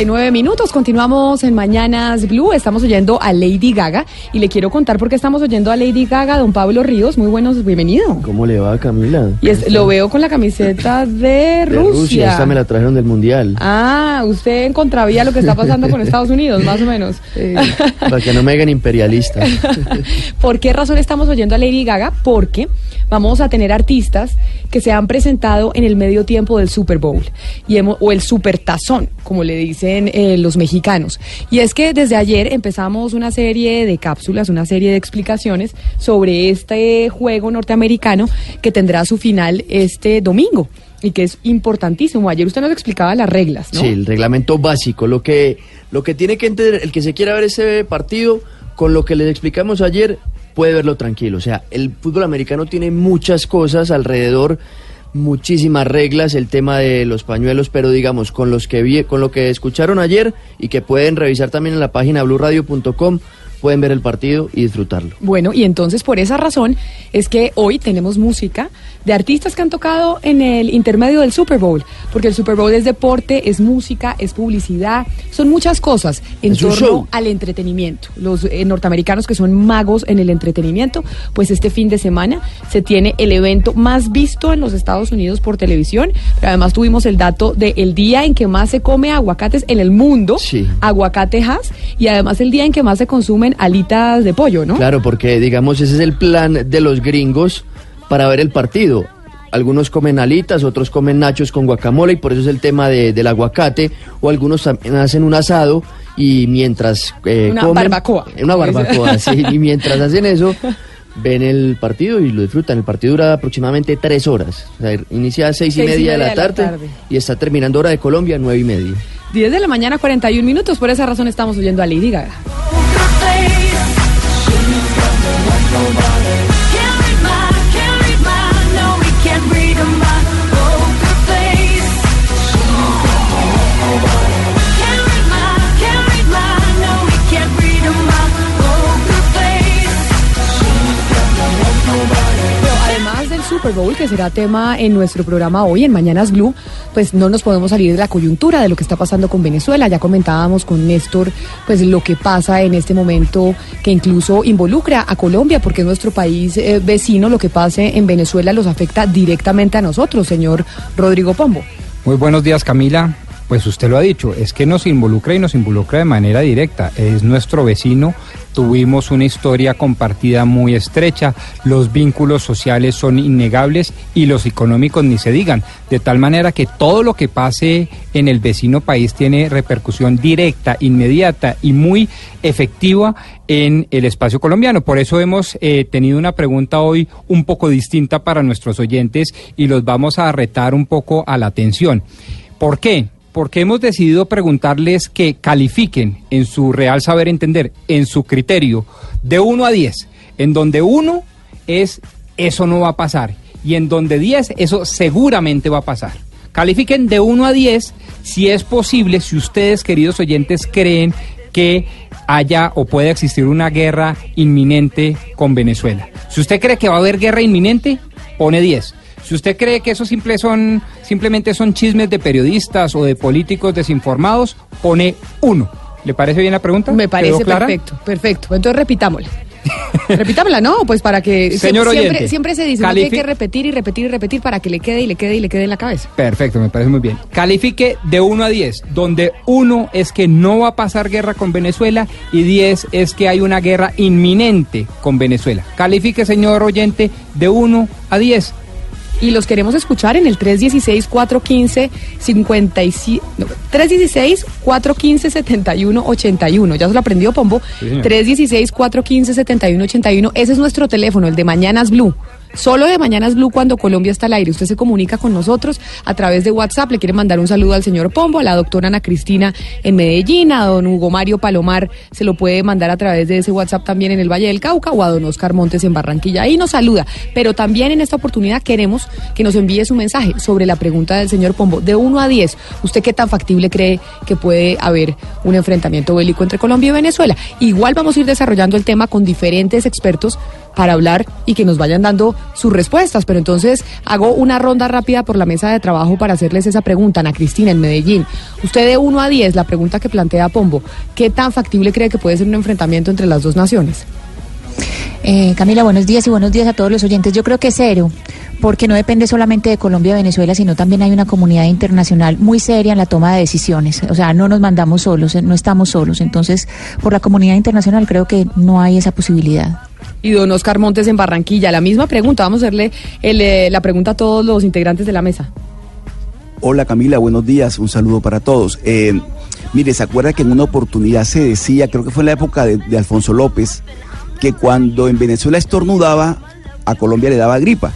49 minutos. Continuamos en Mañanas Blue. Estamos oyendo a Lady Gaga y le quiero contar por qué estamos oyendo a Lady Gaga, don Pablo Ríos. Muy buenos, bienvenido. ¿Cómo le va, Camila? Y es, lo veo con la camiseta de, de Rusia. Rusia. Esta me la trajeron del Mundial. Ah, usted en contravía lo que está pasando con Estados Unidos, más o menos. Para que no me hagan imperialista. ¿Por qué razón estamos oyendo a Lady Gaga? Porque vamos a tener artistas que se han presentado en el medio tiempo del Super Bowl y hemos- o el Super Tazón, como le dicen eh, los mexicanos. Y es que desde ayer empezamos una serie de cápsulas, una serie de explicaciones sobre este juego norteamericano que tendrá su final este domingo y que es importantísimo. Ayer usted nos explicaba las reglas, ¿no? Sí, el reglamento básico. Lo que, lo que tiene que entender el que se quiera ver ese partido, con lo que les explicamos ayer, puede verlo tranquilo. O sea, el fútbol americano tiene muchas cosas alrededor, muchísimas reglas, el tema de los pañuelos, pero digamos, con los que vi, con lo que escucharon ayer y que pueden revisar también en la página blurradio.com, pueden ver el partido y disfrutarlo. Bueno, y entonces por esa razón es que hoy tenemos música de artistas que han tocado en el intermedio del Super Bowl, porque el Super Bowl es deporte, es música, es publicidad, son muchas cosas en Es torno al entretenimiento. Los eh, norteamericanos que son magos en el entretenimiento, pues este fin de semana se tiene el evento más visto en los Estados Unidos por televisión, pero además tuvimos el dato del día en que más se come aguacates en el mundo, Sí. aguacatejas, y además el día en que más se consumen alitas de pollo, ¿no? Claro, porque digamos ese es el plan de los gringos para ver el partido. Algunos comen alitas, otros comen nachos con guacamole y por eso es el tema de- del aguacate. O algunos también hacen un asado y mientras eh, Una comen- barbacoa. Una barbacoa, sí. Y mientras hacen eso ven el partido y lo disfrutan. El partido dura aproximadamente tres horas. O sea, inicia a seis, y media de la, tarde, y está terminando hora de Colombia nueve y media. 10 de la mañana, 41 minutos. Por esa razón estamos oyendo a Lady Gaga. Super Bowl, que será tema en nuestro programa hoy, en Mañanas Blue, pues no nos podemos salir de la coyuntura de lo que está pasando con Venezuela. Ya comentábamos con Néstor, pues lo que pasa en este momento, que incluso involucra a Colombia, porque es nuestro país eh, vecino. Lo que pase en Venezuela los afecta directamente a nosotros, señor Rodrigo Pombo. Muy buenos días, Camila. Pues usted lo ha dicho, es que nos involucra y nos involucra de manera directa. Es nuestro vecino, tuvimos una historia compartida muy estrecha, los vínculos sociales son innegables y los económicos ni se digan. De tal manera que todo lo que pase en el vecino país tiene repercusión directa, inmediata y muy efectiva en el espacio colombiano. Por eso hemos eh, tenido una pregunta hoy un poco distinta para nuestros oyentes y los vamos a retar un poco a la atención. ¿Por qué? Porque hemos decidido preguntarles que califiquen en su real saber entender, en su criterio, de 1 a 10, en donde 1 es eso no va a pasar y en donde 10 eso seguramente va a pasar. Califiquen de 1 a 10 si es posible, si ustedes, queridos oyentes, creen que haya o puede existir una guerra inminente con Venezuela. Si usted cree que va a haber guerra inminente, pone 10. Si usted cree que eso simple son, simplemente son chismes de periodistas o de políticos desinformados, pone 1. ¿Le parece bien la pregunta? Me parece perfecto, perfecto. Entonces repitámosla. repitámosla, ¿no? Pues para que Señor siempre, oyente, siempre se dice que hay que repetir y repetir y repetir para que le quede y le quede y le quede en la cabeza. Perfecto, me parece muy bien. Califique de 1 a 10, donde 1 es que no va a pasar guerra con Venezuela y 10 es que hay una guerra inminente con Venezuela. Califique, señor oyente, de 1 a 10. Y los queremos escuchar en el 316-415-56... No, 316-415-7181. ¿Ya se lo aprendió, Pombo? 316-415-7181. Ese es nuestro teléfono, el de Mañanas Blue. Solo de Mañanas Blue cuando Colombia está al aire. Usted se comunica con nosotros a través de WhatsApp. Le quiere mandar un saludo al señor Pombo, a la doctora Ana Cristina en Medellín, a don Hugo Mario Palomar. Se lo puede mandar a través de ese WhatsApp también en el Valle del Cauca o a don Oscar Montes en Barranquilla. Ahí nos saluda. Pero también en esta oportunidad queremos que nos envíe su mensaje sobre la pregunta del señor Pombo. De 1 a 10, ¿usted qué tan factible cree que puede haber un enfrentamiento bélico entre Colombia y Venezuela? Igual vamos a ir desarrollando el tema con diferentes expertos para hablar y que nos vayan dando sus respuestas. Pero entonces hago una ronda rápida por la mesa de trabajo para hacerles esa pregunta. Ana Cristina, en Medellín, usted de 1 a 10, la pregunta que plantea Pombo, ¿qué tan factible cree que puede ser un enfrentamiento entre las dos naciones? Eh, Camila, buenos días y buenos días a todos los oyentes. Yo creo que cero, porque no depende solamente de Colombia y Venezuela, sino también hay una comunidad internacional muy seria en la toma de decisiones. O sea, no nos mandamos solos, eh, no estamos solos. Entonces, por la comunidad internacional creo que no hay esa posibilidad. Y don Oscar Montes en Barranquilla, la misma pregunta. Vamos a hacerle el, eh, la pregunta a todos los integrantes de la mesa. Hola Camila, buenos días, un saludo para todos. Eh, mire, ¿se acuerda que en una oportunidad se decía, creo que fue en la época de, de Alfonso López, que cuando en Venezuela estornudaba, a Colombia le daba gripa?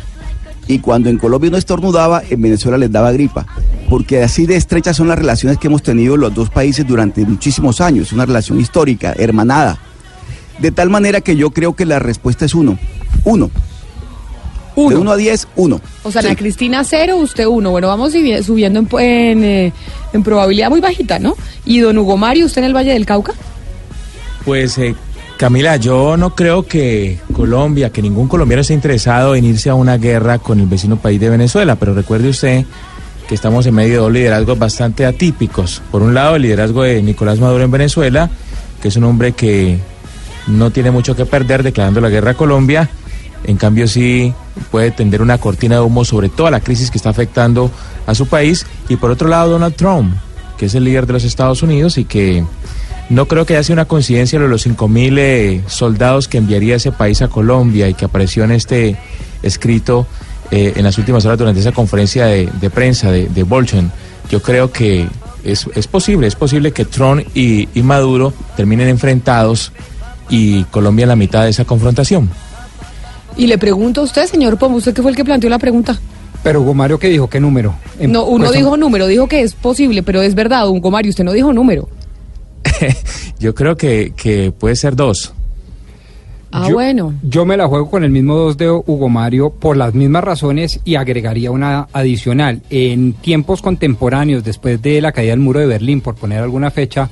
Y cuando en Colombia no estornudaba, en Venezuela les daba gripa. Porque así de estrechas son las relaciones que hemos tenido los dos países durante muchísimos años. Una relación histórica, hermanada. De tal manera que yo creo que la respuesta es uno. Uno. De Uno. 1 a 10, uno. O sea, Sí. Ana Cristina cero, usted uno. Bueno, vamos subi- subiendo en, en, eh, en probabilidad muy bajita, ¿no? Y don Hugo Mario, ¿usted en el Valle del Cauca? Pues eh, Camila, yo no creo que Colombia, que ningún colombiano esté interesado en irse a una guerra con el vecino país de Venezuela, pero recuerde usted que estamos en medio de dos liderazgos bastante atípicos. Por un lado, el liderazgo de Nicolás Maduro en Venezuela, que es un hombre que no tiene mucho que perder declarando la guerra a Colombia, en cambio sí puede tender una cortina de humo sobre toda la crisis que está afectando a su país. Y por otro lado, Donald Trump, que es el líder de los Estados Unidos y que no creo que haya sido una coincidencia lo de los 5.000 eh, soldados que enviaría ese país a Colombia y que apareció en este escrito eh, en las últimas horas durante esa conferencia de, de prensa de, de Bolton. Yo creo que es, es posible, es posible que Trump y, y Maduro terminen enfrentados y Colombia en la mitad de esa confrontación. Y le pregunto a usted, señor Pombo, ¿usted qué fue el que planteó la pregunta? Pero Hugo Mario, ¿qué dijo? ¿Qué número? En- No, uno dijo número, dijo que es posible, pero es verdad, Hugo Mario, usted no dijo número. Yo creo que, que puede ser dos. Ah, yo, bueno. Yo me la juego con el mismo dos de Hugo Mario por las mismas razones y agregaría una adicional. En tiempos contemporáneos, después de la caída del muro de Berlín, por poner alguna fecha,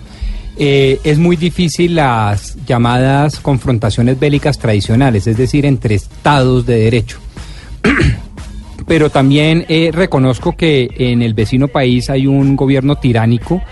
eh, es muy difícil las llamadas confrontaciones bélicas tradicionales, es decir, entre estados de derecho. pero también eh, reconozco que en el vecino país hay un gobierno tiránico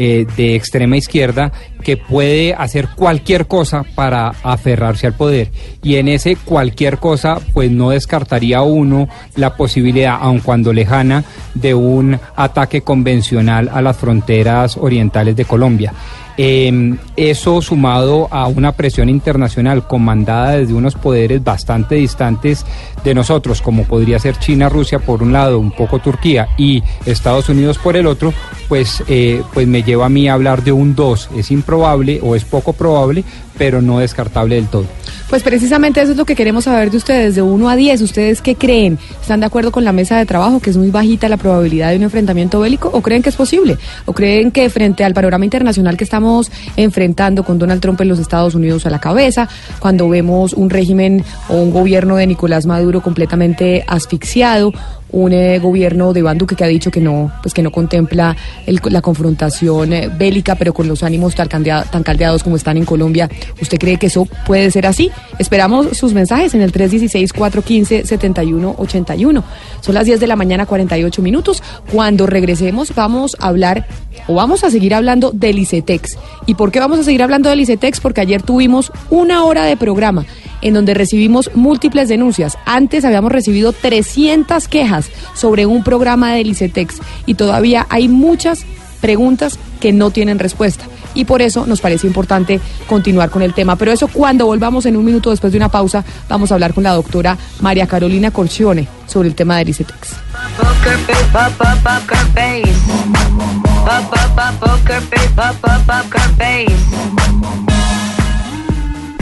eh, de extrema izquierda que puede hacer cualquier cosa para aferrarse al poder. Y en ese cualquier cosa, pues no descartaría uno la posibilidad, aun cuando lejana, de un ataque convencional a las fronteras orientales de Colombia. Eh, eso sumado a una presión internacional comandada desde unos poderes bastante distantes de nosotros, como podría ser China, Rusia por un lado, un poco Turquía y Estados Unidos por el otro, pues, eh, pues me lleva a mí a hablar de un 2. Es improbable o es poco probable, pero no descartable del todo. Pues precisamente eso es lo que queremos saber de ustedes, de 1 a 10. ¿Ustedes qué creen? ¿Están de acuerdo con la mesa de trabajo, que es muy bajita la probabilidad de un enfrentamiento bélico? ¿O creen que es posible? ¿O creen que frente al panorama internacional que estamos enfrentando con Donald Trump en los Estados Unidos a la cabeza, cuando vemos un régimen o un gobierno de Nicolás Maduro completamente asfixiado, un eh, gobierno de Iván que ha dicho que no, pues que no contempla el- la confrontación eh, bélica, pero con los ánimos tan, tan caldeados como están en Colombia. ¿Usted cree que eso puede ser así? Esperamos sus mensajes en el 316-415-7181. Son las 10 de la mañana, 48 minutos. Cuando regresemos vamos a hablar o vamos a seguir hablando del ICETEX. ¿Y por qué vamos a seguir hablando del ICETEX? Porque ayer tuvimos una hora de programa en donde recibimos múltiples denuncias. Antes habíamos recibido 300 quejas sobre un programa del ICETEX y todavía hay muchas preguntas que no tienen respuesta. y por eso nos parece importante continuar con el tema. Pero eso cuando volvamos en un minuto después de una pausa, vamos a hablar con la doctora María Carolina Corcione sobre el tema del ICETEX.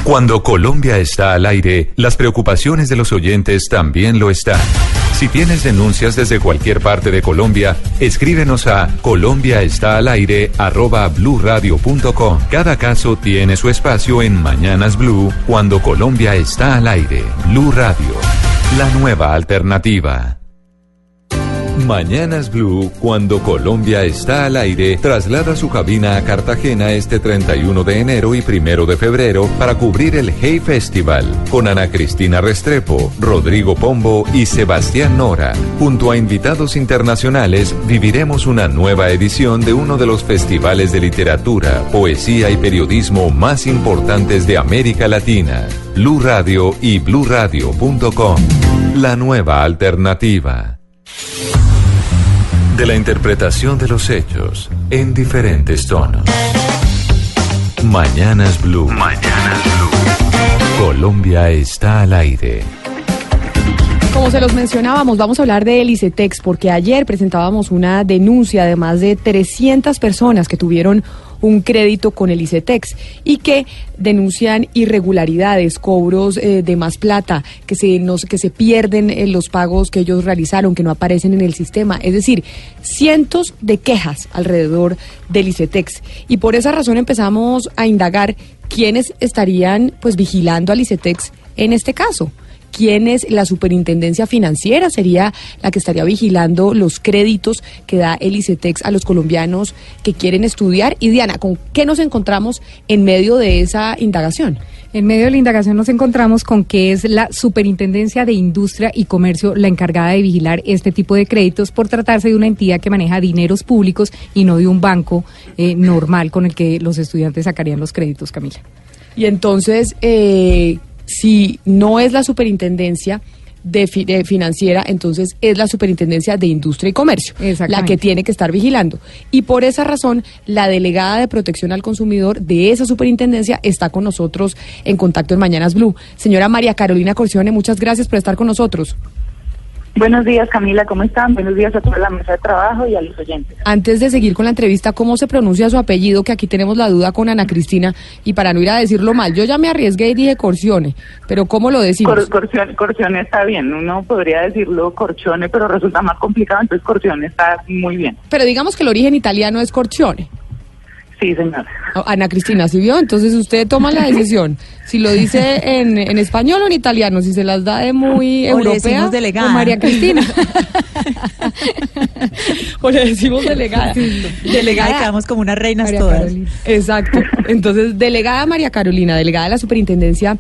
Cuando Colombia está al aire, las preocupaciones de los oyentes también lo están. Si tienes denuncias desde cualquier parte de Colombia, escríbenos a colombiaestalaire@bluradio.com. Cada caso tiene su espacio en Mañanas Blue cuando Colombia está al aire. Blue Radio, la nueva alternativa. Mañanas Blue, cuando Colombia está al aire, traslada su cabina a Cartagena este 31 de enero y 1 de febrero para cubrir el Hey Festival con Ana Cristina Restrepo, Rodrigo Pombo y Sebastián Nora. Junto a invitados internacionales, viviremos una nueva edición de uno de los festivales de literatura, poesía y periodismo más importantes de América Latina. Blue Radio y bluradio.com. La nueva alternativa de la interpretación de los hechos en diferentes tonos. Mañanas Blue. Mañanas Blue. Colombia está al aire. Como se los mencionábamos, vamos a hablar de ICETEX porque ayer presentábamos una denuncia de más de 300 personas que tuvieron un crédito con el ICETEX y que denuncian irregularidades, cobros eh, de más plata, que se, nos, que se pierden en los pagos que ellos realizaron, que no aparecen en el sistema. Es decir, cientos de quejas alrededor del ICETEX. Y por esa razón empezamos a indagar quiénes estarían pues vigilando al ICETEX en este caso quién es la superintendencia financiera, sería la que estaría vigilando los créditos que da el ICETEX a los colombianos que quieren estudiar. Y Diana, ¿con qué nos encontramos en medio de esa indagación? En medio de la indagación nos encontramos con que es la Superintendencia de Industria y Comercio la encargada de vigilar este tipo de créditos por tratarse de una entidad que maneja dineros públicos y no de un banco eh, normal con el que los estudiantes sacarían los créditos, Camila. Y entonces, eh, si no es la superintendencia de, fi- de financiera, entonces es la superintendencia de industria y comercio, la que tiene que estar vigilando. Y por esa razón, la delegada de protección al consumidor de esa superintendencia está con nosotros en contacto en Mañanas Blue. Señora María Carolina Corcione, muchas gracias por estar con nosotros. Buenos días, Camila, ¿cómo están? Buenos días a toda la mesa de trabajo y a los oyentes. Antes de seguir con la entrevista, ¿cómo se pronuncia su apellido? Que aquí tenemos la duda con Ana Cristina. Y para no ir a decirlo mal, yo ya me arriesgué y dije Corcione, pero ¿cómo lo decimos? Cor- corcione, corcione está bien, uno podría decirlo corcione, pero resulta más complicado, entonces corcione está muy bien. Pero digamos que el origen italiano es Corcione. Sí, señora. Oh, Ana Cristina, ¿sí vio? Entonces usted toma la decisión. Si lo dice en, en español o en italiano, si se las da de muy O le europea decimos delegada. o María Cristina. o le decimos delegada. Delegada y quedamos como unas reinas María todas. Carolina. Exacto. Entonces, delegada María Carolina, delegada de la Superintendencia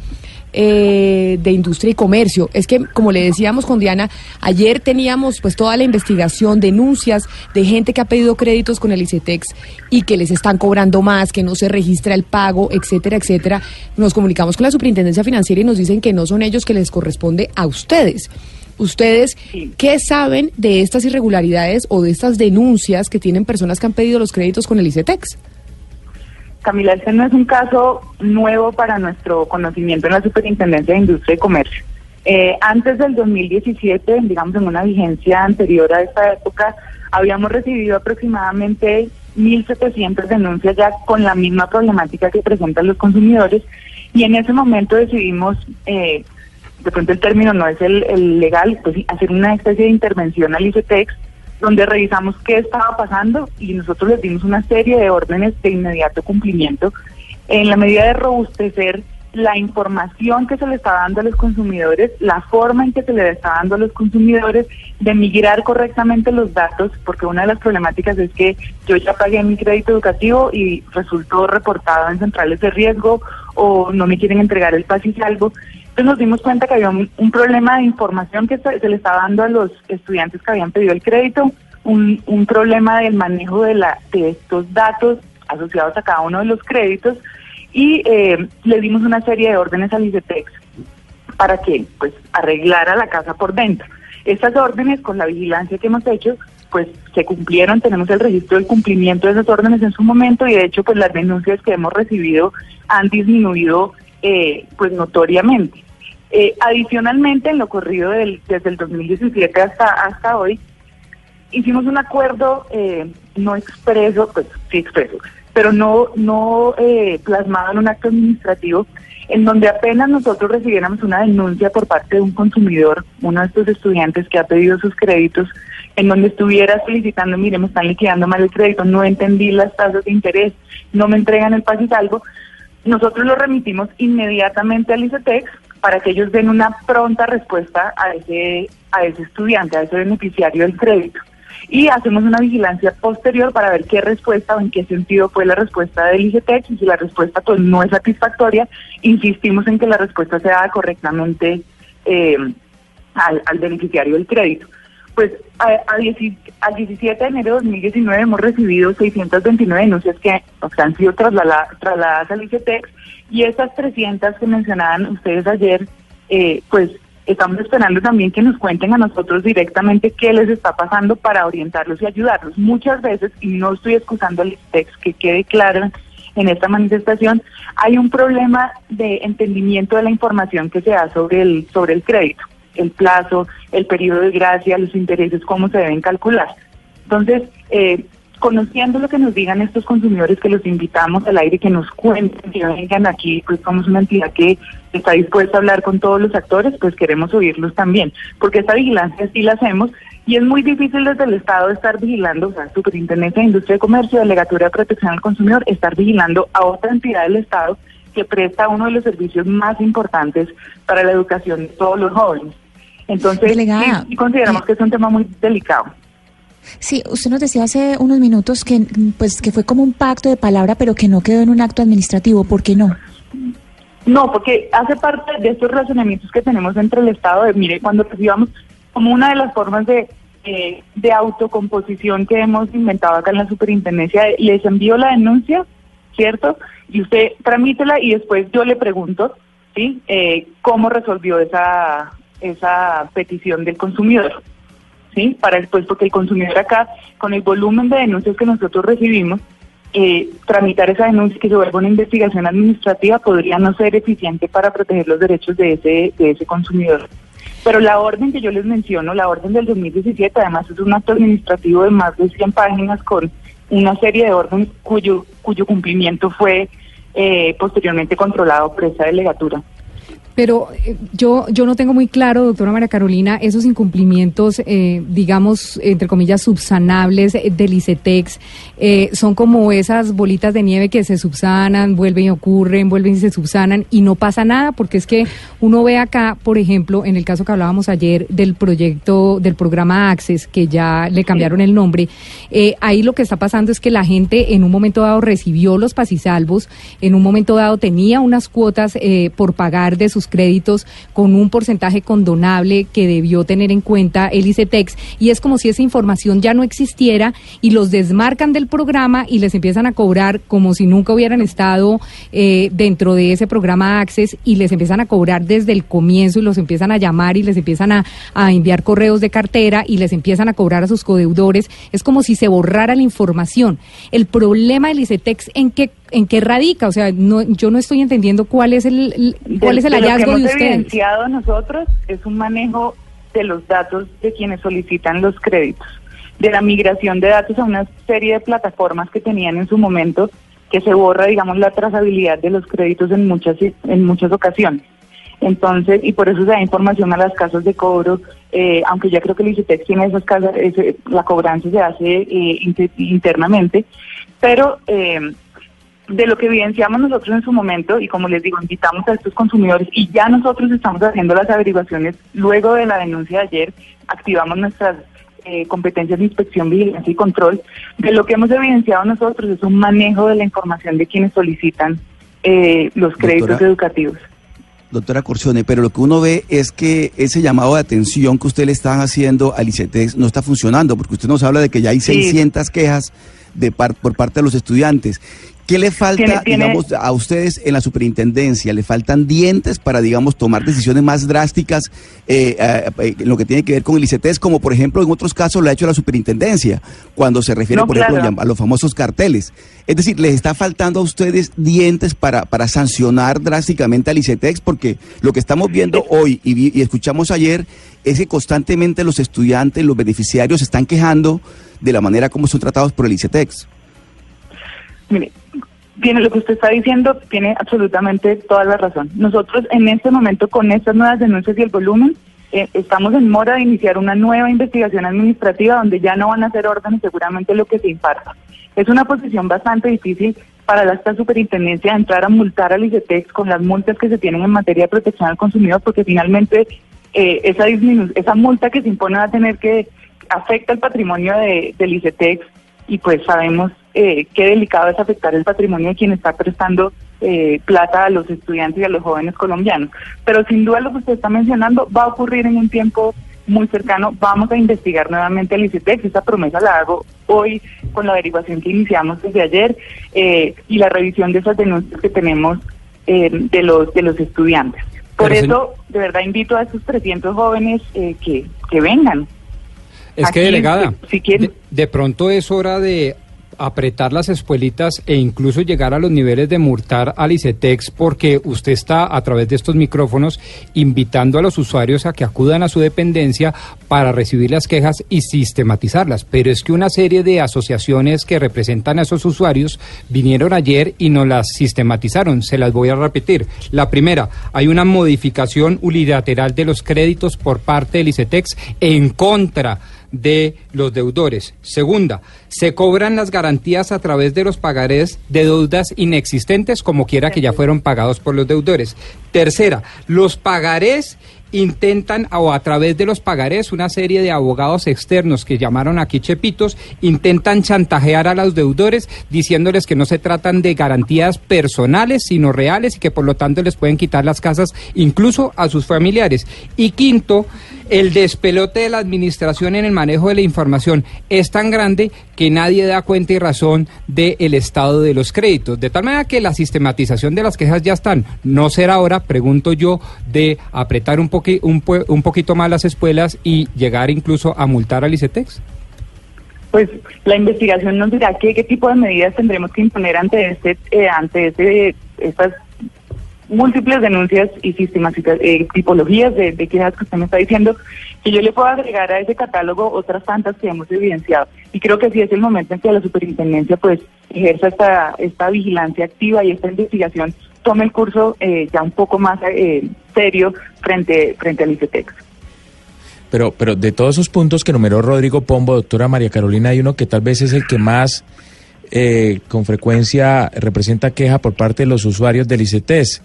eh, de Industria y Comercio. Es que, como le decíamos con Diana, ayer teníamos pues toda la investigación, denuncias de gente que ha pedido créditos con el ICETEX y que les están cobrando más, que no se registra el pago, etcétera, etcétera. Nos comunicamos con la Superintendencia Financiera y nos dicen que no son ellos que les corresponde a ustedes. Ustedes. ¿qué saben de estas irregularidades o de estas denuncias que tienen personas que han pedido los créditos con el ICETEX? Camila, este no es un caso nuevo para nuestro conocimiento en la Superintendencia de Industria y Comercio. Eh, antes del 2017, digamos en una vigencia anterior a esta época, habíamos recibido aproximadamente 1.700 denuncias ya con la misma problemática que presentan los consumidores y en ese momento decidimos, eh, de pronto el término no es el, el legal, pues hacer una especie de intervención al ICETEX donde revisamos qué estaba pasando y nosotros les dimos una serie de órdenes de inmediato cumplimiento en la medida de robustecer la información que se le está dando a los consumidores, la forma en que se le está dando a los consumidores, de migrar correctamente los datos, porque una de las problemáticas es que yo ya pagué mi crédito educativo y resultó reportado en centrales de riesgo o no me quieren entregar el pase y. Entonces nos dimos cuenta que había un, problema de información que se, le estaba dando a los estudiantes que habían pedido el crédito, un, un problema del manejo de, la, de estos datos asociados a cada uno de los créditos y eh, le dimos una serie de órdenes al ICETEX para que pues arreglara la casa por dentro. Estas órdenes, con la vigilancia que hemos hecho, pues se cumplieron, tenemos el registro del cumplimiento de esas órdenes en su momento y de hecho pues las denuncias que hemos recibido han disminuido eh, pues notoriamente. Eh, adicionalmente, en lo corrido del, desde el 2017 hasta, hasta hoy, hicimos un acuerdo eh, no expreso, pues sí expreso, pero no, no eh, plasmado en un acto administrativo, en donde apenas nosotros recibiéramos una denuncia por parte de un consumidor, uno de estos estudiantes que ha pedido sus créditos, en donde estuviera solicitando, mire, me están liquidando mal el crédito, no entendí las tasas de interés, no me entregan el paz y salvo, nosotros lo remitimos inmediatamente al ICETEX para que ellos den una pronta respuesta a ese, a ese estudiante, a ese beneficiario del crédito. Y hacemos una vigilancia posterior para ver qué respuesta o en qué sentido fue la respuesta del ICETEX y si la respuesta pues no es satisfactoria, insistimos en que la respuesta sea correctamente eh, al, al beneficiario del crédito. Pues a, a dieci- al 17 de enero de 2019 hemos recibido 629 denuncias que han sido traslada- trasladadas al ICETEX y estas 300 que mencionaban ustedes ayer, eh, pues estamos esperando también que nos cuenten a nosotros directamente qué les está pasando para orientarlos y ayudarlos. Muchas veces, y no estoy excusando al ICETEX, que quede claro en esta manifestación, hay un problema de entendimiento de la información que se da sobre el, sobre el crédito el plazo, el periodo de gracia, los intereses, cómo se deben calcular. Entonces, eh, conociendo lo que nos digan estos consumidores, que los invitamos al aire, que nos cuenten, que vengan aquí, pues somos una entidad que está dispuesta a hablar con todos los actores, pues queremos oírlos también, porque esta vigilancia sí la hacemos y es muy difícil desde el Estado estar vigilando, o sea, Superintendencia de Industria y Comercio, Delegatura de Protección al Consumidor, estar vigilando a otra entidad del Estado que presta uno de los servicios más importantes para la educación de todos los jóvenes. Entonces, Delegada, sí consideramos que es un tema muy delicado. Sí, usted nos decía hace unos minutos que pues que fue como un pacto de palabra, pero que no quedó en un acto administrativo. ¿Por qué no? No, porque hace parte de estos razonamientos que tenemos entre el Estado, de, mire, cuando recibamos como una de las formas de, eh, de autocomposición que hemos inventado acá en la superintendencia, les envío la denuncia, ¿cierto? Y usted tramítela y después yo le pregunto, ¿sí? Eh, ¿Cómo resolvió esa, esa petición del consumidor? ¿Sí? Para después, porque el consumidor acá, con el volumen de denuncias que nosotros recibimos, eh, tramitar esa denuncia que se vuelva una investigación administrativa podría no ser eficiente para proteger los derechos de ese, de ese consumidor. Pero la orden que yo les menciono, la orden del 2017, además es un acto administrativo de más de 100 páginas con una serie de órdenes cuyo, cuyo cumplimiento fue eh, posteriormente controlado por esa delegatura. Pero eh, yo, yo no tengo muy claro, doctora María Carolina, esos incumplimientos, eh, digamos, entre comillas, subsanables eh, del ICETEX, eh, son como esas bolitas de nieve que se subsanan, vuelven y ocurren, vuelven y se subsanan y no pasa nada, porque es que uno ve acá, por ejemplo, en el caso que hablábamos ayer del proyecto, del programa Access, que ya le cambiaron el nombre, eh, ahí lo que está pasando es que la gente en un momento dado recibió los pasisalvos, en un momento dado tenía unas cuotas eh, por pagar de sus créditos con un porcentaje condonable que debió tener en cuenta el ICETEX y es como si esa información ya no existiera y los desmarcan del programa y les empiezan a cobrar como si nunca hubieran estado eh, dentro de ese programa Access y les empiezan a cobrar desde el comienzo y los empiezan a llamar y les empiezan a, a enviar correos de cartera y les empiezan a cobrar a sus codeudores. Es como si se borrara la información. El problema del ICETEX en qué en qué radica, o sea, no, yo no estoy entendiendo cuál es el, el- cuál es el De- de lo que hallazgo de hemos ustedes. evidenciado nosotros es un manejo de los datos de quienes solicitan los créditos, de la migración de datos a una serie de plataformas que tenían en su momento, que se borra, digamos, la trazabilidad de los créditos en muchas en muchas ocasiones. Entonces, y por eso se da información a las casas de cobro, eh, aunque ya creo que el ICETEX tiene esas casas, la cobranza se hace eh, inter- internamente, pero eh, de lo que evidenciamos nosotros en su momento, y como les digo, invitamos a estos consumidores y ya nosotros estamos haciendo las averiguaciones luego de la denuncia de ayer, activamos nuestras eh, competencias de inspección, vigilancia y control. De lo que hemos evidenciado nosotros es un manejo de la información de quienes solicitan eh, los créditos Doctora. educativos. Doctora Corcione, pero lo que uno ve es que ese llamado de atención que usted le están haciendo al ICETEX no está funcionando, porque usted nos habla de que ya hay Sí. 600 quejas de par- por parte de los estudiantes. ¿Qué le falta, Tiene- tiene- digamos, a ustedes en la superintendencia? ¿Le faltan dientes para, digamos, tomar decisiones más drásticas eh, eh, eh, en lo que tiene que ver con el ICETEX, como por ejemplo en otros casos lo ha hecho la superintendencia, cuando se refiere, No, por ejemplo, a los famosos carteles? Es decir, ¿les está faltando a ustedes dientes para, para sancionar drásticamente al ICETEX? Porque lo que estamos viendo hoy y, vi- y escuchamos ayer es que constantemente los estudiantes, los beneficiarios, se están quejando de la manera como son tratados por el ICETEX. Mire, tiene lo que usted está diciendo, tiene absolutamente toda la razón. Nosotros en este momento con estas nuevas denuncias y el volumen, eh, estamos en mora de iniciar una nueva investigación administrativa donde ya no van a ser órdenes seguramente lo que se imparta. Es una posición bastante difícil para la esta superintendencia entrar a multar al ICETEX con las multas que se tienen en materia de protección al consumidor porque finalmente eh, esa esa multa que se impone va a tener que afecta el patrimonio de, del ICETEX y pues sabemos eh, qué delicado es afectar el patrimonio de quien está prestando eh, plata a los estudiantes y a los jóvenes colombianos. Pero sin duda lo que usted está mencionando va a ocurrir en un tiempo muy cercano. Vamos a investigar nuevamente el ICETEX. Esa promesa la hago hoy con la averiguación que iniciamos desde ayer eh, y la revisión de esas denuncias que tenemos eh, de los de los estudiantes. Por Pero, eso, de verdad, invito a estos 300 jóvenes eh, que, que vengan. Es que, delegada, si quieren- de, de pronto es hora de apretar las espuelitas e incluso llegar a los niveles de multar al ICETEX porque usted está a través de estos micrófonos invitando a los usuarios a que acudan a su dependencia para recibir las quejas y sistematizarlas. Pero es que una serie de asociaciones que representan a esos usuarios vinieron ayer y no las sistematizaron. Se las voy a repetir. La primera, hay una modificación unilateral de los créditos por parte del ICETEX en contra de los deudores. Segunda, se cobran las garantías a través de los pagarés de deudas inexistentes, como quiera que ya fueron pagados por los deudores. Tercera, los pagarés intentan, o a través de los pagarés, una serie de abogados externos que llamaron aquí chepitos, intentan chantajear a los deudores diciéndoles que no se tratan de garantías personales, sino reales y que por lo tanto les pueden quitar las casas incluso a sus familiares. Y quinto, el despelote de la administración en el manejo de la información es tan grande que nadie da cuenta y razón del estado de los créditos. De tal manera que la sistematización de las quejas ya están. No será hora, pregunto yo, de apretar un, un, un poquito más las espuelas y llegar incluso a multar al ICETEX. Pues la investigación nos dirá qué, qué tipo de medidas tendremos que imponer ante este, eh, ante este, estas múltiples denuncias y eh, tipologías de, quejas que usted me está diciendo, que yo le puedo agregar a ese catálogo otras tantas que hemos evidenciado. Y creo que sí es el momento en que la superintendencia pues ejerza esta, esta vigilancia activa y esta investigación tome el curso eh, ya un poco más eh, serio frente, frente al ICETEX. Pero, pero de todos esos puntos que numeró Rodrigo Pombo, doctora María Carolina, hay uno que tal vez es el que más eh, con frecuencia representa queja por parte de los usuarios del ICETES.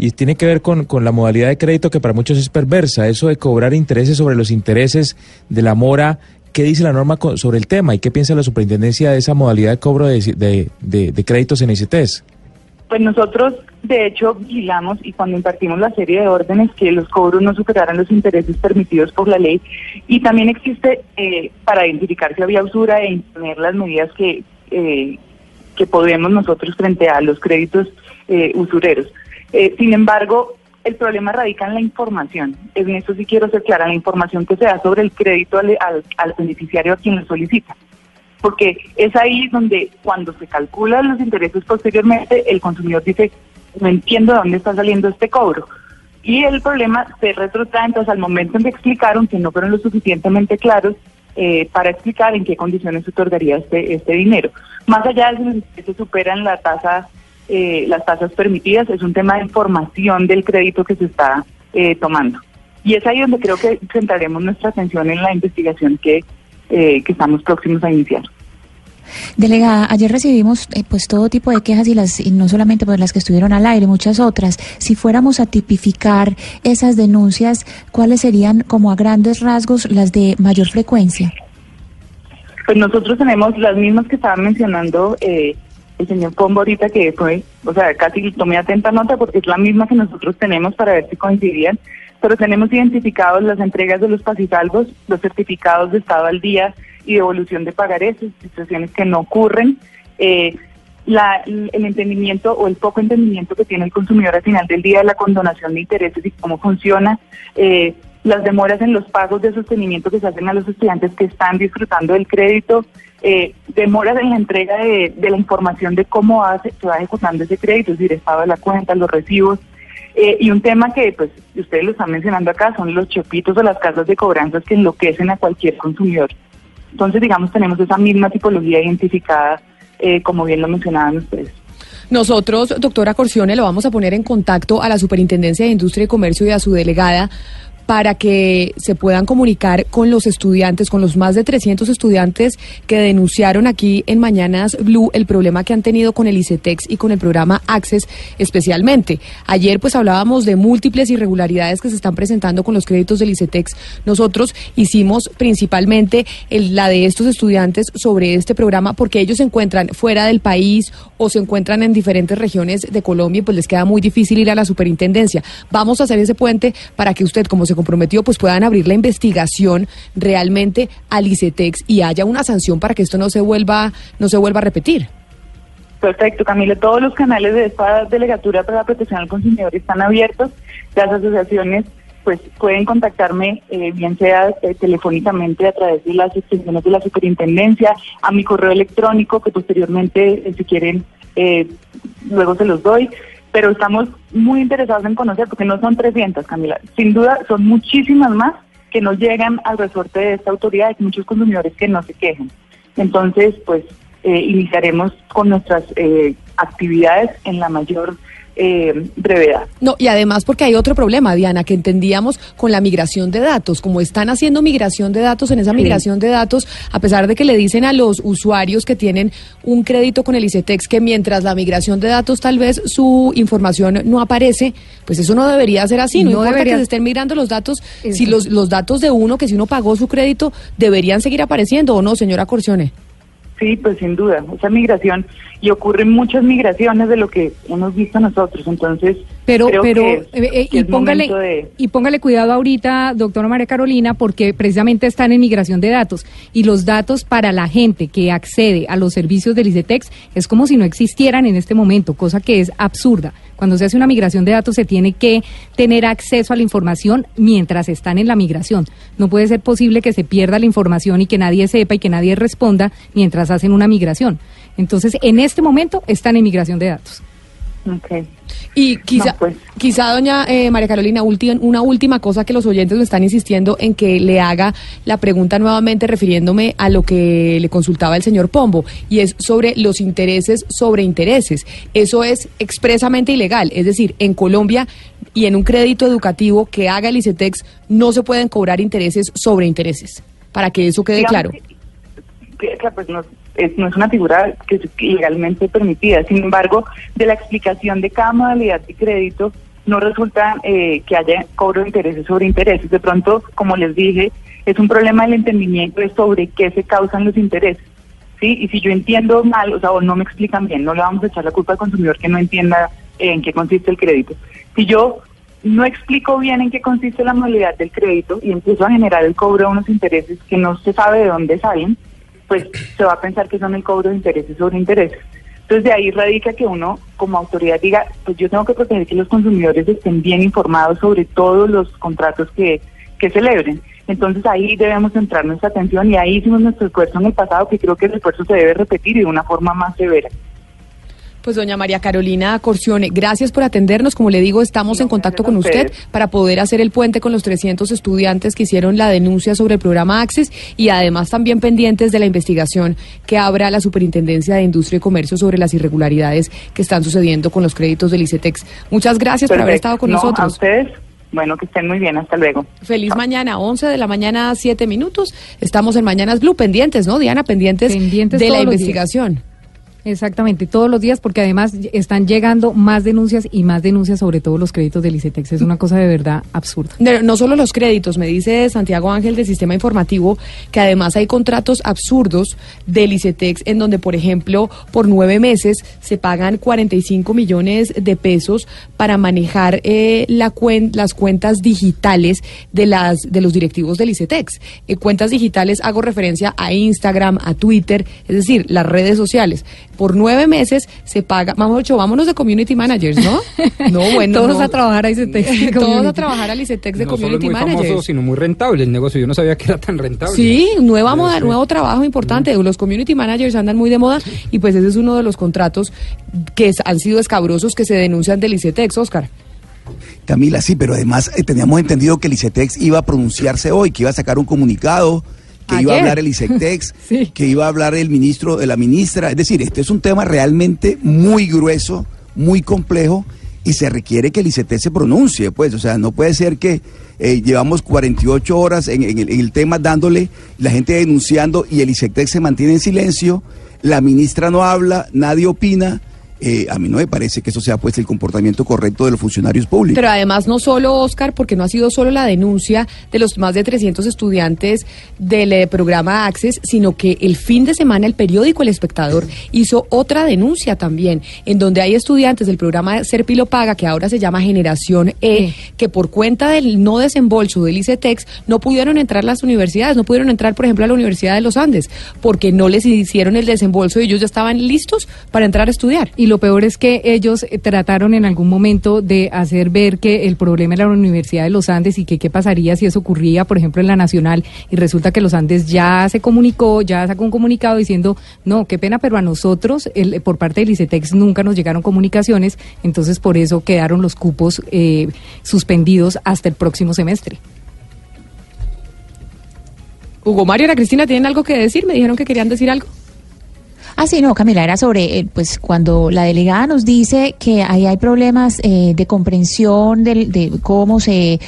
Y tiene que ver con, con la modalidad de crédito que para muchos es perversa, eso de cobrar intereses sobre los intereses de la mora. ¿Qué dice la norma co- sobre el tema y qué piensa la superintendencia de esa modalidad de cobro de, de, de- de créditos en ICETES? Pues nosotros, de hecho, vigilamos y cuando impartimos la serie de órdenes que los cobros no superaran los intereses permitidos por la ley y también existe eh, para identificar si había usura e imponer las medidas que, eh, que podemos nosotros frente a los créditos eh, usureros. Eh, sin embargo, el problema radica en la información. En eso sí quiero ser clara, la información que se da sobre el crédito al, al, beneficiario a quien lo solicita porque es ahí donde cuando se calculan los intereses posteriormente, el consumidor dice, no entiendo de dónde está saliendo este cobro. Y el problema se retrotrae entonces al momento en que explicaron que no fueron lo suficientemente claros eh, para explicar en qué condiciones se otorgaría este, este dinero. Más allá de si se superan la tasa, eh, las tasas permitidas, es un tema de información del crédito que se está eh, tomando. Y es ahí donde creo que centraremos nuestra atención en la investigación que, eh, que estamos próximos a iniciar. Delegada, ayer recibimos eh, pues todo tipo de quejas y las y no solamente pues las que estuvieron al aire, muchas otras. Si fuéramos a tipificar esas denuncias, ¿cuáles serían como a grandes rasgos las de mayor frecuencia? Pues nosotros tenemos las mismas que estaba mencionando eh, el señor Pombo ahorita, que fue, o sea, casi tomé atenta nota porque es la misma que nosotros tenemos para ver si coincidían, pero tenemos identificados las entregas de los pasisalvos, los certificados de estado al día y devolución de pagarés, situaciones que no ocurren, eh, la, el entendimiento o el poco entendimiento que tiene el consumidor al final del día de la condonación de intereses y cómo funciona, eh, las demoras en los pagos de sostenimiento que se hacen a los estudiantes que están disfrutando del crédito, eh, demoras en la entrega de, de la información de cómo hace, se va ejecutando ese crédito, es decir, estado de la cuenta, los recibos, eh, y un tema que pues ustedes lo están mencionando acá son los chopitos o las casas de cobranzas que enloquecen a cualquier consumidor. Entonces, digamos, tenemos esa misma tipología identificada, eh, como bien lo mencionaban ustedes. Nosotros, doctora Corcione, lo vamos a poner en contacto a la Superintendencia de Industria y Comercio y a su delegada para que se puedan comunicar con los estudiantes, con los más de 300 estudiantes que denunciaron aquí en Mañanas Blue el problema que han tenido con el ICETEX y con el programa Access especialmente. Ayer pues hablábamos de múltiples irregularidades que se están presentando con los créditos del ICETEX. Nosotros hicimos principalmente la de estos estudiantes sobre este programa porque ellos se encuentran fuera del país o se encuentran en diferentes regiones de Colombia y pues les queda muy difícil ir a la superintendencia. Vamos a hacer ese puente para que usted, como se comprometió, pues puedan abrir la investigación realmente al ICETEX y haya una sanción para que esto no se vuelva, no se vuelva a repetir. Perfecto, Camila. Todos los canales de esta delegatura para la protección al consumidor están abiertos. Las asociaciones pues pueden contactarme eh, bien sea eh, telefónicamente a través de las extensiones de la superintendencia, a mi correo electrónico que posteriormente eh, si quieren eh, luego se los doy, pero estamos muy interesados en conocer porque no son 300, Camila, sin duda son muchísimas más que no llegan al resorte de esta autoridad, hay muchos consumidores que no se quejan. Entonces, pues eh, iniciaremos con nuestras eh, actividades en la mayor eh, brevedad. No, y además porque hay otro problema, Diana, que entendíamos con la migración de datos. Como están haciendo migración de datos, en esa migración de datos, a pesar de que le dicen a los usuarios que tienen un crédito con el ICETEX que mientras la migración de datos tal vez su información no aparece, pues eso no debería ser así. No, No importa debería- que se estén migrando los datos, si los, los datos de uno, que si uno pagó su crédito, deberían seguir apareciendo, ¿o no, señora Corcione? Sí, pues sin duda, esa migración, y ocurren muchas migraciones de lo que hemos visto nosotros, entonces Pero, creo pero, que, eh, eh, que y es póngale, de... y póngale cuidado ahorita, doctora María Carolina, porque precisamente están en migración de datos. Y los datos para la gente que accede a los servicios del ICETEX es como si no existieran en este momento, cosa que es absurda. Cuando se hace una migración de datos se tiene que tener acceso a la información mientras están en la migración. No puede ser posible que se pierda la información y que nadie sepa y que nadie responda mientras hacen una migración. Entonces, en este momento están en migración de datos. Ok. Y quizá, No, pues. quizá doña eh, María Carolina, una última cosa que los oyentes me están insistiendo en que le haga la pregunta nuevamente refiriéndome a lo que le consultaba el señor Pombo, y es sobre los intereses sobre intereses. Eso es expresamente ilegal, es decir, en Colombia y en un crédito educativo que haga el ICETEX no se pueden cobrar intereses sobre intereses, para que eso quede Digamos claro. que- que, que, pues, no, es, no es una figura que es legalmente permitida. Sin embargo, de la explicación de cada modalidad de crédito, no resulta eh, que haya cobro de intereses sobre intereses. De pronto, como les dije, es un problema del entendimiento de sobre qué se causan los intereses. ¿sí? Y si yo entiendo mal, o sea, o no me explican bien, no le vamos a echar la culpa al consumidor que no entienda eh, en qué consiste el crédito. Si yo no explico bien en qué consiste la modalidad del crédito y empiezo a generar el cobro de unos intereses que no se sabe de dónde salen, pues se va a pensar que son el cobro de intereses sobre intereses. Entonces de ahí radica que uno como autoridad diga, pues yo tengo que proteger que los consumidores estén bien informados sobre todos los contratos que, que celebren. Entonces ahí debemos centrar nuestra atención y ahí hicimos nuestro esfuerzo en el pasado, que creo que el esfuerzo se debe repetir y de una forma más severa. Pues doña María Carolina Corcione, gracias por atendernos. Como le digo, estamos No, en contacto con usted para poder hacer el puente con los 300 estudiantes que hicieron la denuncia sobre el programa Access y además también pendientes de la investigación que abra la Superintendencia de Industria y Comercio sobre las irregularidades que están sucediendo con los créditos del ICETEX. Muchas gracias por haber estado con No, A nosotros. ustedes, bueno, que estén muy bien, hasta luego. Feliz mañana, 11 de la mañana, 7 minutos. Estamos en Mañanas Blue, pendientes, ¿no, Diana? Pendientes, Pendientes de la días. Exactamente, todos los días, porque además están llegando más denuncias y más denuncias sobre todos los créditos del ICETEX. Es una cosa de verdad absurda. No, no solo los créditos, me dice Santiago Ángel del Sistema Informativo, que además hay contratos absurdos del ICETEX en donde, por ejemplo, por nueve meses se pagan 45 millones de pesos para manejar eh, la cuen- las cuentas digitales de, las, de los directivos del ICETEX. Eh, cuentas digitales hago referencia a Instagram, a Twitter, es decir, las redes sociales. Por nueve meses se paga, vamos ocho, vámonos de community managers, ¿no? No, bueno. Todos no. a trabajar a ICETEX Todos a community. trabajar al ICETEX de no solo es community muy managers. famoso, sino muy rentable el negocio. Yo no sabía que era tan rentable. Sí, nueva moda, nuevo trabajo importante. Los community managers andan muy de moda y pues ese es uno de los contratos que han sido escabrosos que se denuncian del ICETEX, Oscar. Camila, sí, pero además eh, teníamos entendido que el ICETEX iba a pronunciarse hoy, que iba a sacar un comunicado, que iba a hablar el ICETEX, Sí. que iba a hablar el ministro de la ministra. Es decir, este es un tema realmente muy grueso, muy complejo y se requiere que el ICETEX se pronuncie, pues, o sea, no puede ser que eh, llevamos 48 horas en, en el, en el tema dándole, la gente denunciando y el ICETEX se mantiene en silencio, la ministra no habla, nadie opina. Eh, a mí no me parece que eso sea pues el comportamiento correcto de los funcionarios públicos. Pero además no solo, Oscar, porque no ha sido solo la denuncia de los más de 300 estudiantes del eh, programa Access, sino que el fin de semana el periódico El Espectador hizo otra denuncia también, en donde hay estudiantes del programa Serpilo Paga, que ahora se llama Generación E, que por cuenta del no desembolso del ICETEX no pudieron entrar a las universidades, no pudieron entrar, por ejemplo, a la Universidad de los Andes, porque no les hicieron el desembolso y ellos ya estaban listos para entrar a estudiar. Y lo peor es que ellos eh, trataron en algún momento de hacer ver que el problema era la Universidad de los Andes y que qué pasaría si eso ocurría, por ejemplo, en la Nacional. Y resulta que los Andes ya se comunicó, ya sacó un comunicado diciendo, no, qué pena, pero a nosotros, el- por parte del ICETEX, nunca nos llegaron comunicaciones. Entonces, por eso quedaron los cupos eh, suspendidos hasta el próximo semestre. Hugo Mario Ana Cristina, ¿tienen algo que decir? Me dijeron que querían decir algo. Ah, sí, no, Camila, era sobre, eh, pues, cuando la delegada nos dice que ahí hay problemas eh, de comprensión del- de, cómo se...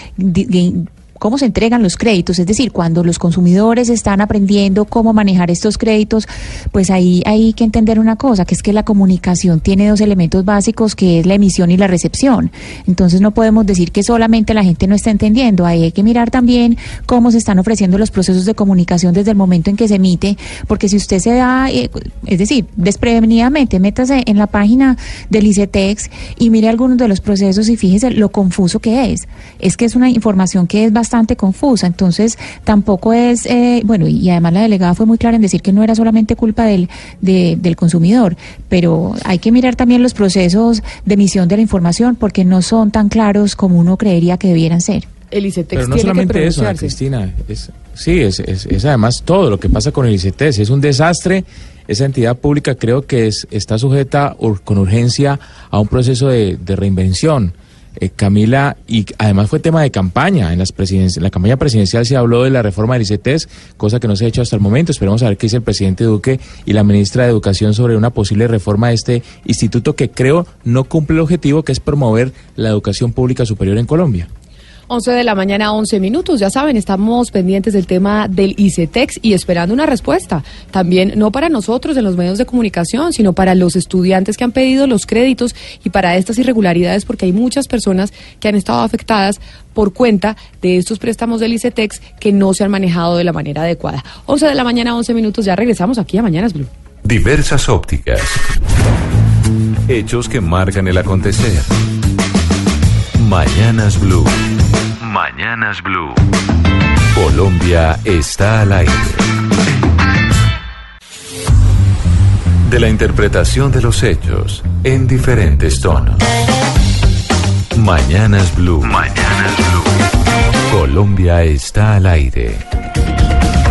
cómo se entregan los créditos, es decir, cuando los consumidores están aprendiendo cómo manejar estos créditos, pues ahí hay que entender una cosa, que es que la comunicación tiene dos elementos básicos, que es la emisión y la recepción. Entonces no podemos decir que solamente la gente no está entendiendo, ahí hay que mirar también cómo se están ofreciendo los procesos de comunicación desde el momento en que se emite, porque si usted se da, eh, es decir, desprevenidamente, métase en la página del ICETEX y mire algunos de los procesos y fíjese lo confuso que es. Es que es una información que es bastante confusa, entonces tampoco es, eh, bueno, y además la delegada fue muy clara en decir que no era solamente culpa del, de- del consumidor, pero hay que mirar también los procesos de emisión de la información porque no son tan claros como uno creería que debieran ser. El ICETEX Pero no tiene que solamente eso, Ana pronunciarse. Cristina. Es, sí, es, es, es además todo lo que pasa con el ICETEX. Es un desastre. Esa entidad pública creo que es, está sujeta ur- con urgencia a un proceso de, de reinvención. Eh, Camila, y además fue tema de campaña. En, las en la campaña presidencial se habló de la reforma del ICETEX, cosa que no se ha hecho hasta el momento. Esperemos a ver qué dice el presidente Duque y la ministra de Educación sobre una posible reforma de este instituto que creo no cumple el objetivo que es promover la educación pública superior en Colombia. 11 de la mañana, 11 minutos. Ya saben, estamos pendientes del tema del ICETEX y esperando una respuesta. También, no para nosotros en los medios de comunicación, sino para los estudiantes que han pedido los créditos y para estas irregularidades, porque hay muchas personas que han estado afectadas por cuenta de estos préstamos del ICETEX que no se han manejado de la manera adecuada. 11 de la mañana, 11 minutos. Ya regresamos aquí a Mañanas Blue. Diversas ópticas. Hechos que marcan el acontecer. Mañanas Blue. Mañanas Blue. Colombia está al aire. De la interpretación de los hechos en diferentes tonos. Mañanas Blue. Mañanas Blue. Colombia está al aire.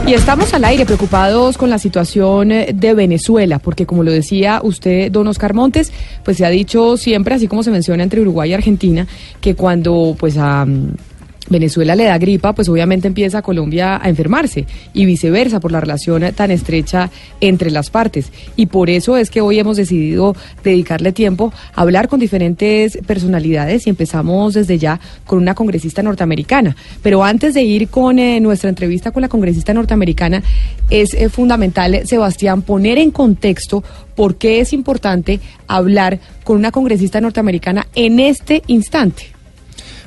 Y estamos al aire preocupados con la situación de Venezuela, porque como lo decía usted, don Oscar Montes, pues se ha dicho siempre, así como se menciona entre Uruguay y Argentina, que cuando pues a Venezuela le da gripa, pues obviamente empieza Colombia a enfermarse y viceversa por la relación tan estrecha entre las partes. Y por eso es que hoy hemos decidido dedicarle tiempo a hablar con diferentes personalidades y empezamos desde ya con una congresista norteamericana. Pero antes de ir con eh, nuestra entrevista con la congresista norteamericana, es eh, fundamental, Sebastián, poner en contexto por qué es importante hablar con una congresista norteamericana en este instante.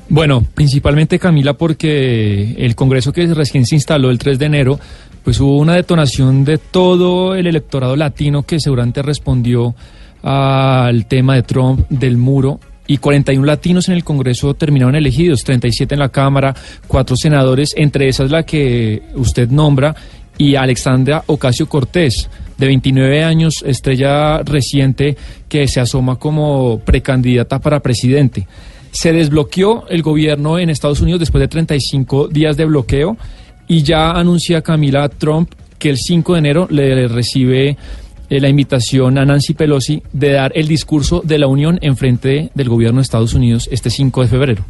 Bueno, principalmente Camila porque el Congreso que recién se instaló el 3 de enero, pues hubo una detonación de todo el electorado latino que seguramente respondió al tema de Trump del muro y 41 latinos en el Congreso terminaron elegidos, 37 en la Cámara, cuatro senadores, entre esas la que usted nombra y Alexandra Ocasio Cortés, de 29 años, estrella reciente que se asoma como precandidata para presidente. Se desbloqueó el gobierno en Estados Unidos después de 35 días de bloqueo y ya anuncia Camila Trump que el 5 de enero le recibe eh, la invitación a Nancy Pelosi de dar el discurso de la Unión en frente del gobierno de Estados Unidos este 5 de febrero.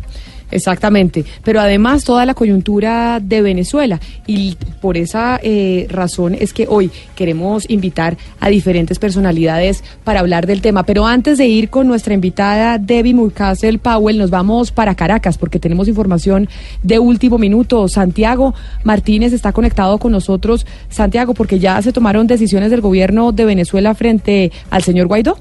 Exactamente, pero además toda la coyuntura de Venezuela y por esa eh, razón es que hoy queremos invitar a diferentes personalidades para hablar del tema. Pero antes de ir con nuestra invitada Debbie Murcastle Powell, nos vamos para Caracas porque tenemos información de último minuto. Santiago Martínez está conectado con nosotros. Santiago, porque ya se tomaron decisiones del gobierno de Venezuela frente al señor Guaidó.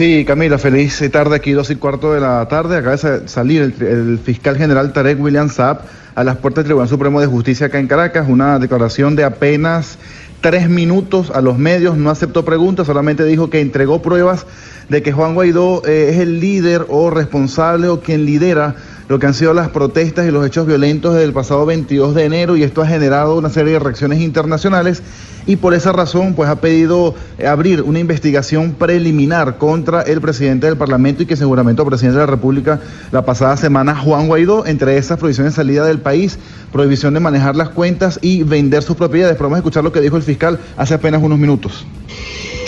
Sí, Camila, feliz tarde aquí, dos y cuarto de la tarde. Acaba de salir el, fiscal general Tarek William Saab a las puertas del Tribunal Supremo de Justicia acá en Caracas, una declaración de apenas tres minutos a los medios, no aceptó preguntas, solamente dijo que entregó pruebas de que Juan Guaidó eh, es el líder o responsable o quien lidera lo que han sido las protestas y los hechos violentos del pasado 22 de enero y esto ha generado una serie de reacciones internacionales y por esa razón pues ha pedido eh, abrir una investigación preliminar contra el presidente del Parlamento y que seguramente el presidente de la República la pasada semana, Juan Guaidó, entre esas prohibiciones de salida del país, prohibición de manejar las cuentas y vender sus propiedades. Pero vamos a escuchar lo que dijo el fiscal hace apenas unos minutos.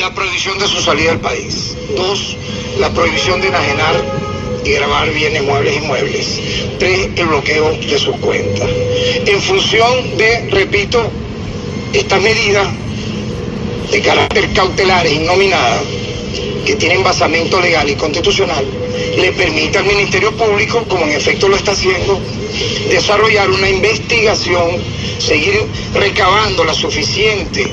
La prohibición de su salida del país. Dos, la prohibición de enajenar grabar bienes muebles y muebles. Tres, el bloqueo de sus cuentas. En función de, repito, estas medidas de carácter cautelar e innominada, que tienen basamento legal y constitucional, le permite al Ministerio Público, como en efecto lo está haciendo, desarrollar una investigación, seguir recabando la suficiente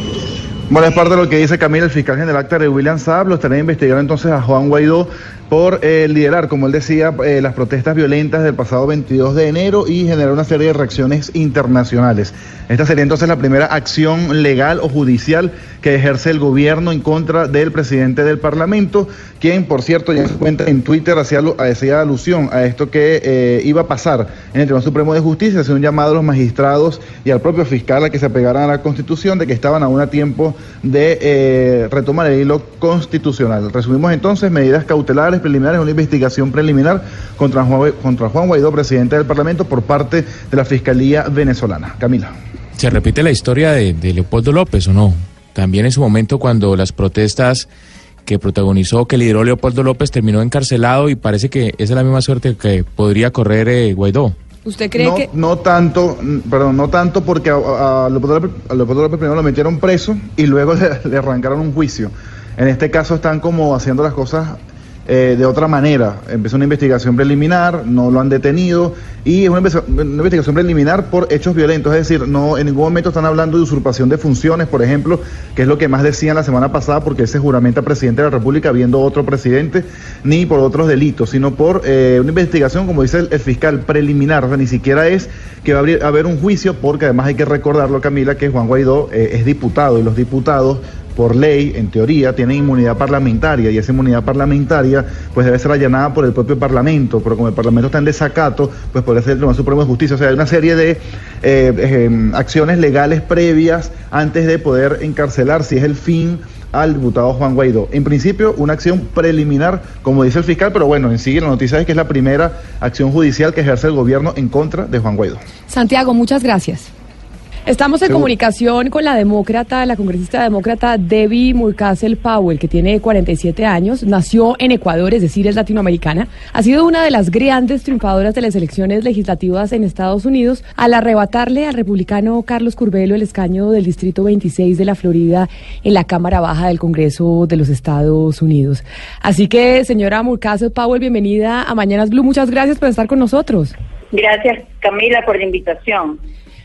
bueno, es parte de lo que dice Camila, el fiscal general de William Saab, lo estará investigando entonces a Juan Guaidó por eh, liderar, como él decía, eh, las protestas violentas del pasado 22 de enero y generar una serie de reacciones internacionales. Esta sería entonces la primera acción legal o judicial que ejerce el gobierno en contra del presidente del Parlamento, quien, por cierto, ya se cuenta en Twitter hacía, hacía alusión a esto que eh, iba a pasar en el Tribunal Supremo de Justicia, hace un llamado a los magistrados y al propio fiscal a que se apegaran a la Constitución de que estaban aún a tiempo de retomar el hilo constitucional. Resumimos entonces medidas cautelares preliminares, una investigación preliminar contra Juan, contra Juan Guaidó, presidente del Parlamento, por parte de la Fiscalía venezolana. Camila. ¿Se repite la historia de, Leopoldo López o no? También en su momento cuando las protestas que protagonizó, que lideró Leopoldo López, terminó encarcelado y parece que esa es la misma suerte que podría correr eh, Guaidó. ¿Usted cree no, que.? No tanto, perdón, no tanto porque a, Leopoldo, López, primero lo metieron preso y luego le, arrancaron un juicio. En este caso están como haciendo las cosas eh, de otra manera. Empezó una investigación preliminar, no lo han detenido y es una, investigación preliminar por hechos violentos, es decir, no en ningún momento están hablando de usurpación de funciones, por ejemplo, que es lo que más decían la semana pasada porque ese juramento presidente de la República viendo otro presidente, ni por otros delitos, sino por eh, una investigación, como dice el, fiscal, preliminar, o sea, ni siquiera es que va a haber un juicio porque además hay que recordarlo, Camila, que Juan Guaidó eh, es diputado y los diputados por ley, en teoría, tienen inmunidad parlamentaria y esa inmunidad parlamentaria pues debe ser allanada por el propio Parlamento, pero como el Parlamento está en desacato, pues puede ser el Tribunal Supremo de Justicia. O sea, hay una serie de eh, em, acciones legales previas antes de poder encarcelar, si es el fin al diputado Juan Guaidó. En principio, una acción preliminar, como dice el fiscal, pero bueno, en sí la noticia es que es la primera acción judicial que ejerce el gobierno en contra de Juan Guaidó. Santiago, muchas gracias. Estamos en comunicación con la demócrata, la congresista demócrata Debbie Murcastle Powell, que tiene 47 años, nació en Ecuador, es decir, es latinoamericana. Ha sido una de las grandes triunfadoras de las elecciones legislativas en Estados Unidos al arrebatarle al republicano Carlos Curbelo el escaño del Distrito 26 de la Florida en la Cámara Baja del Congreso de los Estados Unidos. Así que, señora Murcastle Powell, bienvenida a Mañanas Blue. Muchas gracias por estar con nosotros. Gracias, Camila, por la invitación.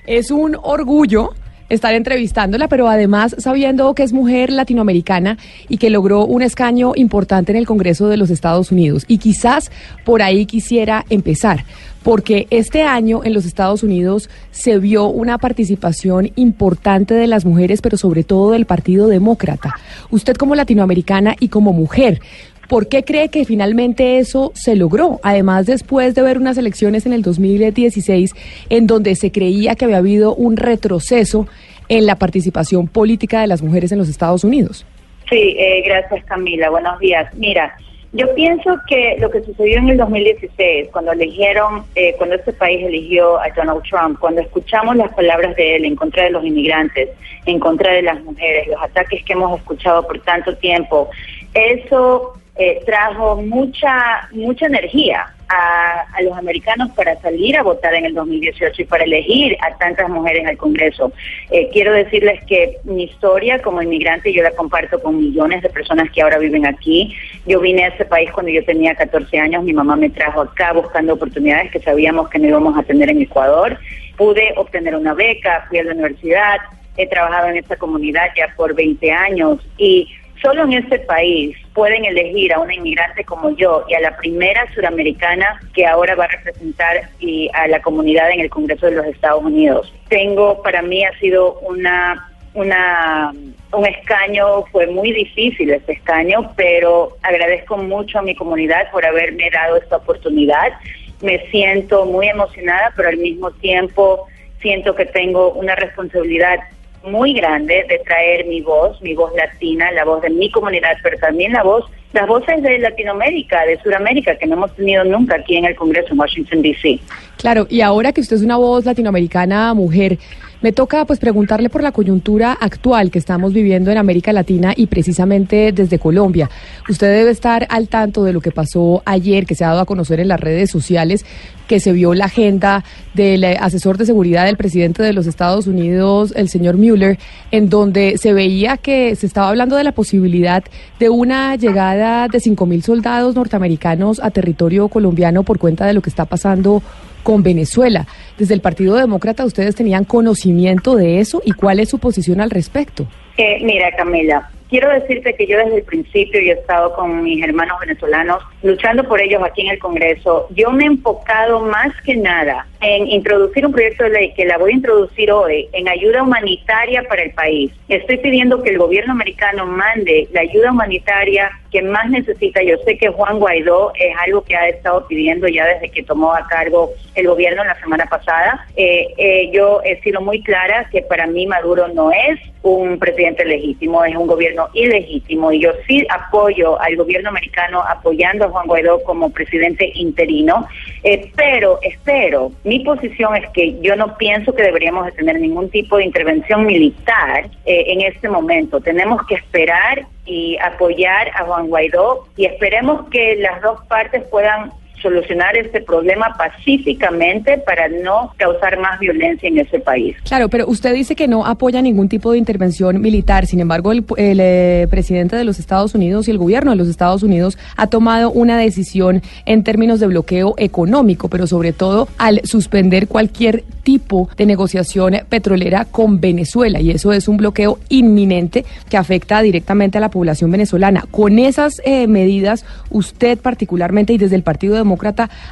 Es un orgullo estar entrevistándola, pero además sabiendo que es mujer latinoamericana y que logró un escaño importante en el Congreso de los Estados Unidos. Y quizás por ahí quisiera empezar, porque este año en los Estados Unidos se vio una participación importante de las mujeres, pero sobre todo del Partido Demócrata. Usted como latinoamericana y como mujer, ¿Por qué cree que finalmente eso se logró? Además, después de ver unas elecciones en el 2016 en donde se creía que había habido un retroceso en la participación política de las mujeres en los Estados Unidos. Sí, eh, gracias Camila. Buenos días. Mira, yo pienso que lo que sucedió en el 2016, cuando eligieron, eh, cuando este país eligió a Donald Trump, cuando escuchamos las palabras de él en contra de los inmigrantes, en contra de las mujeres, los ataques que hemos escuchado por tanto tiempo, eso eh, trajo mucha mucha energía a, los americanos para salir a votar en el 2018 y para elegir a tantas mujeres al Congreso. Eh, quiero decirles que mi historia como inmigrante yo la comparto con millones de personas que ahora viven aquí. Yo vine a este país cuando yo tenía 14 años, mi mamá me trajo acá buscando oportunidades que sabíamos que no íbamos a tener en Ecuador. Pude obtener una beca, fui a la universidad, he trabajado en esta comunidad ya por 20 años y Solo en este país pueden elegir a una inmigrante como yo y a la primera suramericana que ahora va a representar y a la comunidad en el Congreso de los Estados Unidos. Tengo, para mí ha sido una una un escaño, fue muy difícil este escaño, pero agradezco mucho a mi comunidad por haberme dado esta oportunidad. Me siento muy emocionada, pero al mismo tiempo siento que tengo una responsabilidad muy grande de traer mi voz, mi voz latina, la voz de mi comunidad, pero también la voz, las voces de Latinoamérica, de Sudamérica, que no hemos tenido nunca aquí en el Congreso en Washington, D.C. Claro, y ahora que usted es una voz latinoamericana, mujer, me toca pues preguntarle por la coyuntura actual que estamos viviendo en América Latina y precisamente desde Colombia. Usted debe estar al tanto de lo que pasó ayer, que se ha dado a conocer en las redes sociales, que se vio la agenda del eh, asesor de seguridad del presidente de los Estados Unidos, el señor Mueller, en donde se veía que se estaba hablando de la posibilidad de una llegada de cinco mil soldados norteamericanos a territorio colombiano por cuenta de lo que está pasando con Venezuela. Desde el Partido Demócrata, ¿ustedes tenían conocimiento de eso y cuál es su posición al respecto? Eh, mira, Camila, quiero decirte que yo desde el principio he estado con mis hermanos venezolanos luchando por ellos aquí en el Congreso. Yo me he enfocado más que nada en introducir un proyecto de ley que la voy a introducir hoy en ayuda humanitaria para el país. Estoy pidiendo que el gobierno americano mande la ayuda humanitaria que más necesita. Yo sé que Juan Guaidó es algo que ha estado pidiendo ya desde que tomó a cargo el gobierno la semana pasada. Eh, eh, yo he sido muy clara que para mí Maduro no es un presidente legítimo, es un gobierno ilegítimo y yo sí apoyo al gobierno americano apoyando a Juan Guaidó como presidente interino, eh, pero espero, posición es que yo no pienso que deberíamos de tener ningún tipo de intervención militar en este momento. Tenemos que esperar y apoyar a Juan Guaidó y esperemos que las dos partes puedan solucionar este problema pacíficamente para no causar más violencia en ese país. Claro, pero usted dice que no apoya ningún tipo de intervención militar. Sin embargo, el, el eh, presidente de los Estados Unidos y el gobierno de los Estados Unidos ha tomado una decisión en términos de bloqueo económico, pero sobre todo al suspender cualquier tipo de negociación petrolera con Venezuela. Y eso es un bloqueo inminente que afecta directamente a la población venezolana. Con esas eh, medidas, usted particularmente y desde el Partido Democrático,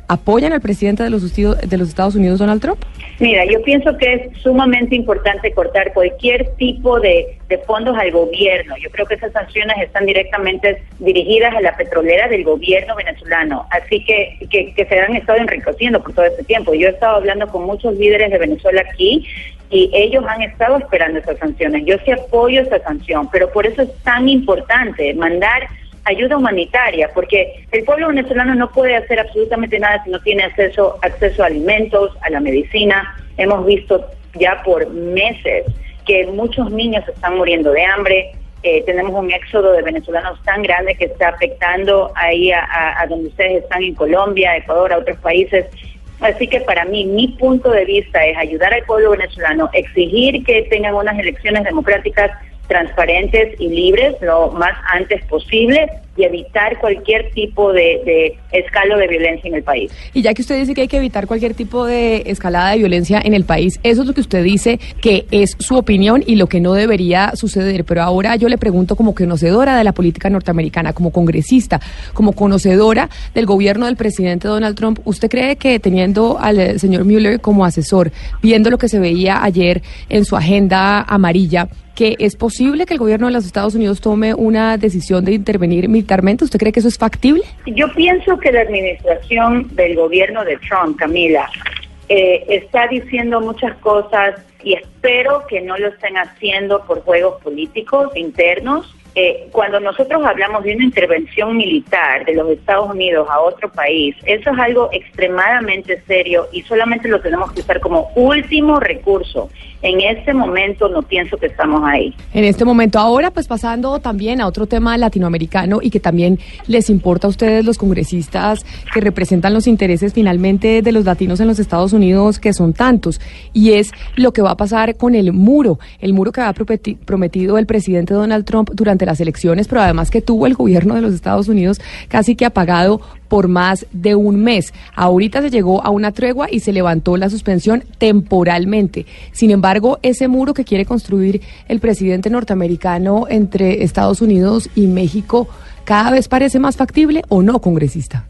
apoyan al presidente de los, de los Estados Unidos, Donald Trump? Mira, yo pienso que es sumamente importante cortar cualquier tipo de, fondos al gobierno. Yo creo que esas sanciones están directamente dirigidas a la petrolera del gobierno venezolano, así que, que, que se han estado enriqueciendo por todo este tiempo. Yo he estado hablando con muchos líderes de Venezuela aquí y ellos han estado esperando esas sanciones. Yo sí apoyo esa sanción, pero por eso es tan importante mandar ayuda humanitaria, porque el pueblo venezolano no puede hacer absolutamente nada si no tiene acceso, acceso a alimentos, a la medicina. Hemos visto ya por meses que muchos niños están muriendo de hambre. Eh, tenemos un éxodo de venezolanos tan grande que está afectando ahí a, a donde ustedes están en Colombia, Ecuador, a otros países. Así que para mí, mi punto de vista es ayudar al pueblo venezolano, exigir que tengan unas elecciones democráticas transparentes y libres lo más antes posible y evitar cualquier tipo de, de, escalo de violencia en el país. Y ya que usted dice que hay que evitar cualquier tipo de escalada de violencia en el país, eso es lo que usted dice que es su opinión y lo que no debería suceder. Pero ahora yo le pregunto como conocedora de la política norteamericana, como congresista, como conocedora del gobierno del presidente Donald Trump, ¿usted cree que teniendo al señor Mueller como asesor, viendo lo que se veía ayer en su agenda amarilla, que es posible que el gobierno de los Estados Unidos tome una decisión de intervenir militarmente? ¿Usted cree que eso es factible? Yo pienso que la administración del gobierno de Trump, Camila, eh, está diciendo muchas cosas y espero que no lo estén haciendo por juegos políticos internos. Eh, cuando nosotros hablamos de una intervención militar de los Estados Unidos a otro país, eso es algo extremadamente serio y solamente lo tenemos que usar como último recurso. En este momento no pienso que estamos ahí. En este momento, ahora pues pasando también a otro tema latinoamericano y que también les importa a ustedes los congresistas que representan los intereses finalmente de los latinos en los Estados Unidos, que son tantos, y es lo que va a pasar con el muro, el muro que prometi- prometido el presidente Donald Trump durante las elecciones, pero además que tuvo el gobierno de los Estados Unidos casi que apagado por más de un mes. Ahorita se llegó a una tregua y se levantó la suspensión temporalmente. Sin embargo, ese muro que quiere construir el presidente norteamericano entre Estados Unidos y México cada vez parece más factible o no, congresista.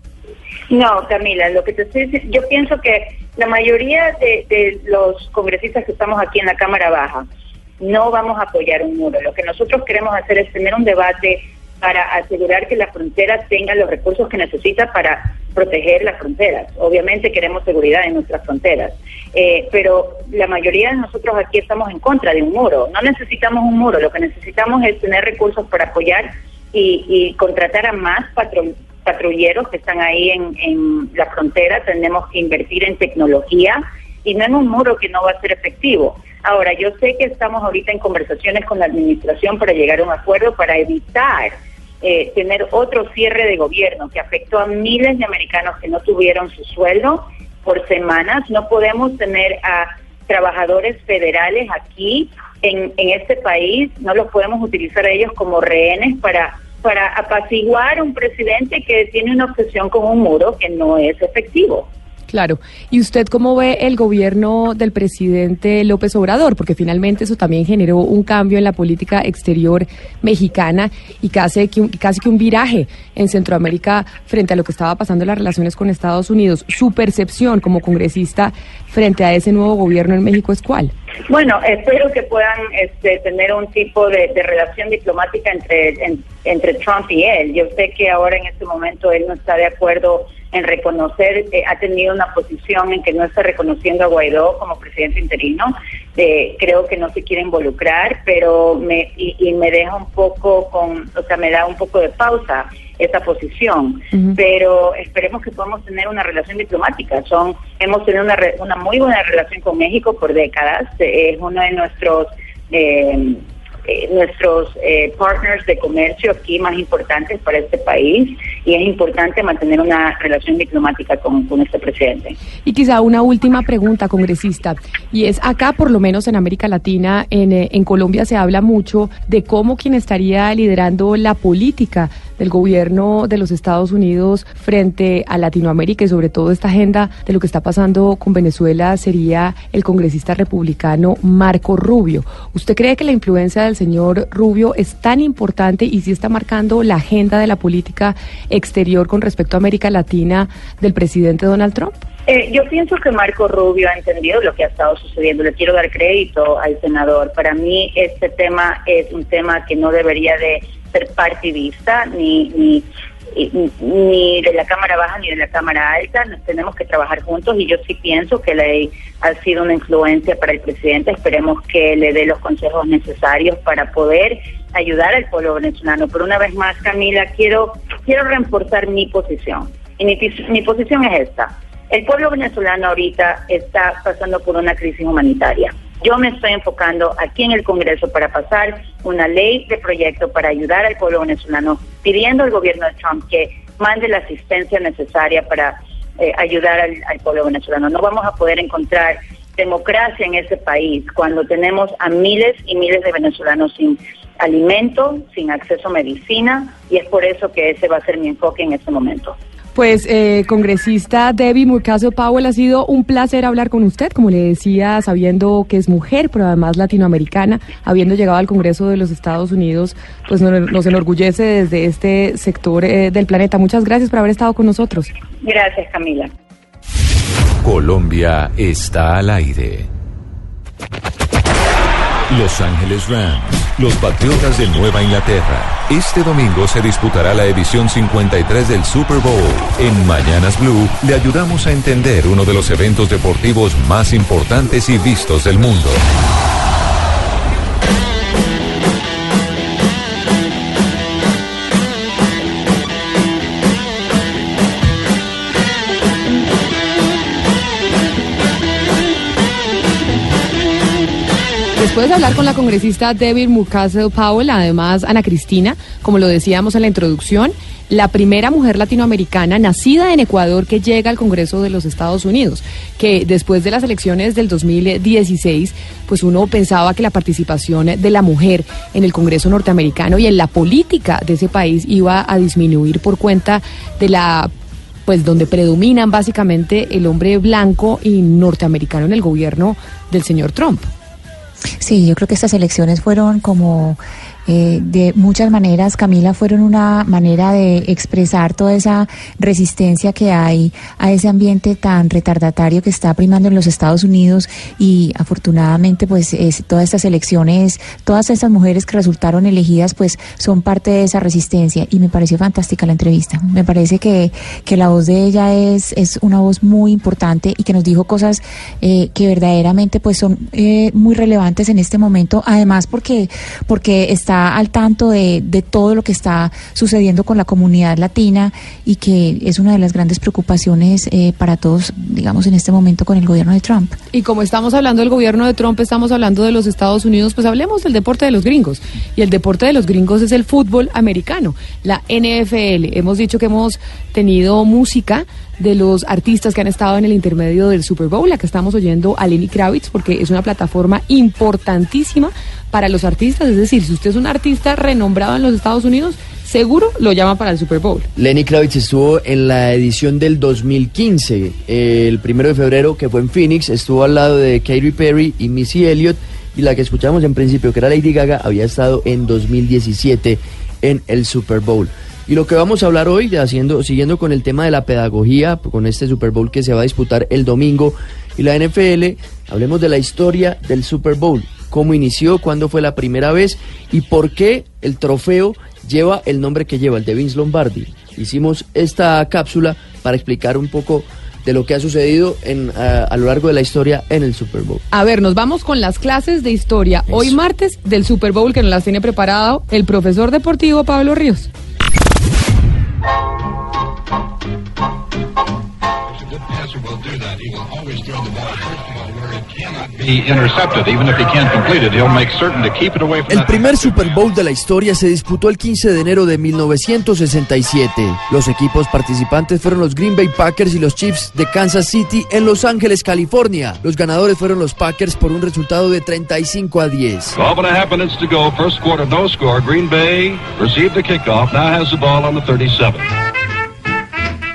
No, Camila, lo que te estoy diciendo, yo pienso que la mayoría de, de los congresistas que estamos aquí en la Cámara Baja no vamos a apoyar un muro. Lo que nosotros queremos hacer es tener un debate para asegurar que la frontera tenga los recursos que necesita para proteger las fronteras. Obviamente queremos seguridad en nuestras fronteras, eh, pero la mayoría de nosotros aquí estamos en contra de un muro. No necesitamos un muro, lo que necesitamos es tener recursos para apoyar y, y contratar a más patru- patrulleros que están ahí en, en la frontera. Tenemos que invertir en tecnología y no en un muro que no va a ser efectivo. Ahora, yo sé que estamos ahorita en conversaciones con la administración para llegar a un acuerdo para evitar eh, tener otro cierre de gobierno que afectó a miles de americanos que no tuvieron su sueldo por semanas. No podemos tener a trabajadores federales aquí en, en este país, no los podemos utilizar a ellos como rehenes para, para apaciguar un presidente que tiene una obsesión con un muro que no es efectivo. Claro. ¿Y usted cómo ve el gobierno del presidente López Obrador? Porque finalmente eso también generó un cambio en la política exterior mexicana y casi que un, casi que un viraje en Centroamérica frente a lo que estaba pasando en las relaciones con Estados Unidos. ¿Su percepción como congresista frente a ese nuevo gobierno en México es cuál? Bueno, espero que puedan este, tener un tipo de, relación diplomática entre, en- entre Trump y él. Yo sé que ahora en este momento él no está de acuerdo en reconocer, eh, ha tenido una posición en que no está reconociendo a Guaidó como presidente interino. Eh, creo que no se quiere involucrar, pero me, y, y me deja un poco con, o sea, me da un poco de pausa esa posición. Pero esperemos que podamos tener una relación diplomática. Son, hemos tenido una, re- una muy buena relación con México por décadas. Es uno de nuestros eh, eh, nuestros eh, partners de comercio aquí más importantes para este país y es importante mantener una relación diplomática con, con este presidente. Y quizá una última pregunta, congresista, y es acá, por lo menos en América Latina, en, eh, en Colombia se habla mucho de cómo quien estaría liderando la política del gobierno de los Estados Unidos frente a Latinoamérica y sobre todo esta agenda de lo que está pasando con Venezuela sería el congresista republicano Marco Rubio. ¿Usted cree que la influencia del señor Rubio es tan importante y si está marcando la agenda de la política exterior con respecto a América Latina del presidente Donald Trump? Eh, yo pienso que Marco Rubio ha entendido lo que ha estado sucediendo. Le quiero dar crédito al senador. Para mí este tema es un tema que no debería de ser partidista ni, ni, ni de la Cámara Baja ni de la Cámara Alta. Nos tenemos que trabajar juntos y yo sí pienso que la ley ha sido una influencia para el presidente. Esperemos que le dé los consejos necesarios para poder ayudar al pueblo venezolano. Pero una vez más, Camila, quiero, quiero reforzar mi posición. Y mi, mi posición es esta. El pueblo venezolano ahorita está pasando por una crisis humanitaria. Yo me estoy enfocando aquí en el Congreso para pasar una ley de proyecto para ayudar al pueblo venezolano, pidiendo al gobierno de Trump que mande la asistencia necesaria para eh, ayudar al, al pueblo venezolano. No vamos a poder encontrar democracia en ese país cuando tenemos a miles y miles de venezolanos sin alimento, sin acceso a medicina, y es por eso que ese va a ser mi enfoque en este momento. Pues, eh, congresista Debbie Murcaso Powell, ha sido un placer hablar con usted, como le decía, sabiendo que es mujer, pero además latinoamericana, habiendo llegado al Congreso de los Estados Unidos, pues nos, nos enorgullece desde este sector eh, del planeta. Muchas gracias por haber estado con nosotros. Gracias, Camila. Colombia está al aire. Los Ángeles Rams, los Patriotas de Nueva Inglaterra. Este domingo se disputará la edición 53 del Super Bowl. En Mañanas Blue le ayudamos a entender uno de los eventos deportivos más importantes y vistos del mundo. Después de hablar con la congresista Debbie Mukasey Powell, además Ana Cristina, como lo decíamos en la introducción, la primera mujer latinoamericana nacida en Ecuador que llega al Congreso de los Estados Unidos, que después de las elecciones del 2016, pues uno pensaba que la participación de la mujer en el Congreso norteamericano y en la política de ese país iba a disminuir por cuenta de la pues donde predominan básicamente el hombre blanco y norteamericano en el gobierno del señor Trump. Sí, yo creo que estas elecciones fueron como eh, de muchas maneras, Camila, fueron una manera de expresar toda esa resistencia que hay a ese ambiente tan retardatario que está primando en los Estados Unidos y afortunadamente pues es, todas estas elecciones, todas estas mujeres que resultaron elegidas pues son parte de esa resistencia y me pareció fantástica la entrevista. Me parece que, que la voz de ella es, es una voz muy importante y que nos dijo cosas eh, que verdaderamente pues son eh, muy relevantes en este momento, además porque, porque está al tanto de, de, todo lo que está sucediendo con la comunidad latina y que es una de las grandes preocupaciones eh, para todos, digamos, en este momento con el gobierno de Trump. Y como estamos hablando del gobierno de Trump, estamos hablando de los Estados Unidos, pues hablemos del deporte de los gringos. Y el deporte de los gringos es el fútbol americano, la NFL. Hemos dicho que hemos tenido música de los artistas que han estado en el intermedio del Super Bowl. La que estamos oyendo a Lenny Kravitz, porque es una plataforma importantísima para los artistas. Es decir, si usted es un artista renombrado en los Estados Unidos, seguro lo llama para el Super Bowl. Lenny Kravitz estuvo en la edición del 2015, el primero de febrero, que fue en Phoenix, estuvo al lado de Katy Perry y Missy Elliott, y la que escuchamos en principio, que era Lady Gaga, había estado en 2017 en el Super Bowl. Y lo que vamos a hablar hoy, haciendo, siguiendo con el tema de la pedagogía, con este Super Bowl que se va a disputar el domingo, y la NFL, hablemos de la historia del Super Bowl, cómo inició, cuándo fue la primera vez y por qué el trofeo lleva el nombre que lleva, el de Vince Lombardi. Hicimos esta cápsula para explicar un poco de lo que ha sucedido en, a, a, lo largo de la historia en el Super Bowl. A ver, nos vamos con las clases de historia Eso. hoy martes del Super Bowl que nos las tiene preparado el profesor deportivo Pablo Ríos. The passer will do el primer Super Bowl de la historia se disputó el 15 de enero de 1967. Los equipos participantes fueron los Green Bay Packers y los Chiefs de Kansas City en Los Ángeles, California. Los ganadores fueron los Packers por un resultado de 35 a 10. 12 and a half minutes to go. First quarter, no score. Green Bay received the kickoff. Now has the ball on the 37.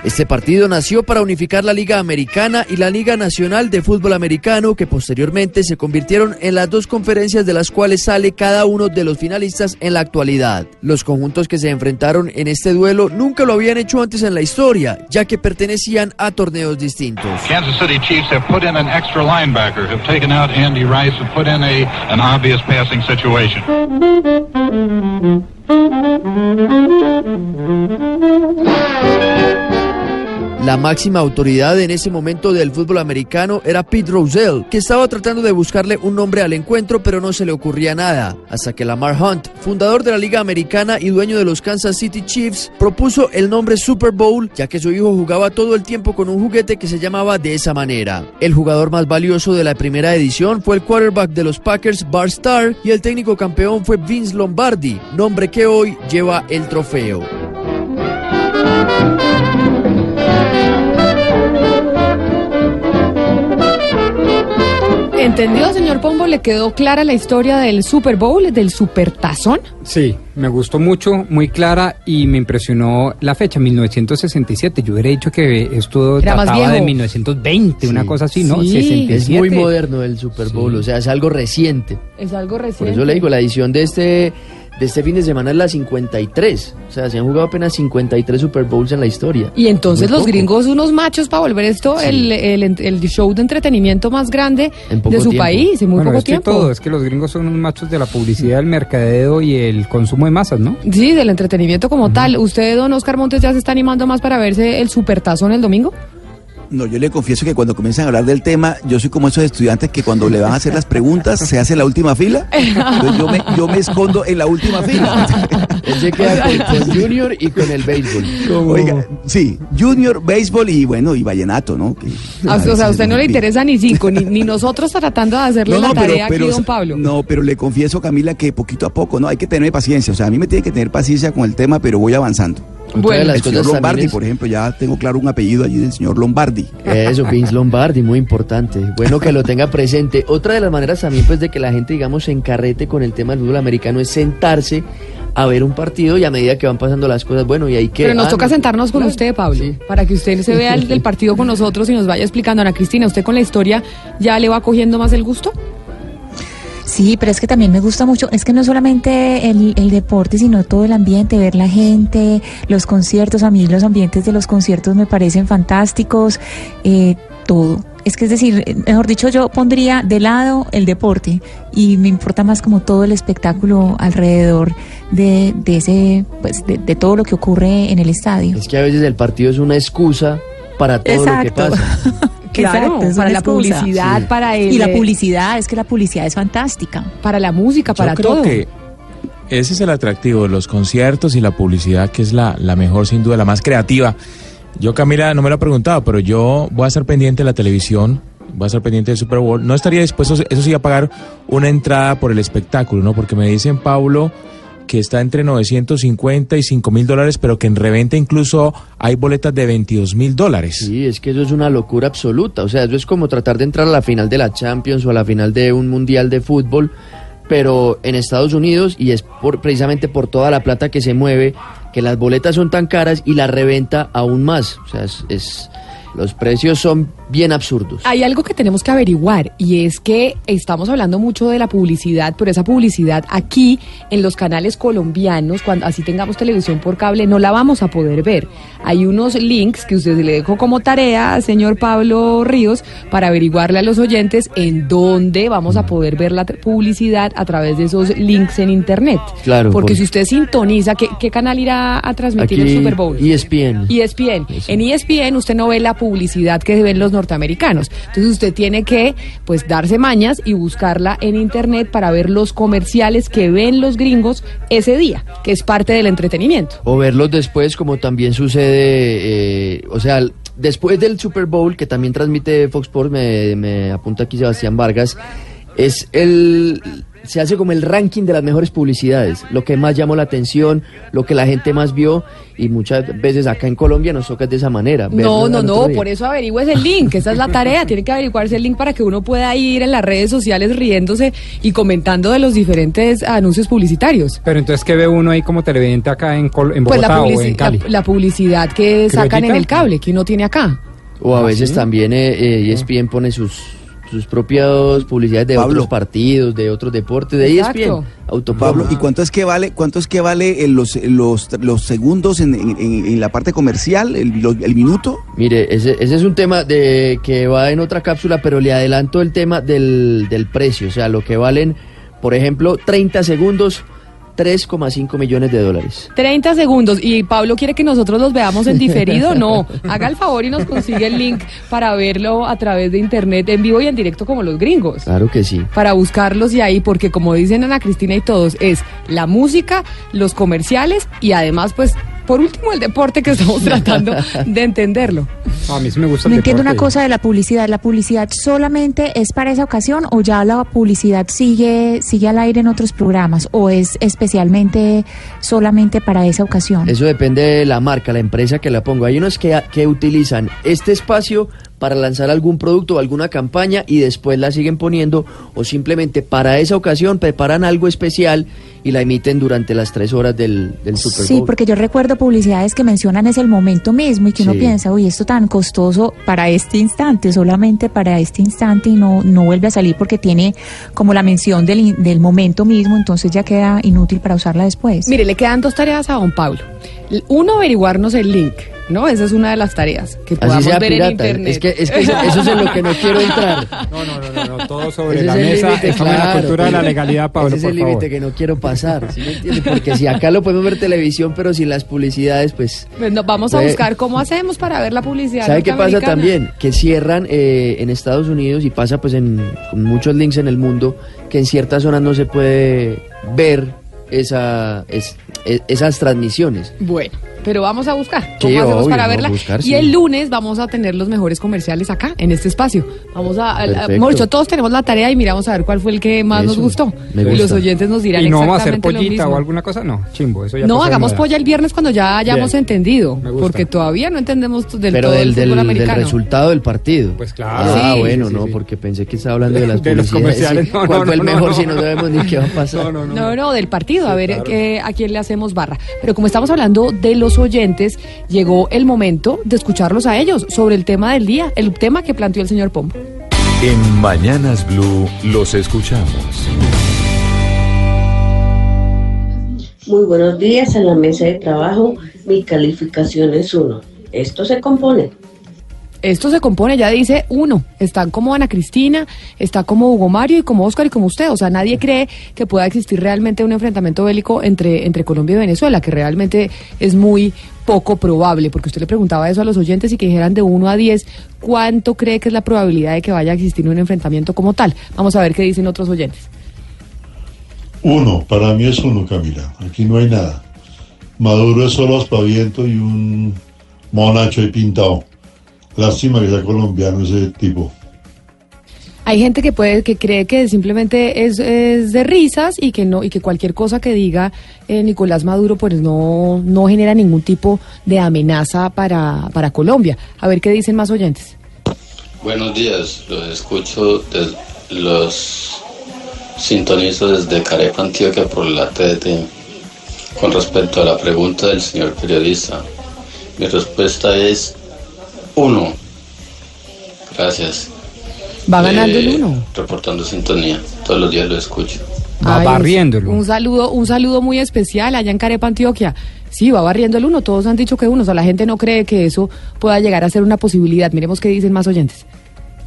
Este partido nació para unificar la Liga Americana y la Liga Nacional de Fútbol Americano, que posteriormente se convirtieron en las dos conferencias de las cuales sale cada uno de los finalistas en la actualidad. Los conjuntos que se enfrentaron en este duelo nunca lo habían hecho antes en la historia, ya que pertenecían a torneos distintos. Kansas City Chiefs have put in an extra linebacker, have taken out Andy Rice and put in a an obvious passing situation. La máxima autoridad en ese momento del fútbol americano era Pete Rozelle, que estaba tratando de buscarle un nombre al encuentro, pero no se le ocurría nada. Hasta que Lamar Hunt, fundador de la Liga Americana y dueño de los Kansas City Chiefs, propuso el nombre Super Bowl, ya que su hijo jugaba todo el tiempo con un juguete que se llamaba de esa manera. El jugador más valioso de la primera edición fue el quarterback de los Packers, Bart Starr, y el técnico campeón fue Vince Lombardi, nombre que hoy lleva el trofeo. ¿Entendió, señor Pombo? ¿Le quedó clara la historia del Super Bowl, del Super Tazón? Sí, me gustó mucho, muy clara y me impresionó la fecha, 1967. Yo hubiera dicho que esto Era trataba de 1920, sí. una cosa así, ¿no? Sí. 67. Es muy moderno el Super Bowl, sí. o sea, es algo reciente. Es algo reciente. Por eso le digo, la edición de este de este fin de semana es la 53. O sea, se han jugado apenas 53 Super Bowls en la historia. Y entonces Muy los poco. gringos, unos machos para volver esto el, el, el show de entretenimiento más grande de su tiempo. país, en muy Bueno, poco es que tiempo. todo, es que los gringos son unos machos de la publicidad, el mercadeo y el consumo de masas, ¿no? Sí, del entretenimiento como tal. ¿Usted, don Oscar Montes, ya se está animando más para verse el supertazón el domingo? No, yo le confieso que cuando comienzan a hablar del tema, yo soy como esos estudiantes que cuando le van a hacer las preguntas se hace en la última fila. Entonces yo me, yo me escondo en la última fila. Él se queda con, con Junior y con el béisbol. Oiga, sí, Junior, béisbol y bueno, y vallenato, ¿no? Que- Ah, o sea, a usted no le interesa ni cinco, ni, ni nosotros tratando de hacerle No, la no, pero- tarea pero- aquí, don Pablo. No, pero le confieso, Camila, que poquito a poco, ¿no? Hay que tener paciencia. O sea, a mí me tiene que tener paciencia con el tema, pero voy avanzando. De las el señor cosas Lombardi, es- por ejemplo, ya tengo claro un apellido allí del señor Lombardi. Eso, Vince Lombardi, muy importante. Bueno que lo tenga presente. Otra de las maneras también, pues, de que la gente, digamos, se encarrete con el tema del fútbol americano es sentarse a ver un partido y a medida que van pasando las cosas, bueno, y hay que... Pero nos ah, toca no, sentarnos con claro. usted, Pablo, para que usted se vea el, el partido con nosotros y nos vaya explicando. Ana Cristina, ¿usted con la historia ya le va cogiendo más el gusto? Sí, pero es que también me gusta mucho, es que no solamente el, el deporte, sino todo el ambiente, ver la gente, los conciertos, a mí los ambientes de los conciertos me parecen fantásticos, eh, todo. Es que es decir, eh, mejor dicho, yo pondría de lado el deporte y me importa más como todo el espectáculo alrededor de, de ese, pues de, de todo lo que ocurre en el estadio. Es que a veces el partido es una excusa para todo Exacto. lo que pasa. Claro, Exacto, para la excusa. publicidad, Sí. para el... Y la publicidad, es que la publicidad es fantástica. Para la música, Yo creo que ese es el atractivo de los conciertos y la publicidad, que es la, la mejor, sin duda, la más creativa. Yo, Camila, no me lo he preguntado, pero yo voy a estar pendiente de la televisión, voy a estar pendiente del Super Bowl. No estaría dispuesto, eso sí, a pagar una entrada por el espectáculo, ¿no? Porque me dicen, Paulo, que está entre 950 y 5 mil dólares, pero que en reventa incluso hay boletas de 22 mil dólares. Sí, es que eso es una locura absoluta. O sea, eso es como tratar de entrar a la final de la Champions o a la final de un mundial de fútbol, pero en Estados Unidos y es por, precisamente por toda la plata que se mueve que las boletas son tan caras y la reventa aún más. O sea, es, es- los precios son bien absurdos. Hay algo que tenemos que averiguar y es que estamos hablando mucho de la publicidad, pero esa publicidad aquí en los canales colombianos, cuando así tengamos televisión por cable, no la vamos a poder ver. Hay unos links que usted le dejó como tarea, señor Pablo Ríos, para averiguarle a los oyentes en dónde vamos a poder ver la publicidad a través de esos links en internet. Claro, Porque por- si usted sintoniza, ¿qué, qué canal irá a transmitir Aquí el Super Bowl? ESPN. ESPN. En E ESPN usted no ve la publicidad que ven los norteamericanos. Entonces usted tiene que pues darse mañas y buscarla en internet para ver los comerciales que ven los gringos ese día, que es parte del entretenimiento. O verlos después, como también sucede, eh, o sea, después del Super Bowl, que también transmite Fox Sports, me, me apunta aquí Sebastián Vargas, es el se hace como el ranking de las mejores publicidades, lo que más llamó la atención, lo que la gente más vio, y muchas veces acá en Colombia nos toca de esa manera. No, no, no, día. por eso averigües el link, esa es la tarea, tiene que averiguarse el link para que uno pueda ir en las redes sociales riéndose y comentando de los diferentes anuncios publicitarios. Pero entonces, ¿qué ve uno ahí como televidente acá en, Col- en Pues la, Bogotá o en Cali? la- la publicidad que sacan en el cable, que uno tiene acá. O a ¿Ah, veces sí? también eh, eh, ESPN pone sus sus propias publicidades de Pablo. otros partidos, de otros deportes, de Exacto. ESPN. Autopromo. Pablo, ¿y cuánto es que vale, cuánto es que vale eh, los, los, los segundos en, en- en- en la parte comercial, el, el minuto? Mire, ese, ese es un tema de que va en otra cápsula, pero le adelanto el tema del, del precio, o sea, lo que valen, por ejemplo, 30 segundos, 3,5 millones de dólares. 30 segundos. ¿Y Pablo quiere que nosotros los veamos en diferido? No. Haga el favor y nos consigue el link para verlo a través de internet en vivo y en directo como los gringos. Claro que sí. Para buscarlos y ahí, porque como dicen Ana Cristina y todos, es la música, los comerciales y además, pues, por último, el deporte que estamos tratando de entenderlo. a mí sí me gusta No el entiendo una cosa de la publicidad. ¿La publicidad solamente es para esa ocasión o ya la publicidad sigue sigue al aire en otros programas o es especialmente solamente para esa ocasión? Eso depende de la marca, la empresa que la ponga. Hay unos que, que utilizan este espacio para lanzar algún producto o alguna campaña y después la siguen poniendo o simplemente para esa ocasión preparan algo especial y la emiten durante las tres horas del, del Super Bowl. Sí, porque yo recuerdo publicidades que mencionan es el momento mismo y que uno Sí. piensa, uy, esto tan costoso para este instante, solamente para este instante y no, no vuelve a salir porque tiene como la mención del, in- del momento mismo, entonces ya queda inútil para usarla después. Mire, le quedan dos tareas a don Pablo. Uno, averiguarnos el link, ¿no? Esa es una de las tareas que podamos Así sea ver en internet. Es que, es que eso, eso es en lo que no quiero entrar. No, no, no, no, no, todo sobre Ese la es el mesa. Estamos en la claro, cultura de la pues, legalidad, Pablo, Ese es por el límite que no quiero pasar, ¿sí me entiende? Porque si acá lo podemos ver televisión, pero sin las publicidades, pues... Pues no, vamos a Pues- buscar cómo hacemos para ver la publicidad. ¿Sabe qué pasa también? Que cierran eh, en Estados Unidos y pasa pues en con muchos links en el mundo que en ciertas zonas no se puede ver esa, es- esas transmisiones. Bueno, pero vamos a buscar cómo Sí, hacemos obvio, para no, verla. buscar, y sí. el lunes vamos a tener los mejores comerciales acá, en este espacio. Vamos a, dicho, todos tenemos la tarea y miramos a ver cuál fue el que más nos Eso, gustó. me Y los oyentes nos dirán ¿Y no vamos a hacer pollita o alguna cosa? No, chimbo, eso ya No, hagamos polla el viernes cuando ya hayamos Bien. entendido, porque todavía no entendemos del pero todo del, el del, fútbol del resultado del partido. Pues claro. Ah, Sí, bueno, sí, no, sí. porque pensé que estaba hablando de las De los publicidades. comerciales, no, ¿Cuál no, fue el no, mejor no. si no sabemos ni qué va a pasar? No, no, del partido, a ver qué- a quién le hacemos barra. Pero como estamos hablando de los oyentes, llegó el momento de escucharlos a ellos sobre el tema del día, el tema que planteó el señor Pombo. En Mañanas Blue los escuchamos. Muy buenos días en la mesa de trabajo. Mi calificación es uno. Esto se compone. Esto se compone, ya dice uno. Están como Ana Cristina, está como Hugo Mario y como Oscar y como usted. O sea, nadie cree que pueda existir realmente un enfrentamiento bélico entre, entre Colombia y Venezuela, que realmente es muy poco probable, porque usted le preguntaba eso a los oyentes y que dijeran de 1 a 10, ¿cuánto cree que es la probabilidad de que vaya a existir un enfrentamiento como tal? Vamos a ver qué dicen otros oyentes. Uno, para mí es uno, Camila. Aquí no hay nada. Maduro es solo aspaviento y un monacho ahí pintado. Lástima que sea colombiano ese tipo. Hay gente que puede que cree que simplemente es, es de risas y que no y que cualquier cosa que diga eh, Nicolás Maduro pues no no genera ningún tipo de amenaza para, para Colombia. A ver qué dicen más oyentes. Buenos días, los escucho, des- los sintonizo desde Carepa, Antioquia por la TDT. Con respecto a la pregunta del señor periodista, mi respuesta es uno. Gracias. Va ganando Eh, el uno. Reportando sintonía, todos los días lo escucho. Va Ay, barriéndolo. Un, saludo, un saludo muy especial allá en Carepa, Antioquia. Sí, va barriendo el uno. Todos han dicho que uno. O sea, la gente no cree que eso pueda llegar a ser una posibilidad. Miremos qué dicen más oyentes.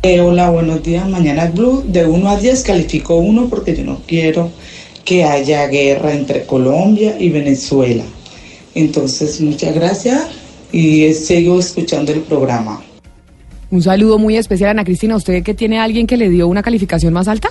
Eh, hola, buenos días. Mañana Blue, de 1 a 10 califico 1 porque yo no quiero que haya guerra entre Colombia y Venezuela. Entonces, muchas gracias y sigo escuchando el programa. Un saludo muy especial, Ana Cristina. ¿Usted que tiene alguien que le dio una calificación más alta?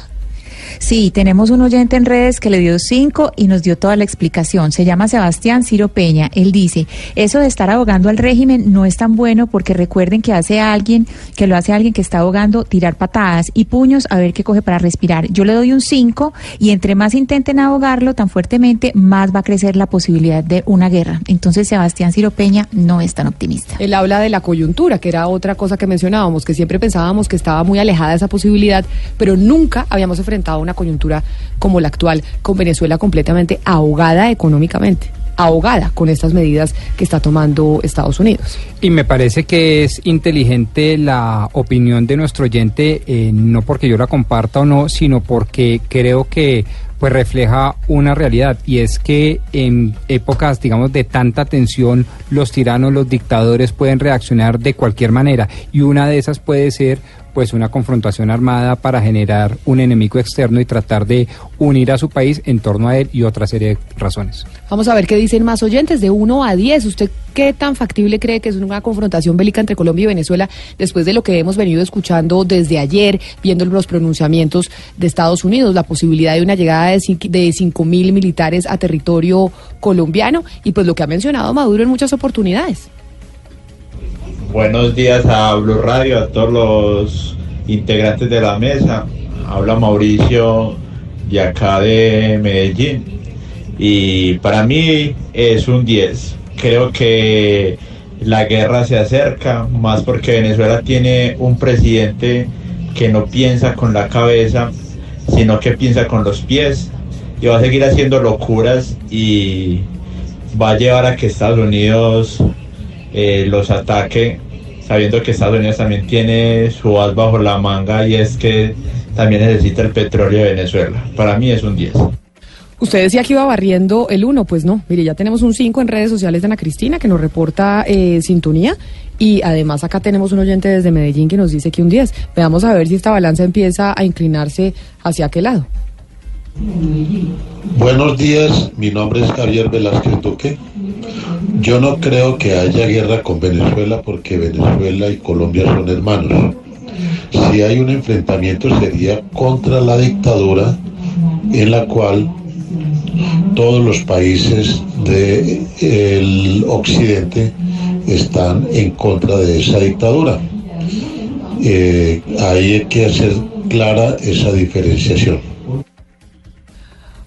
Sí, tenemos un oyente en redes que le dio cinco y nos dio toda la explicación. Se llama Sebastián Ciro Peña. Él dice, eso de estar abogando al régimen no es tan bueno porque recuerden que hace alguien, que lo hace alguien que está abogando, tirar patadas y puños a ver qué coge para respirar. Yo le doy un cinco y entre más intenten abogarlo tan fuertemente, más va a crecer la posibilidad de una guerra. Entonces Sebastián Ciro Peña no es tan optimista. Él habla de la coyuntura, que era otra cosa que mencionábamos, que siempre pensábamos que estaba muy alejada esa posibilidad, pero nunca habíamos enfrentado una coyuntura como la actual, con Venezuela completamente ahogada económicamente, ahogada con estas medidas que está tomando Estados Unidos. Y me parece que es inteligente la opinión de nuestro oyente, eh, no porque yo la comparta o no, sino porque creo que pues refleja una realidad y es que en épocas digamos de tanta tensión los tiranos los dictadores pueden reaccionar de cualquier manera y una de esas puede ser pues una confrontación armada para generar un enemigo externo y tratar de unir a su país en torno a él y otra serie de razones. Vamos a ver qué dicen más oyentes, de 1 a 10. ¿Usted qué tan factible cree que es una confrontación bélica entre Colombia y Venezuela después de lo que hemos venido escuchando desde ayer, viendo los pronunciamientos de Estados Unidos, la posibilidad de una llegada de cinco- de 5 mil militares a territorio colombiano y pues lo que ha mencionado Maduro en muchas oportunidades? Buenos días a Blue Radio, a todos los integrantes de la mesa. Habla Mauricio de acá de Medellín. Y para mí es un 10. Creo que la guerra se acerca, más porque Venezuela tiene un presidente que no piensa con la cabeza, sino que piensa con los pies y va a seguir haciendo locuras y va a llevar a que Estados Unidos eh, los ataque, sabiendo que Estados Unidos también tiene su as bajo la manga y es que también necesita el petróleo de Venezuela. Para mí es un 10. Usted decía que iba barriendo el 1, pues no. Mire, ya tenemos un 5 en redes sociales de Ana Cristina que nos reporta eh, sintonía y además acá tenemos un oyente desde Medellín que nos dice que un 10. Veamos a ver si esta balanza empieza a inclinarse hacia aquel lado. Buenos días, mi nombre es Javier Velázquez Duque. Yo no creo que haya guerra con Venezuela porque Venezuela y Colombia son hermanos. Si hay un enfrentamiento sería contra la dictadura en la cual todos los países del occidente están en contra de esa dictadura. Eh, ahí hay que hacer clara esa diferenciación.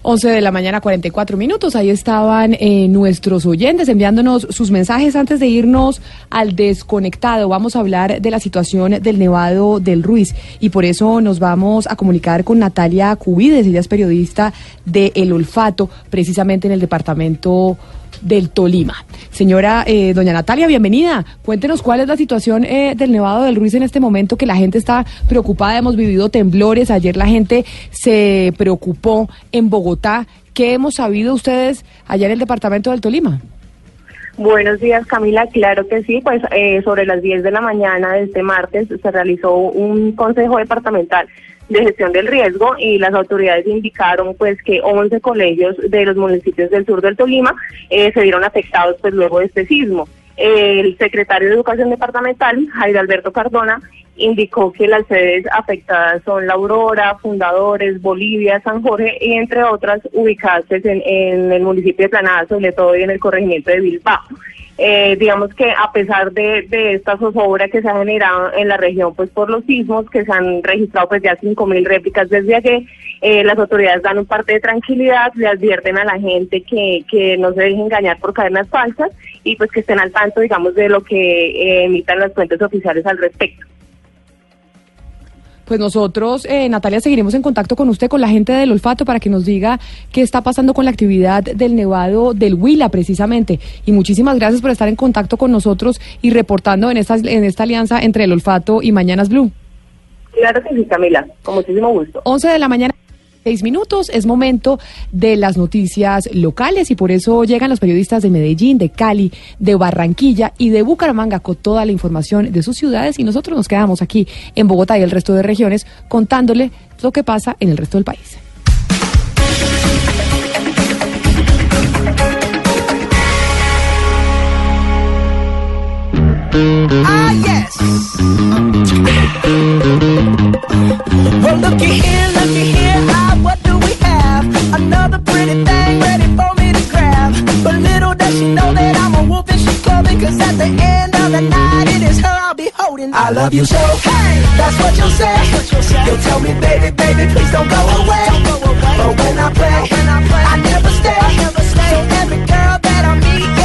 11 de la mañana, 44 minutos. Ahí estaban eh, nuestros oyentes enviándonos sus mensajes antes de irnos al desconectado. Vamos a hablar de la situación del Nevado del Ruiz y por eso nos vamos a comunicar con Natalia Cubides. Ella es periodista de El Olfato, precisamente en el departamento del Tolima. Señora eh, doña Natalia, bienvenida. Cuéntenos cuál es la situación eh, del Nevado del Ruiz en este momento, que la gente está preocupada. Hemos vivido temblores. Ayer la gente se preocupó en Bogotá. ¿Qué hemos sabido ustedes allá en el departamento del Tolima? Buenos días, Camila. Claro que sí, pues eh, sobre las 10 de la mañana de este martes se realizó un consejo departamental de gestión del riesgo y las autoridades indicaron pues que 11 colegios de los municipios del sur del Tolima eh, se vieron afectados pues luego de este sismo. El secretario de Educación Departamental, Jairo Alberto Cardona, indicó que las sedes afectadas son La Aurora, Fundadores, Bolivia, San Jorge y entre otras ubicadas en, el municipio de Planada, sobre todo y en el corregimiento de Bilbao. Eh, digamos que a pesar de, de esta zozobra que se ha generado en la región pues por los sismos, que se han registrado pues ya 5.000 réplicas desde ayer, eh, las autoridades dan un parte de tranquilidad, le advierten a la gente que, que no se deje engañar por cadenas falsas y pues que estén al tanto digamos de lo que eh, emitan las fuentes oficiales al respecto. Pues nosotros, eh, Natalia, seguiremos en contacto con usted, con la gente del olfato, para que nos diga qué está pasando con la actividad del Nevado del Huila, precisamente. Y muchísimas gracias por estar en contacto con nosotros y reportando en esta, en esta alianza entre el olfato y Mañanas Blue. Claro que sí, Camila, con muchísimo gusto. 11 de la mañana. Seis minutos, es momento de las noticias locales y por eso llegan los periodistas de Medellín, de Cali, de Barranquilla y de Bucaramanga con toda la información de sus ciudades y nosotros nos quedamos aquí en Bogotá y el resto de regiones contándole lo que pasa en el resto del país. Ah, yes. Another pretty thing ready for me to grab. But little does she know that I'm a wolf and she's clothing. Cause at the end of the night, it is her I'll be holding. I love you so, hey, that's what you'll say. You'll tell me, baby, baby, please don't go away. But when I play, I never stay. So every girl that I meet,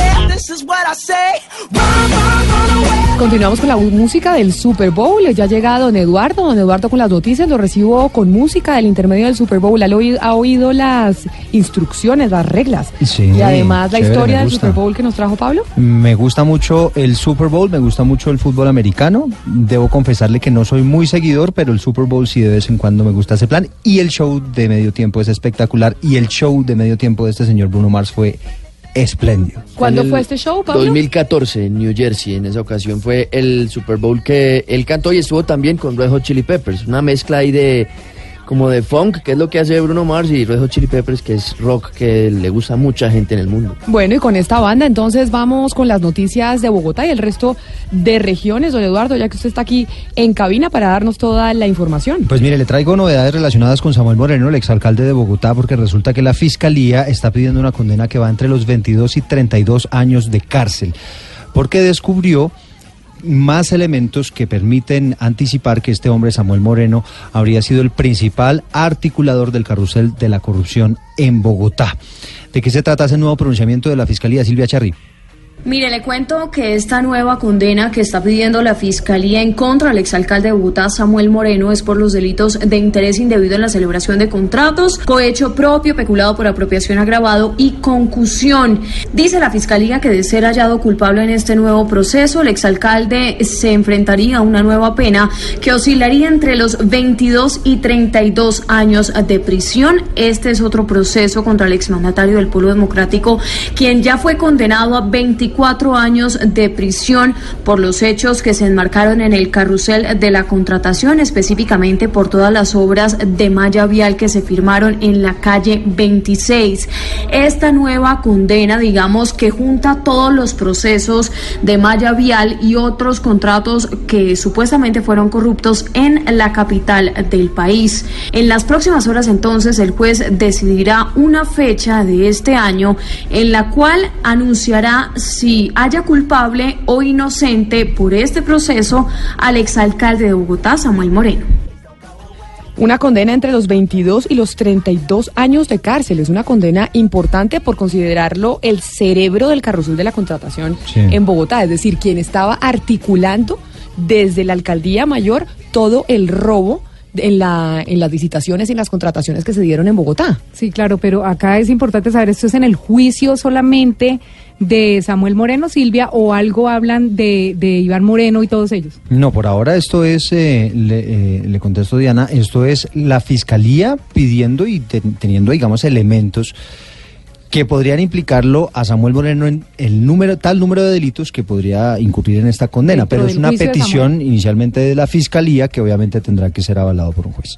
Continuamos con la música del Super Bowl. Ya ha llegado don Eduardo. Don Eduardo con las noticias. Lo recibo con música del intermedio del Super Bowl. ¿Ha oído, ha oído las instrucciones, las reglas? Sí, y además la chévere, historia del. Super Bowl que nos trajo Pablo. Me gusta mucho el Super Bowl, me gusta mucho el fútbol americano. Debo confesarle que no soy muy seguidor, pero el Super Bowl sí de vez en cuando me gusta ese plan. Y el show de medio tiempo es espectacular. Y el show de medio tiempo de este señor Bruno Mars fue espléndido. ¿Cuándo fue este show, Pablo? 2014 en New Jersey, en esa ocasión fue el Super Bowl que él cantó y estuvo también con Red Hot Chili Peppers, una mezcla ahí de como de funk, que es lo que hace Bruno Mars y Red Hot Chili Peppers, que es rock que le gusta a mucha gente en el mundo. Bueno, y con esta banda entonces vamos con las noticias de Bogotá y el resto de regiones. Don Eduardo, ya que usted está aquí en cabina para darnos toda la información. Pues mire, le traigo novedades relacionadas con Samuel Moreno, el exalcalde de Bogotá, porque resulta que la fiscalía está pidiendo una condena que va entre los 22 y 32 años de cárcel, porque descubrió más elementos que permiten anticipar que este hombre, Samuel Moreno, habría sido el principal articulador del carrusel de la corrupción en Bogotá. ¿De qué se trata ese nuevo pronunciamiento de la Fiscalía, Silvia Charri? Mire, le cuento que esta nueva condena que está pidiendo la Fiscalía en contra del exalcalde de Bogotá, Samuel Moreno, es por los delitos de interés indebido en la celebración de contratos, cohecho propio, peculado por apropiación agravado y concusión. Dice la Fiscalía que de ser hallado culpable en este nuevo proceso, el exalcalde se enfrentaría a una nueva pena que oscilaría entre los 22 y 32 años de prisión. Este es otro proceso contra el exmandatario del Pueblo Democrático, quien ya fue condenado a 24 años de prisión por los hechos que se enmarcaron en el carrusel de la contratación, específicamente por todas las obras de malla vial que se firmaron en la calle 26. Esta nueva condena, digamos, que junta todos los procesos de malla vial y otros contratos que supuestamente fueron corruptos en la capital del país. En las próximas horas entonces el juez decidirá una fecha de este año en la cual anunciará si haya culpable o inocente por este proceso al exalcalde de Bogotá, Samuel Moreno. Una condena entre los 22 y los 32 años de cárcel. Es una condena importante por considerarlo el cerebro del carrusel de la contratación Sí. en Bogotá. Es decir, quien estaba articulando desde la alcaldía mayor todo el robo en, la, en las licitaciones y en las contrataciones que se dieron en Bogotá. Sí, claro, pero acá es importante saber, ¿esto es en el juicio solamente de Samuel Moreno, Silvia, o algo hablan de, de Iván Moreno y todos ellos? No, por ahora esto es, eh, le, eh, le contesto Diana, esto es la fiscalía pidiendo y te- teniendo, digamos, elementos que podrían implicarlo a Samuel Moreno en el número, tal número de delitos que podría incurrir en esta condena. Pero es una de petición inicialmente de la fiscalía que obviamente tendrá que ser avalado por un juez.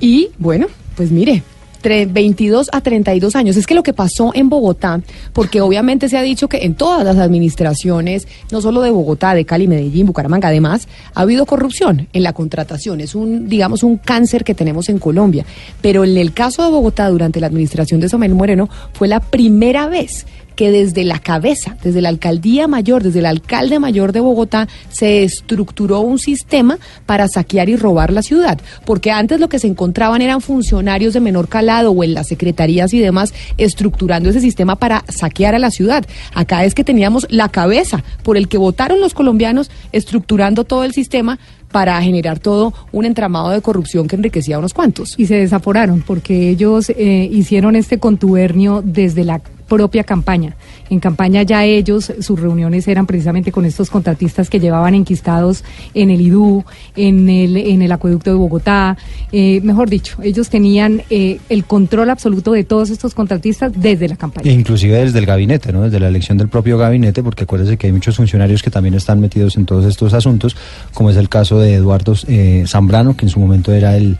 Y bueno, pues mire, 22 a 32 años. Es que lo que pasó en Bogotá, porque obviamente se ha dicho que en todas las administraciones, no solo de Bogotá, de Cali, Medellín, Bucaramanga, además, ha habido corrupción en la contratación. Es un, digamos, un cáncer que tenemos en Colombia. Pero en el caso de Bogotá, durante la administración de Samuel Moreno, fue la primera vez que desde la cabeza, desde la alcaldía mayor, desde el alcalde mayor de Bogotá, se estructuró un sistema para saquear y robar la ciudad. Porque antes lo que se encontraban eran funcionarios de menor calado o en las secretarías y demás estructurando ese sistema para saquear a la ciudad. Acá es que teníamos la cabeza por el que votaron los colombianos estructurando todo el sistema para generar todo un entramado de corrupción que enriquecía a unos cuantos. Y se desaforaron porque ellos eh, hicieron este contubernio desde la propia campaña. En campaña ya ellos, sus reuniones eran precisamente con estos contratistas que llevaban enquistados en el IDU, en el, en el acueducto de Bogotá. Eh, mejor dicho, ellos tenían eh, el control absoluto de todos estos contratistas desde la campaña. Inclusive desde el gabinete, ¿no? Desde la elección del propio gabinete, porque acuérdese que hay muchos funcionarios que también están metidos en todos estos asuntos, como es el caso de Eduardo eh, Zambrano, que en su momento era el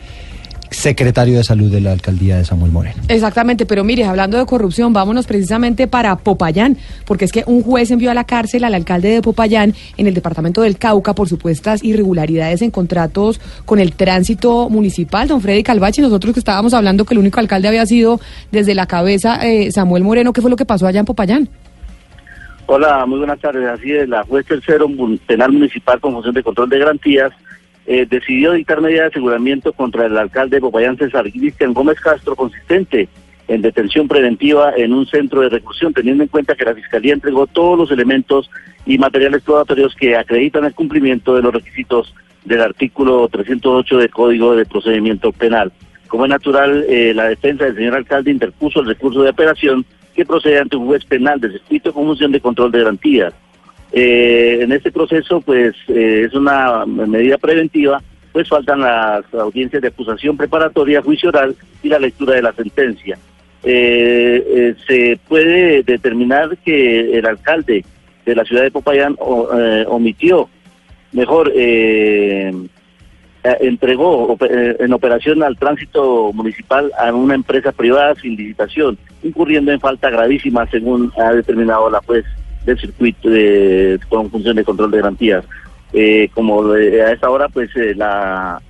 secretario de salud de la alcaldía de Samuel Moreno. Exactamente, pero mire, hablando de corrupción, vámonos precisamente para Popayán, porque es que un juez envió a la cárcel al alcalde de Popayán en el departamento del Cauca por supuestas irregularidades en contratos con el tránsito municipal. Don Freddy Calvache, nosotros que estábamos hablando que el único alcalde había sido desde la cabeza eh, Samuel Moreno, ¿qué fue lo que pasó allá en Popayán? Hola, muy buenas tardes. Así es, la juez tercero penal municipal con función de control de garantías eh, decidió dictar medida de aseguramiento contra el alcalde de Popayán, César Gómez Castro, consistente en detención preventiva en un centro de reclusión, teniendo en cuenta que la Fiscalía entregó todos los elementos y materiales probatorios que acreditan el cumplimiento de los requisitos del artículo 308 del Código de Procedimiento Penal. Como es natural, eh, la defensa del señor alcalde interpuso el recurso de apelación que procede ante un juez penal de circuito con función de control de garantías. Eh, en este proceso, pues, eh, es una medida preventiva, pues faltan las audiencias de acusación preparatoria, juicio oral y la lectura de la sentencia. Eh, eh, se puede determinar que el alcalde de la ciudad de Popayán o- eh, omitió, mejor, entregó en operación al tránsito municipal a una empresa privada sin licitación, incurriendo en falta gravísima según ha determinado la juez del circuito de, con función de control de garantías. Eh, como a esta hora, pues eh, la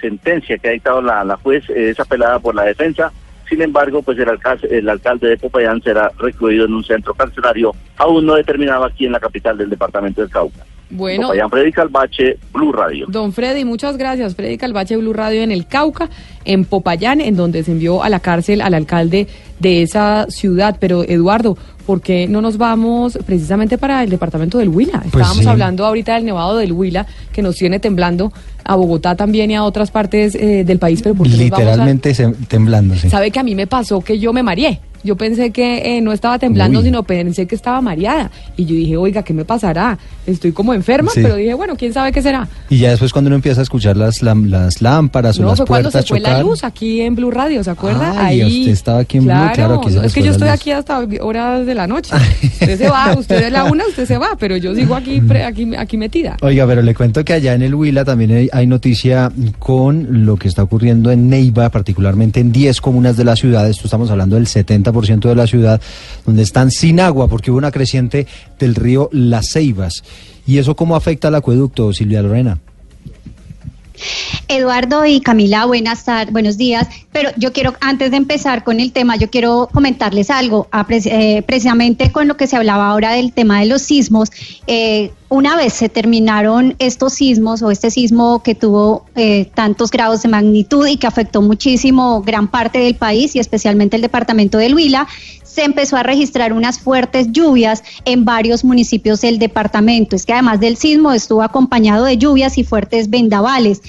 sentencia que ha dictado la, la juez es apelada por la defensa. Sin embargo, pues el alcalde, el alcalde de Popayán será recluido en un centro carcelario aún no determinado aquí en la capital del departamento del Cauca. Bueno. Popayán Freddy Calvache, Blue Radio. Don Freddy, muchas gracias. Freddy Calvache Blue Radio en el Cauca, en Popayán, en donde se envió a la cárcel al alcalde de esa ciudad. Pero Eduardo, ¿por qué no nos vamos precisamente para el departamento del Huila? Estábamos Pues sí. hablando ahorita del nevado del Huila, que nos tiene temblando a Bogotá también y a otras partes eh, del país, pero ¿por qué nos vamos a- Literalmente temblando, sí. ¿Sabe que a mí me pasó que yo me mareé? Yo pensé que eh, no estaba temblando, Uy. sino pensé que estaba mareada. Y yo dije, oiga, ¿qué me pasará? Estoy como enferma, Sí. pero dije, bueno, ¿quién sabe qué será? Y ya después cuando uno empieza a escuchar las, las lámparas o las fue cuando se puertas fue la luz aquí en Blue Radio, ¿se acuerda? Ay, usted estaba aquí en Blue, claro, aquí no, les es que yo estoy aquí hasta horas de la noche. Usted se va, usted es la una, usted se va, pero yo sigo aquí, pre- aquí, aquí metida. Oiga, pero le cuento que allá en el Huila también hay, hay noticia con lo que está ocurriendo en Neiva, particularmente en 10 comunas de la ciudad. Esto estamos hablando del 70% de la ciudad, donde están sin agua porque hubo una creciente del río Las Ceibas. ¿Y eso cómo afecta al acueducto, Silvia Lorena? Eduardo y Camila, buenas tardes, buenos días. Pero yo quiero, antes de empezar con el tema, yo quiero comentarles algo, a pre- eh, precisamente con lo que se hablaba ahora del tema de los sismos. eh, una vez se terminaron estos sismos o este sismo que tuvo eh, tantos grados de magnitud y que afectó muchísimo gran parte del país y especialmente el departamento del Huila, se empezó a registrar unas fuertes lluvias en varios municipios del departamento. Es que además del sismo estuvo acompañado de lluvias y fuertes vendavales.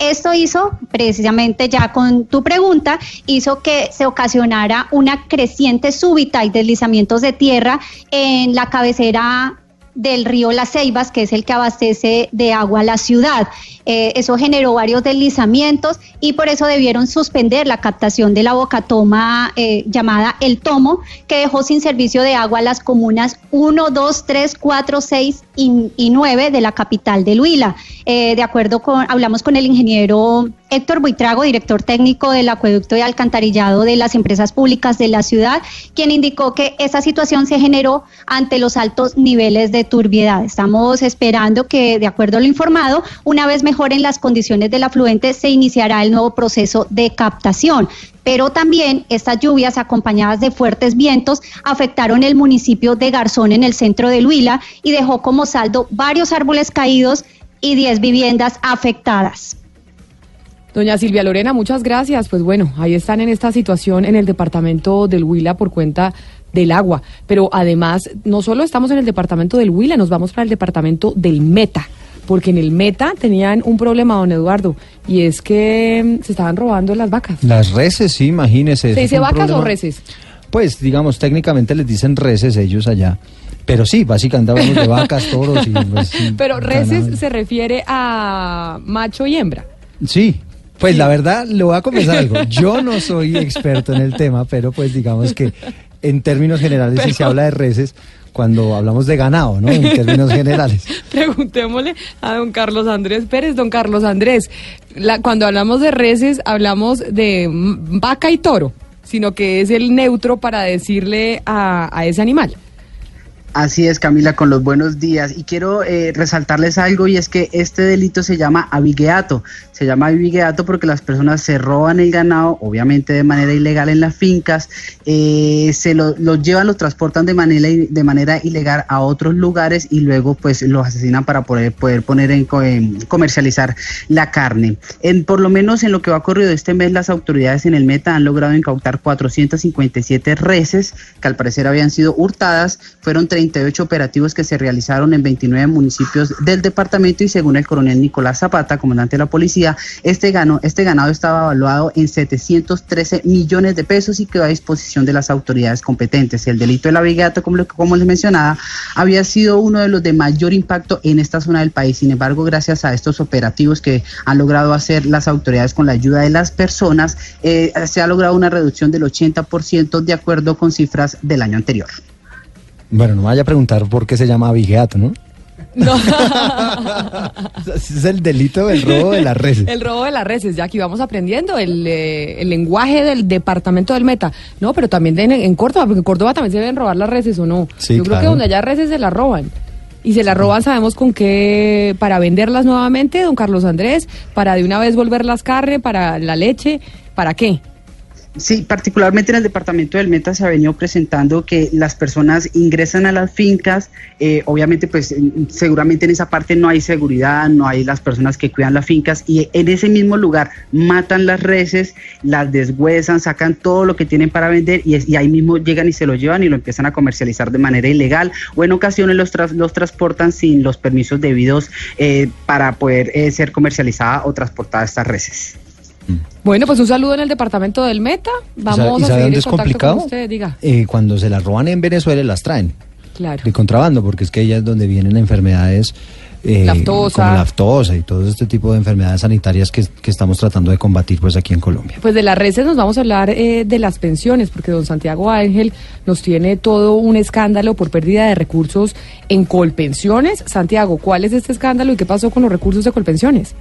Esto hizo, precisamente ya con tu pregunta, hizo que se ocasionara una creciente súbita y deslizamientos de tierra en la cabecera del río Las Ceibas, que es el que abastece de agua a la ciudad. Eh, eso generó varios deslizamientos y por eso debieron suspender la captación de la bocatoma eh, llamada El Tomo, que dejó sin servicio de agua a las comunas 1, 2, 3, 4, 6 y, y 9 de la capital del Huila. Eh, de acuerdo con, hablamos con el ingeniero Héctor Buitrago, director técnico del acueducto de alcantarillado de las empresas públicas de la ciudad, quien indicó que esa situación se generó ante los altos niveles de turbiedad. Estamos esperando que, de acuerdo a lo informado, una vez mejoren las condiciones del afluente, se iniciará el nuevo proceso de captación. Pero también estas lluvias acompañadas de fuertes vientos afectaron el municipio de Garzón en el centro de Huila y dejó como saldo varios árboles caídos y 10 viviendas afectadas. Doña Silvia Lorena, muchas gracias. Pues bueno, ahí están en esta situación en el departamento del Huila por cuenta del agua. Pero además, no solo estamos en el departamento del Huila, nos vamos para el departamento del Meta. Porque en el Meta tenían un problema, don Eduardo, y es que mm, se estaban robando las vacas. Las reses, sí, imagínese. ¿Se dice vacas o reses? Pues, digamos, técnicamente les dicen reses ellos allá. Pero sí, básicamente hablamos de vacas, toros y pues, Pero ganado. reses se refiere a macho y hembra. Sí, pues la verdad, le voy a confesar algo. Yo no soy experto en el tema, pero pues digamos que en términos generales sí se Pero- habla de reses cuando hablamos de ganado, ¿no? En términos generales. Preguntémosle a don Carlos Andrés Pérez. Don Carlos Andrés, la- cuando hablamos de reses, hablamos de vaca y toro, sino que es el neutro para decirle a, a ese animal. Así es, Camila, con los buenos días. Y quiero eh, resaltarles algo y es que este delito se llama abigueato. Se llama abigueato porque las personas se roban el ganado, obviamente de manera ilegal en las fincas, eh, se lo, lo llevan, lo transportan de manera, de manera ilegal a otros lugares y luego pues los asesinan para poder, poder poner en, en comercializar la carne. En, por lo menos en lo que va ocurrido este mes, las autoridades en el Meta han logrado incautar 457 reses que al parecer habían sido hurtadas. Fueron 38 operativos que se realizaron en 29 municipios del departamento y según el coronel Nicolás Zapata, comandante de la policía, este, gano, este ganado estaba evaluado en 713 millones de pesos y quedó a disposición de las autoridades competentes. El delito del abigato, como, como les mencionaba, había sido uno de los de mayor impacto en esta zona del país. Sin embargo, gracias a estos operativos que han logrado hacer las autoridades con la ayuda de las personas, eh, se ha logrado una reducción del 80% de acuerdo con cifras del año anterior. Bueno, no vaya a preguntar por qué se llama abigeato, ¿no? No. Es el delito del robo de las reses. El robo de las reses, ya aquí vamos aprendiendo el, eh, el lenguaje del departamento del Meta. No, pero también de- en, Córdoba, porque en Córdoba también se deben robar las reses o no. Sí, Yo creo que donde haya reses se las roban. Y se las roban, sabemos con qué, para venderlas nuevamente, don Carlos Andrés, para de una vez volverlas carne, para la leche, ¿para qué? Sí, particularmente en el departamento del Meta se ha venido presentando que las personas ingresan a las fincas, eh, obviamente pues en- seguramente en esa parte no hay seguridad, no hay las personas que cuidan las fincas y en ese mismo lugar matan las reses, las deshuesan, sacan todo lo que tienen para vender y, es- y ahí mismo llegan y se lo llevan y lo empiezan a comercializar de manera ilegal o en ocasiones los, tras- los transportan sin los permisos debidos eh, para poder eh, ser comercializada o transportada estas reses. Bueno, pues un saludo en el departamento del Meta. Vamos ¿Y a seguir dónde es complicado? con usted, diga. Eh, cuando se las roban en Venezuela las traen Claro. de contrabando, porque es que ellas es donde vienen enfermedades eh, Laftosa. como laftosa y todo este tipo de enfermedades sanitarias que, que estamos tratando de combatir pues aquí en Colombia. Pues de las redes nos vamos a hablar eh, de las pensiones, porque don Santiago Ángel nos tiene todo un escándalo por pérdida de recursos en Colpensiones. Santiago, ¿cuál es este escándalo y qué pasó con los recursos de Colpensiones?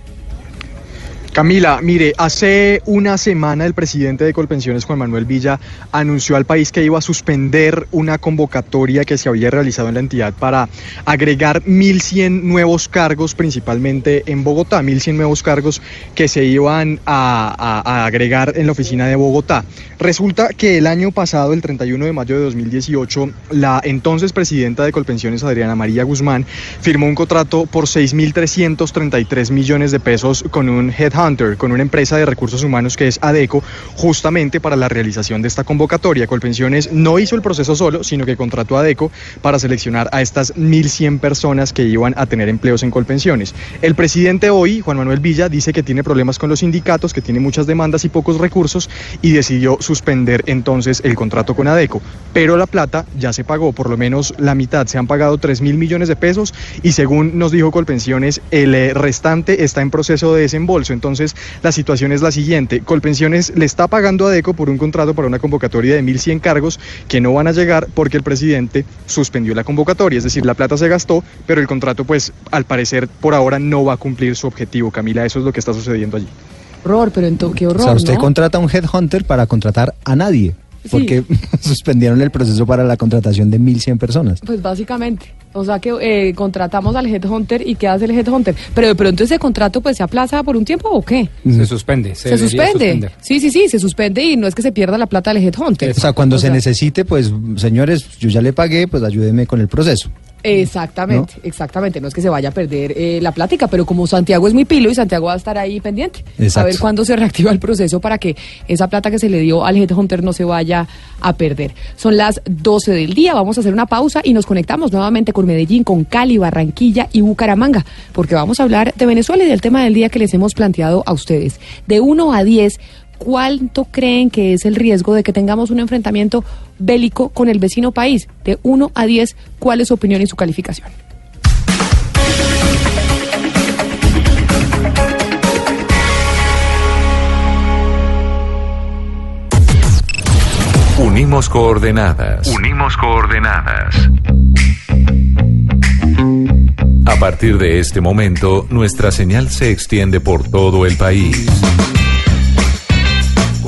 Camila, mire, hace una semana el presidente de Colpensiones, Juan Manuel Villa, anunció al país que iba a suspender una convocatoria que se había realizado en la entidad para agregar 1.100 nuevos cargos, principalmente en Bogotá, 1.100 nuevos cargos que se iban a, agregar en la oficina de Bogotá. Resulta que el año pasado, el 31 de mayo de 2018, la entonces presidenta de Colpensiones, Adriana María Guzmán, firmó un contrato por 6.333 millones de pesos con un headhunter, con una empresa de recursos humanos que es ADECO, justamente para la realización de esta convocatoria. Colpensiones no hizo el proceso solo, sino que contrató a ADECO para seleccionar a estas 1.100 personas que iban a tener empleos en Colpensiones. El presidente hoy, Juan Manuel Villa, dice que tiene problemas con los sindicatos, que tiene muchas demandas y pocos recursos y decidió suspender entonces el contrato con ADECO. Pero la plata ya se pagó, por lo menos la mitad, se han pagado 3 mil millones de pesos y según nos dijo Colpensiones, el eh, restante está en proceso de desembolso. Entonces la situación es la siguiente, Colpensiones le está pagando a ADECO por un contrato para una convocatoria de 1.100 cargos que no van a llegar porque el presidente suspendió la convocatoria, es decir, la plata se gastó, pero el contrato pues al parecer por ahora no va a cumplir su objetivo. Camila, eso es lo que está sucediendo allí. Horror, pero entonces, qué horror, o sea, usted ¿no? contrata a un headhunter para contratar a nadie, porque suspendieron el proceso para la contratación de 1.100 personas. Pues básicamente, o sea que eh, contratamos al headhunter y ¿qué hace el headhunter? Pero de pronto ese contrato pues se aplaza por un tiempo o qué? Se suspende. Se, suspende. suspender. Sí, sí, sí, se suspende y no es que se pierda la plata del headhunter. O sea, cuando O se sea, necesite, pues, señores, yo ya le pagué, pues ayúdenme con el proceso. Exactamente, exactamente. No es que se vaya a perder eh, la plática, pero como Santiago es muy pilo y Santiago va a estar ahí pendiente. Exacto. A ver cuándo se reactiva el proceso para que esa plata que se le dio al Headhunter no se vaya a perder. Son las 12 del día, vamos a hacer una pausa y nos conectamos nuevamente con Medellín, con Cali, Barranquilla y Bucaramanga, porque vamos a hablar de Venezuela y del tema del día que les hemos planteado a ustedes. De 1 a 10, ¿cuánto creen que es el riesgo de que tengamos un enfrentamiento bélico con el vecino país? De 1 a 10, ¿cuál es su opinión y su calificación? Unimos coordenadas. Unimos coordenadas. A partir de este momento, nuestra señal se extiende por todo el país.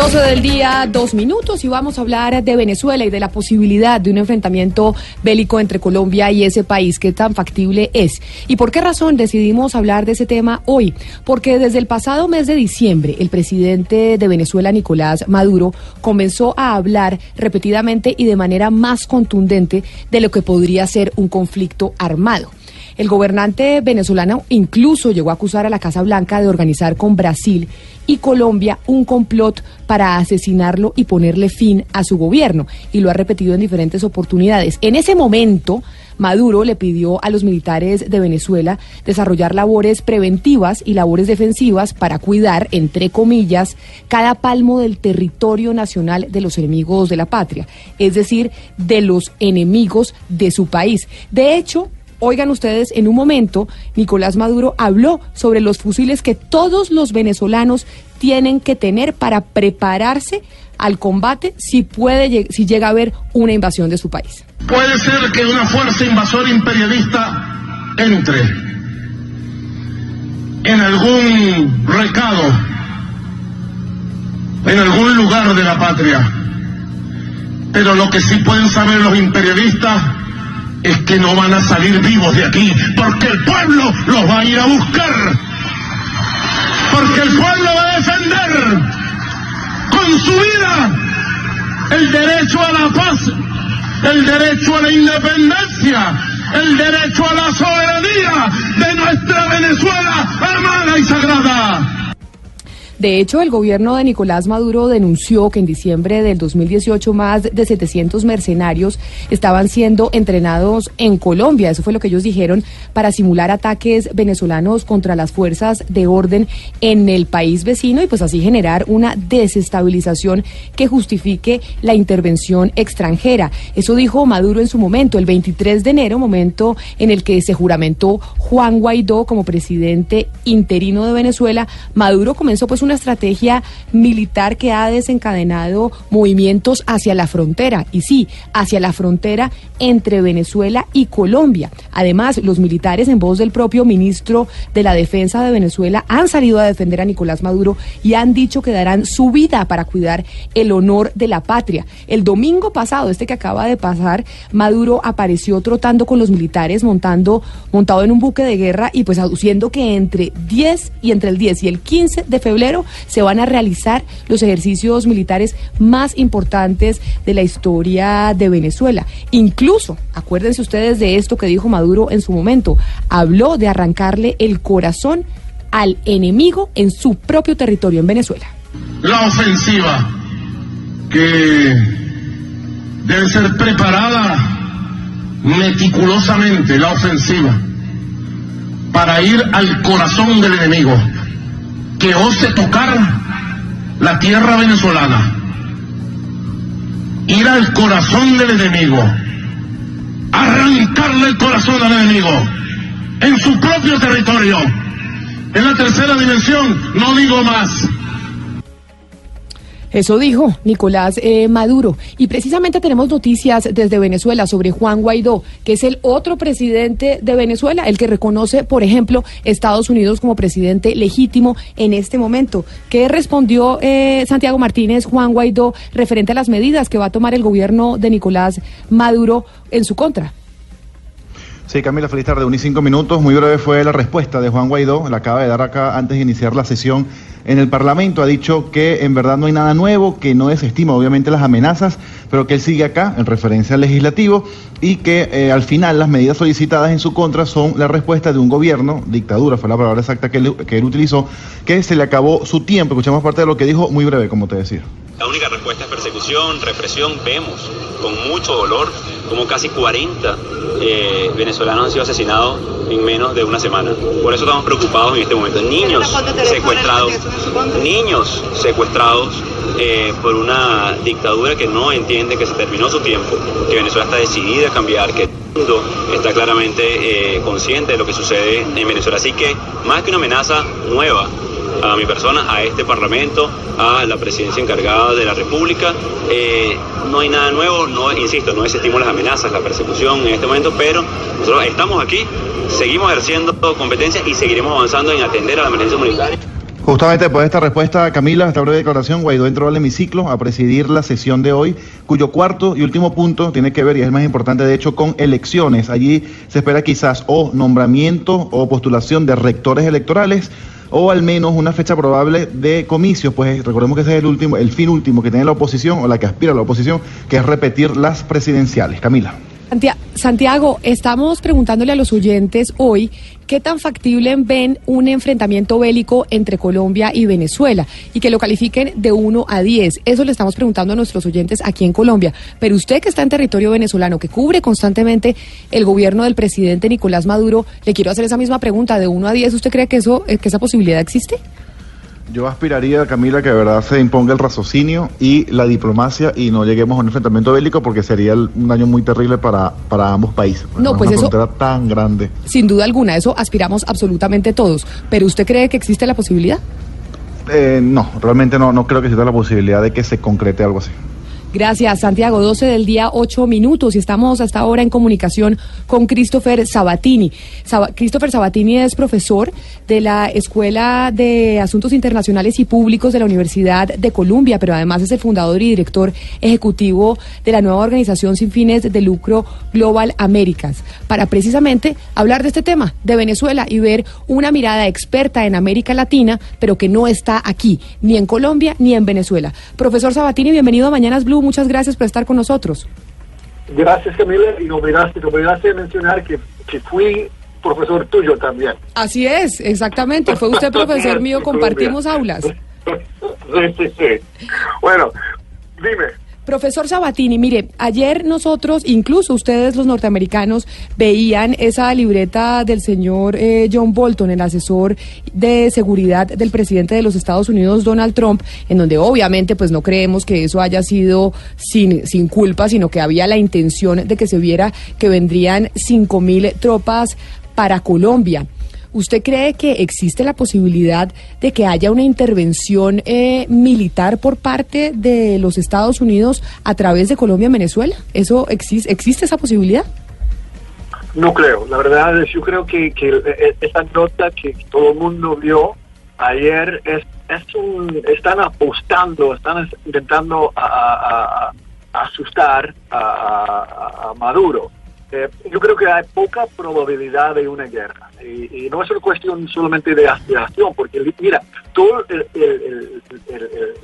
12 del día, dos minutos, y vamos a hablar de Venezuela y de la posibilidad de un enfrentamiento bélico entre Colombia y ese país, qué tan factible es. ¿Y por qué razón decidimos hablar de ese tema hoy? Porque desde el pasado mes de diciembre, el presidente de Venezuela, Nicolás Maduro, comenzó a hablar repetidamente y de manera más contundente de lo que podría ser un conflicto armado. El gobernante venezolano incluso llegó a acusar a la Casa Blanca de organizar con Brasil y Colombia un complot para asesinarlo y ponerle fin a su gobierno, y lo ha repetido en diferentes oportunidades. En ese momento, Maduro le pidió a los militares de Venezuela desarrollar labores preventivas y labores defensivas para cuidar, entre comillas, cada palmo del territorio nacional de los enemigos de la patria, es decir, de los enemigos de su país. De hecho, Oigan ustedes, en un momento, Nicolás Maduro habló sobre los fusiles que todos los venezolanos tienen que tener para prepararse al combate si puede si llega a haber una invasión de su país. Puede ser que una fuerza invasora imperialista entre en algún recado, en algún lugar de la patria. Pero lo que sí pueden saber los imperialistas es que no van a salir vivos de aquí, porque el pueblo los va a ir a buscar. Porque el pueblo va a defender con su vida el derecho a la paz, el derecho a la independencia, el derecho a la soberanía de nuestra Venezuela hermana y sagrada. De hecho, el gobierno de Nicolás Maduro denunció que en diciembre del 2018 más de 700 mercenarios estaban siendo entrenados en Colombia. Eso fue lo que ellos dijeron para simular ataques venezolanos contra las fuerzas de orden en el país vecino y pues así generar una desestabilización que justifique la intervención extranjera. Eso dijo Maduro en su momento, el 23 de enero, momento en el que se juramentó Juan Guaidó como presidente interino de Venezuela. Maduro comenzó pues una estrategia militar que ha desencadenado movimientos hacia la frontera, y sí, hacia la frontera entre Venezuela y Colombia. Además, los militares, en voz del propio ministro de la Defensa de Venezuela, han salido a defender a Nicolás Maduro y han dicho que darán su vida para cuidar el honor de la patria. El domingo pasado, este que acaba de pasar, Maduro apareció trotando con los militares, montando, montado en un buque de guerra y pues aduciendo que entre 10 y entre el 10 y el 15 de febrero se van a realizar los ejercicios militares más importantes de la historia de Venezuela. Incluso, acuérdense ustedes de esto que dijo Maduro en su momento, habló de arrancarle el corazón al enemigo en su propio territorio en Venezuela. La ofensiva que debe ser preparada meticulosamente, la ofensiva, para ir al corazón del enemigo que ose tocar la tierra venezolana, ir al corazón del enemigo, arrancarle el corazón al enemigo en su propio territorio. En la tercera dimensión, no digo más. Eso dijo Nicolás eh, Maduro. Y precisamente tenemos noticias desde Venezuela sobre Juan Guaidó, que es el otro presidente de Venezuela, el que reconoce, por ejemplo, Estados Unidos como presidente legítimo en este momento. ¿Qué respondió eh, Santiago Martínez, Juan Guaidó, referente a las medidas que va a tomar el gobierno de Nicolás Maduro en su contra? Sí, Camila, feliz tarde. Un y cinco minutos. Muy breve fue la respuesta de Juan Guaidó. La acaba de dar acá antes de iniciar la sesión en el Parlamento. Ha dicho que en verdad no hay nada nuevo, que no desestima obviamente las amenazas, pero que él sigue acá en referencia al legislativo y que eh, al final las medidas solicitadas en su contra son la respuesta de un gobierno, dictadura fue la palabra exacta que él, que él utilizó, que se le acabó su tiempo. Escuchamos parte de lo que dijo muy breve, como te decía. La única respuesta es persecución, represión. Vemos con mucho dolor como casi 40 eh, venezolanos han sido asesinados en menos de una semana. Por eso estamos preocupados en este momento. Niños secuestrados, niños secuestrados eh, por una dictadura que no entiende que se terminó su tiempo, que Venezuela está decidida a cambiar, que el mundo está claramente eh, consciente de lo que sucede en Venezuela. Así que más que una amenaza nueva, a mi persona, a este Parlamento, a la presidencia encargada de la República. Eh, no hay nada nuevo, no, insisto, no desestimos las amenazas, la persecución en este momento, pero nosotros estamos aquí, seguimos ejerciendo competencias y seguiremos avanzando en atender a la emergencia humanitaria. Justamente después de esta respuesta, Camila, esta breve declaración, Guaidó entró al hemiciclo a presidir la sesión de hoy, cuyo cuarto y último punto tiene que ver, y es más importante de hecho, con elecciones. Allí se espera quizás o nombramiento o postulación de rectores electorales o al menos una fecha probable de comicios, pues recordemos que ese es el último, el fin último que tiene la oposición o la que aspira la oposición, que es repetir las presidenciales. Camila. Santiago, estamos preguntándole a los oyentes hoy qué tan factible ven un enfrentamiento bélico entre Colombia y Venezuela y que lo califiquen de 1 a 10. Eso le estamos preguntando a nuestros oyentes aquí en Colombia. Pero usted que está en territorio venezolano, que cubre constantemente el gobierno del presidente Nicolás Maduro, le quiero hacer esa misma pregunta de 1 a 10. ¿Usted cree que, eso, que esa posibilidad existe? Yo aspiraría, Camila, que de verdad se imponga el raciocinio y la diplomacia y no lleguemos a un enfrentamiento bélico porque sería un daño muy terrible para, para ambos países. No, pues una eso- frontera tan grande. Sin duda alguna, eso aspiramos absolutamente todos. ¿Pero usted cree que existe la posibilidad? Eh, no, realmente no, no creo que exista la posibilidad de que se concrete algo así. Gracias, Santiago. 12 del día, 8 minutos. Y estamos hasta ahora en comunicación con Christopher Sabatini. Saba- Christopher Sabatini es profesor de la Escuela de Asuntos Internacionales y Públicos de la Universidad de Columbia, pero además es el fundador y director ejecutivo de la nueva organización sin fines de lucro Global Américas, para precisamente hablar de este tema, de Venezuela, y ver una mirada experta en América Latina, pero que no está aquí, ni en Colombia ni en Venezuela. Profesor Sabatini, bienvenido a Mañanas Blue. Muchas gracias por estar con nosotros. Gracias, Camila, y no olvidaste, no olvidaste mencionar que, que fui profesor tuyo también. Así es, exactamente. Fue usted profesor mío, compartimos aulas. Sí, sí, sí. Bueno, dime. Profesor Sabatini, mire, ayer nosotros, incluso ustedes los norteamericanos, veían esa libreta del señor eh, John Bolton, el asesor de seguridad del presidente de los Estados Unidos, Donald Trump, en donde obviamente pues no creemos que eso haya sido sin, sin culpa, sino que había la intención de que se viera que vendrían cinco mil tropas para Colombia. ¿Usted cree que existe la posibilidad de que haya una intervención eh, militar por parte de los Estados Unidos a través de Colombia en Venezuela? ¿Eso existe, existe esa posibilidad? No creo, la verdad es yo creo que, eh, esa nota que todo el mundo vio ayer es, un, están apostando, están intentando asustar a Maduro. Eh, yo creo que hay poca probabilidad de una guerra y, no es una cuestión solamente de aspiración, porque mira, el-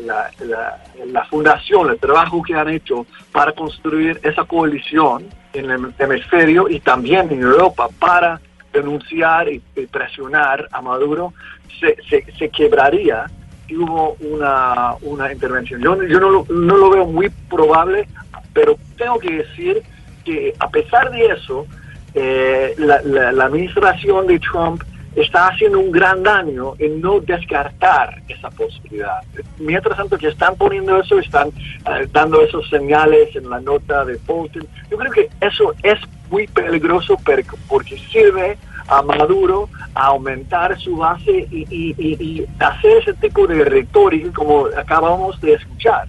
la, la- la fundación, el trabajo que han hecho para construir esa coalición en el hemisferio y también en Europa para denunciar y, y presionar a Maduro se, se, se quebraría si hubo una, una intervención. Yo, yo no, lo, no lo veo muy probable, pero tengo que decir que a pesar de eso, eh, la, la- la administración de Trump está haciendo un gran daño en no descartar esa posibilidad. Mientras tanto que están poniendo eso, están eh, dando esos señales en la nota de Putin. Yo creo que eso es muy peligroso porque sirve a Maduro a aumentar su base y, y- y- y hacer ese tipo de retórica como acabamos de escuchar.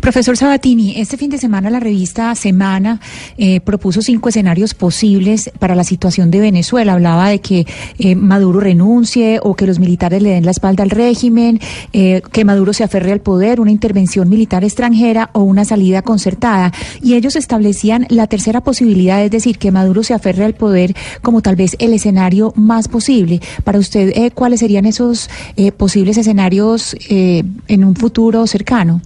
Profesor Sabatini, este fin de semana la revista Semana eh, propuso cinco escenarios posibles para la situación de Venezuela. Hablaba de que eh, Maduro renuncie o que los militares le den la espalda al régimen, eh, que Maduro se aferre al poder, una intervención militar extranjera o una salida concertada. Y ellos establecían la tercera posibilidad, es decir, que Maduro se aferre al poder como tal vez el escenario más posible. Para usted, eh, ¿cuáles serían esos eh, posibles escenarios en un futuro cercano?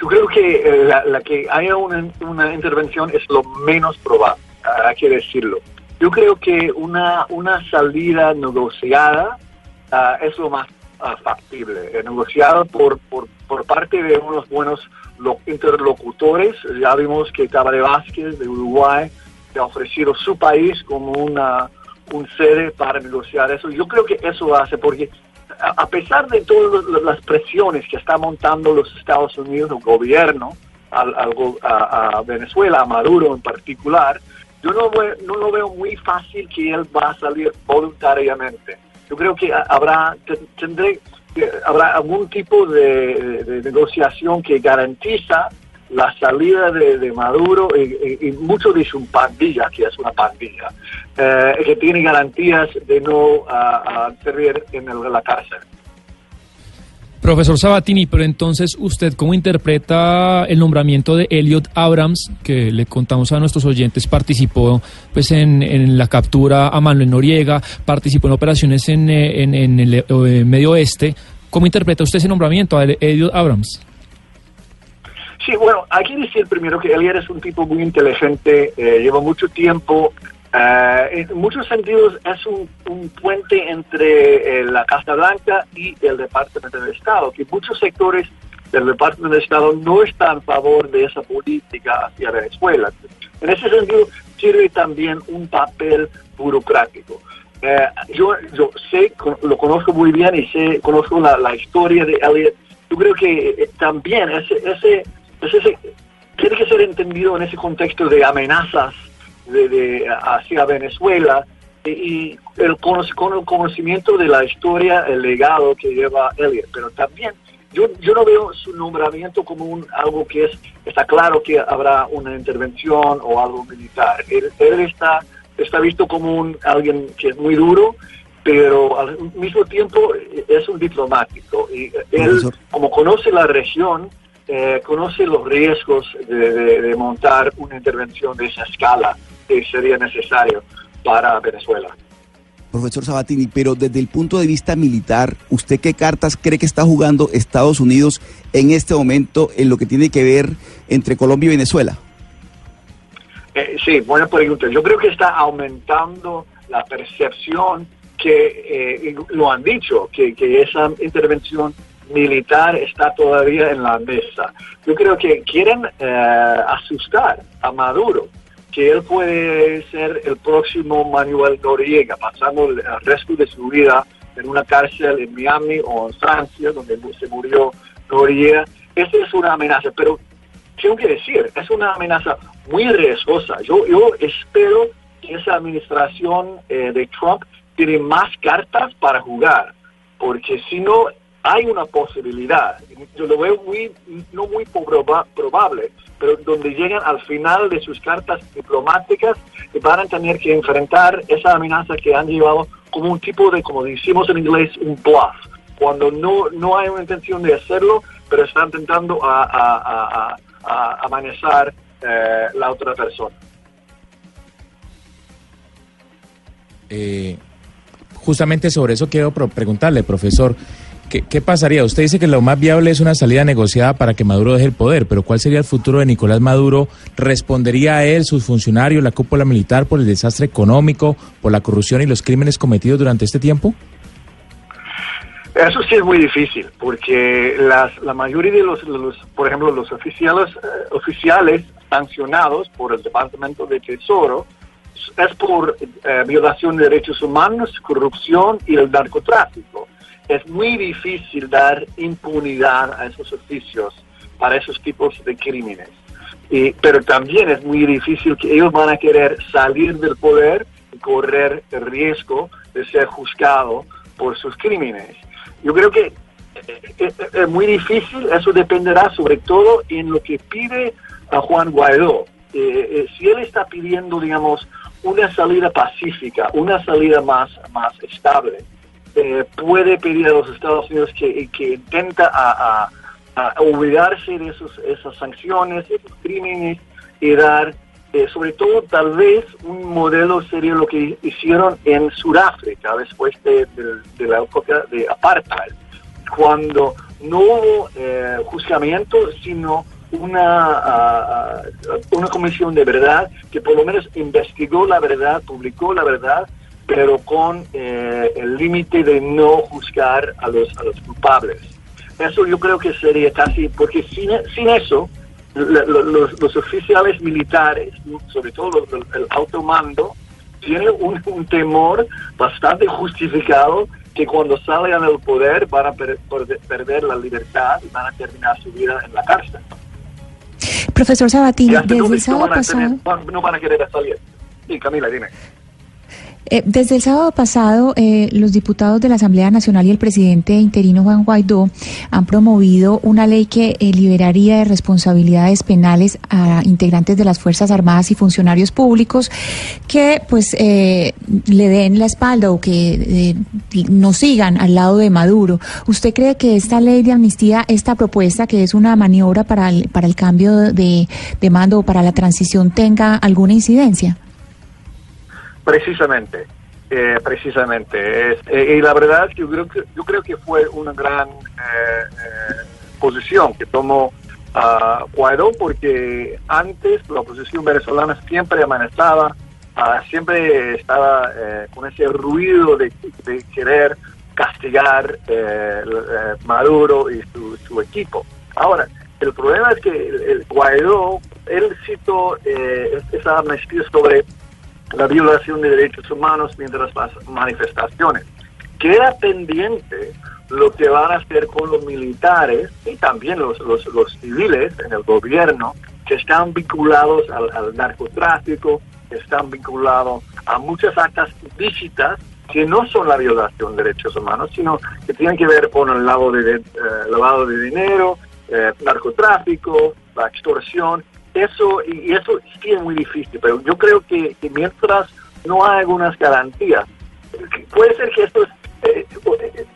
Yo creo que eh, la, que haya una, una intervención es lo menos probable, hay que decirlo. Yo creo que una, una salida negociada ah, es lo más ah, factible, eh, negociada por, por, por parte de unos buenos lo- interlocutores. Ya vimos que Tabaré Vázquez de Uruguay ha ofrecido su país como una un sede para negociar eso. Yo creo que eso hace porque a pesar de todas las- presiones que está montando los Estados Unidos, el gobierno, al, a, Venezuela, a Maduro en particular, yo no, lo veo muy fácil que él va a salir voluntariamente. Yo creo que ha- habrá, te- tendré, que- habrá algún tipo de, de negociación que garantiza la salida de, Maduro y, y- y mucho pandilla, que es una pandilla, eh, que tiene garantías de no servir en el- la cárcel. Profesor Sabatini, pero entonces usted cómo interpreta el nombramiento de Elliot Abrams, que le contamos a nuestros oyentes, participó pues en, en la captura a Manuel Noriega, participó en operaciones en, eh, en- en el eh, Medio Oeste. ¿Cómo interpreta usted ese nombramiento a Elliot Abrams? Sí, bueno, hay que decir primero que Elliot es un tipo muy inteligente, eh, lleva mucho tiempo, eh, en muchos sentidos es un, un puente entre eh, la Casa Blanca y el Departamento de Estado, que muchos sectores del Departamento de Estado no están a favor de esa política hacia Venezuela. En ese sentido, sirve también un papel burocrático. Eh, yo, yo sé, lo conozco muy bien y sé, conozco la, la historia de Elliot. Yo creo que eh, también ese, ese, ese, ese- tiene que ser entendido en ese contexto de amenazas de, de- hacia Venezuela y, y el, cono- con el conocimiento de la historia, el legado que lleva Elliot. Pero también yo, yo no veo su nombramiento como un, algo que es, está claro que habrá una intervención o algo militar. Él, él está, está visto como un, alguien que es muy duro, pero al mismo tiempo eh, es un diplomático. Y eh, él, Profesor. como conoce la región, eh, conoce los riesgos de, de- de montar una intervención de esa escala que sería necesario para Venezuela. Profesor Sabatini, pero desde el punto de vista militar, ¿usted qué cartas cree que está jugando Estados Unidos en este momento en lo que tiene que ver entre Colombia y Venezuela? Eh, sí, buena pregunta. Yo creo que está aumentando la percepción que eh, lo han dicho, que, que esa intervención militar está todavía en la mesa. Yo creo que quieren eh, asustar a Maduro, que él puede ser el próximo Manuel Noriega, pasando el, resto de su vida en una cárcel en Miami o en Francia, donde se murió Noriega. Esa es una amenaza, pero tengo que decir, es una amenaza muy riesgosa. Yo, yo espero que esa administración eh, de Trump tiene más cartas para jugar, porque si no hay una posibilidad, yo lo veo muy, no muy proba- probable, pero donde llegan al final de sus cartas diplomáticas y van a tener que enfrentar esa amenaza que han llevado como un tipo de, como decimos en inglés, un bluff, cuando no, no hay una intención de hacerlo, pero están intentando a, a, a, a- a amenazar eh, la otra persona. Eh, justamente sobre eso quiero preguntarle, profesor. ¿Qué, ¿Qué pasaría? Usted dice que lo más viable es una salida negociada para que Maduro deje el poder, pero ¿cuál sería el futuro de Nicolás Maduro? ¿Respondería a él, sus funcionarios, la cúpula militar por el desastre económico, por la corrupción y los crímenes cometidos durante este tiempo? Eso sí es muy difícil, porque las, la mayoría de los, los, por ejemplo, los oficiales, eh, oficiales sancionados por el Departamento de Tesoro es por eh, violación de derechos humanos, corrupción y el narcotráfico. Es muy difícil dar impunidad a esos oficios para esos tipos de crímenes. Y, pero también es muy difícil que ellos van a querer salir del poder y correr el riesgo de ser juzgado por sus crímenes. Yo creo que eh, eh, es muy difícil, eso dependerá sobre todo en lo que pide a Juan Guaidó. Eh, eh, si él está pidiendo, digamos, una salida pacífica, una salida más, más estable, eh, puede pedir a los Estados Unidos que, que intenta a, a- a olvidarse de esos, esas sanciones, esos crímenes y dar, eh, sobre todo tal vez un modelo sería lo que hicieron en Sudáfrica después de, de- de la época de apartheid, cuando no hubo eh, juzgamiento, sino una, ah, una comisión de verdad que por lo menos investigó la verdad, publicó la verdad, pero con eh, el límite de no juzgar a los, a los culpables. Eso yo creo que sería casi, porque sin, sin eso, la- los, los oficiales militares, sobre todo los el alto mando, tienen un, un temor bastante justificado que cuando salgan del poder van a per- per- perder la libertad y van a terminar su vida en la cárcel. Profesor Sabatini, desde el sábado tener- pasado... van- no van a querer salir. Sí, Camila, dime. Eh, desde el sábado pasado, eh, los diputados de la Asamblea Nacional y el presidente interino Juan Guaidó han promovido una ley que eh, liberaría de responsabilidades penales a integrantes de las Fuerzas Armadas y funcionarios públicos que pues eh, le den la espalda o que eh, no sigan al lado de Maduro. ¿Usted cree que esta ley de amnistía, esta propuesta que es una maniobra para el, para el cambio de, de mando o para la transición tenga alguna incidencia? Precisamente, eh, precisamente. Eh, y la verdad que yo creo que, yo creo que fue una gran eh, posición que tomó ah, Guaidó porque antes la oposición venezolana siempre amenazaba, ah, siempre estaba con ese ruido de, querer castigar Maduro y su, su equipo. Ahora, el problema es que el, el Guaidó, él citó eh, esa amnistía sobre la violación de derechos humanos mientras las manifestaciones. Queda pendiente lo que van a hacer con los militares y también los, los, civiles en el gobierno que están vinculados al, al narcotráfico, que están vinculados a muchas actas ilícitas que no son la violación de derechos humanos, sino que tienen que ver con el lavado de, eh, lavado de dinero, eh, narcotráfico, la extorsión. Eso, y, eso sí es muy difícil, pero yo creo que, mientras no hay algunas garantías, puede ser que esto eh,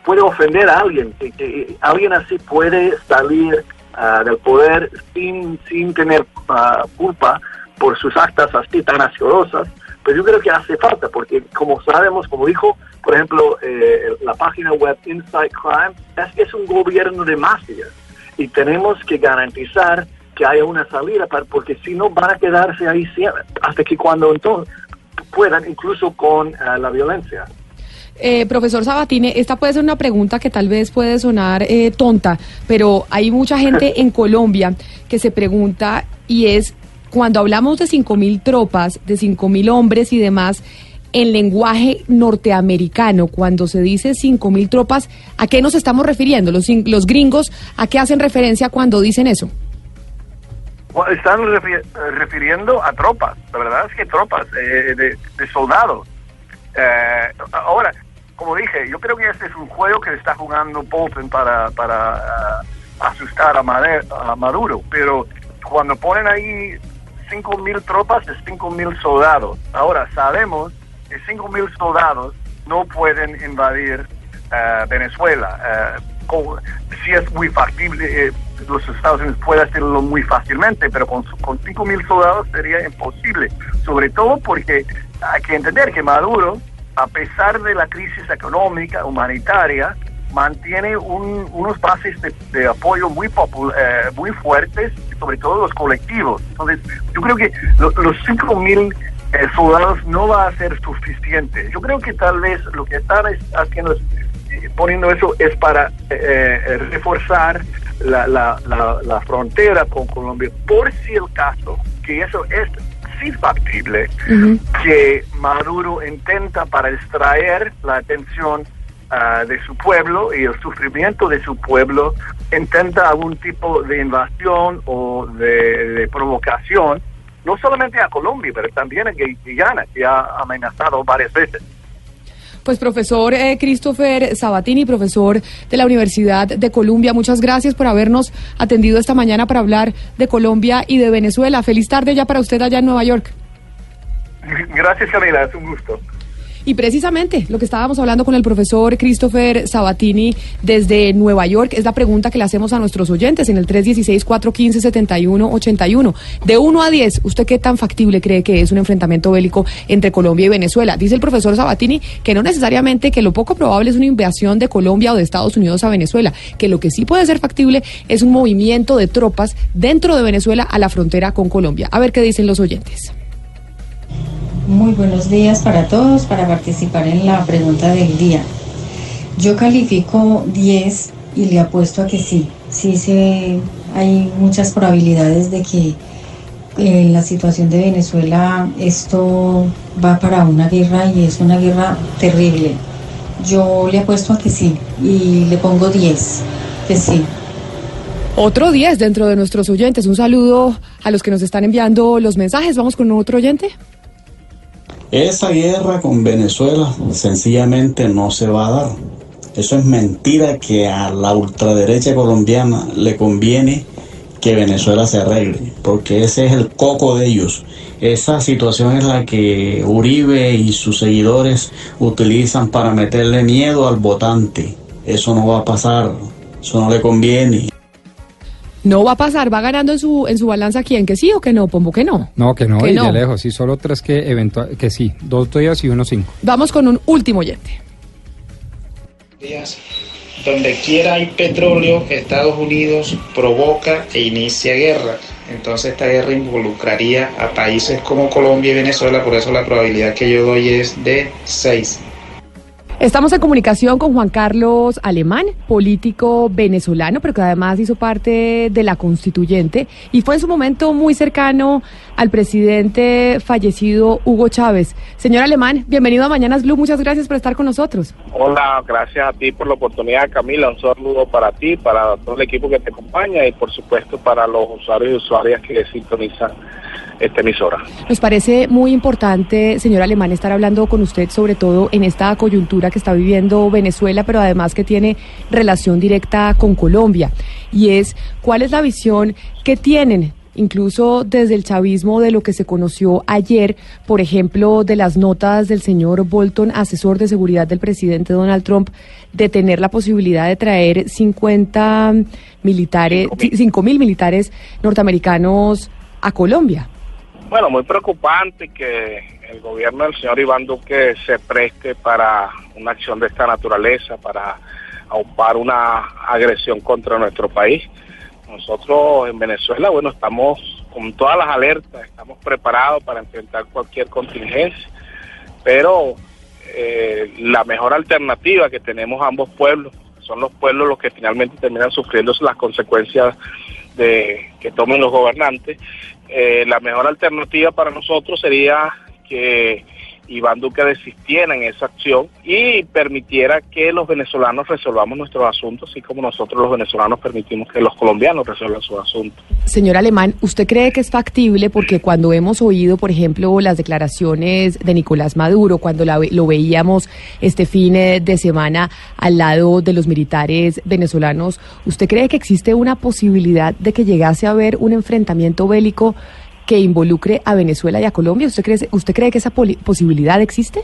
puede ofender a alguien, que, alguien así puede salir ah, del poder sin, sin tener ah, culpa por sus actas así tan asquerosas, pero yo creo que hace falta, porque como sabemos, como dijo, por ejemplo, eh, la página web Inside Crime, es, es un gobierno de mafias y tenemos que garantizar que haya una salida, para, porque si no van a quedarse ahí hasta que cuando entonces puedan, incluso con eh, la violencia. Eh, profesor Sabatini, esta puede ser una pregunta que tal vez puede sonar eh, tonta, pero hay mucha gente en Colombia que se pregunta y es, cuando hablamos de 5.000 tropas, de 5.000 hombres y demás, en lenguaje norteamericano, cuando se dice 5.000 tropas, ¿a qué nos estamos refiriendo? Los gringos, ¿a qué hacen referencia cuando dicen eso? Están refi- refiriendo a tropas, la verdad es que tropas, eh, de, soldados. Eh, ahora, como dije, yo creo que este es un juego que está jugando Bolton para, para ah, asustar a, Made- a Maduro, pero cuando ponen ahí 5.000 tropas es 5.000 soldados. Ahora, sabemos que 5.000 soldados no pueden invadir eh, Venezuela. Eh, si es muy factible, eh, los Estados Unidos pueden hacerlo muy fácilmente, pero con, con 5.000 soldados sería imposible. Sobre todo porque hay que entender que Maduro, a pesar de la crisis económica, humanitaria, mantiene un- unos bases de, apoyo muy eh, muy fuertes, sobre todo los colectivos. Entonces, yo creo que lo- los 5.000 eh, soldados no va a ser suficiente. Yo creo que tal vez lo que están es- haciendo es poniendo eso es para eh, eh, reforzar la, la, la, la frontera con Colombia, por si el caso que eso es sí factible, que Maduro intenta para extraer la atención ah, de su pueblo y el sufrimiento de su pueblo, intenta algún tipo de invasión o de, de provocación, no solamente a Colombia, pero también a Guyana, que ha amenazado varias veces. Pues profesor eh, Christopher Sabatini, profesor de la Universidad de Columbia, muchas gracias por habernos atendido esta mañana para hablar de Colombia y de Venezuela. Feliz tarde ya para usted allá en Nueva York. Gracias Camila, es un gusto. Y precisamente lo que estábamos hablando con el profesor Christopher Sabatini desde Nueva York es la pregunta que le hacemos a nuestros oyentes en el 316-415-7181. De 1 a 10, ¿usted qué tan factible cree que es un enfrentamiento bélico entre Colombia y Venezuela? Dice el profesor Sabatini que no necesariamente que lo poco probable es una invasión de Colombia o de Estados Unidos a Venezuela, que lo que sí puede ser factible es un movimiento de tropas dentro de Venezuela a la frontera con Colombia. A ver qué dicen los oyentes. Muy buenos días para todos para participar en la pregunta del día. Yo califico 10 y le apuesto a que sí. Sí, se, hay muchas probabilidades de que en la situación de Venezuela esto va para una guerra y es una guerra terrible. Yo le apuesto a que sí y le pongo 10, que sí. Otro 10 dentro de nuestros oyentes. Un saludo a los que nos están enviando los mensajes. Vamos con otro oyente. Esa guerra con Venezuela sencillamente no se va a dar. Eso es mentira que a la ultraderecha colombiana le conviene que Venezuela se arregle, porque ese es el coco de ellos. Esa situación es la que Uribe y sus seguidores utilizan para meterle miedo al votante. Eso no va a pasar, eso no le conviene. No va a pasar, va ganando en su en su balanza quién, que sí o que no, Pombo, que no. No, que no, Que y no. de lejos, sí, solo tres que eventual, que sí, dos días y uno cinco. Vamos con un último oyente. días. Donde quiera hay petróleo, Estados Unidos provoca e inicia guerra. Entonces esta guerra involucraría a países como Colombia y Venezuela, por eso la probabilidad que yo doy es de 6. Estamos en comunicación con Juan Carlos Alemán, político venezolano, pero que además hizo parte de la constituyente y fue en su momento muy cercano al presidente fallecido Hugo Chávez. Señor Alemán, bienvenido a Mañanas Blue, muchas gracias por estar con nosotros. Hola, gracias a ti por la oportunidad, Camila. Un saludo para ti, para todo el equipo que te acompaña y por supuesto para los usuarios y usuarias que sintonizan esta emisora. Nos parece muy importante, señor Alemán, estar hablando con usted sobre todo en esta coyuntura que está viviendo Venezuela, pero además que tiene relación directa con Colombia. Y es, ¿cuál es la visión que tienen incluso desde el chavismo de lo que se conoció ayer, por ejemplo, de las notas del señor Bolton, asesor de seguridad del presidente Donald Trump, de tener la posibilidad de traer 50 militares, 5 mil militares norteamericanos a Colombia. Bueno, muy preocupante que el gobierno del señor Iván Duque se preste para una acción de esta naturaleza, para aupar una agresión contra nuestro país. Nosotros en Venezuela, bueno, estamos con todas las alertas, estamos preparados para enfrentar cualquier contingencia, pero eh, la mejor alternativa que tenemos ambos pueblos, son los pueblos los que finalmente terminan sufriendo las consecuencias de que tomen los gobernantes, eh, la mejor alternativa para nosotros sería que Iván Duque desistiera en esa acción y permitiera que los venezolanos resolvamos nuestros asuntos, así como nosotros los venezolanos permitimos que los colombianos resuelvan sus asuntos. Señor Alemán, ¿usted cree que es factible? Porque cuando hemos oído, por ejemplo, las declaraciones de Nicolás Maduro, cuando lo veíamos este fin de semana al lado de los militares venezolanos, ¿usted cree que existe una posibilidad de que llegase a haber un enfrentamiento bélico? Que involucre a Venezuela y a Colombia? ¿Usted cree, usted cree que esa posibilidad existe?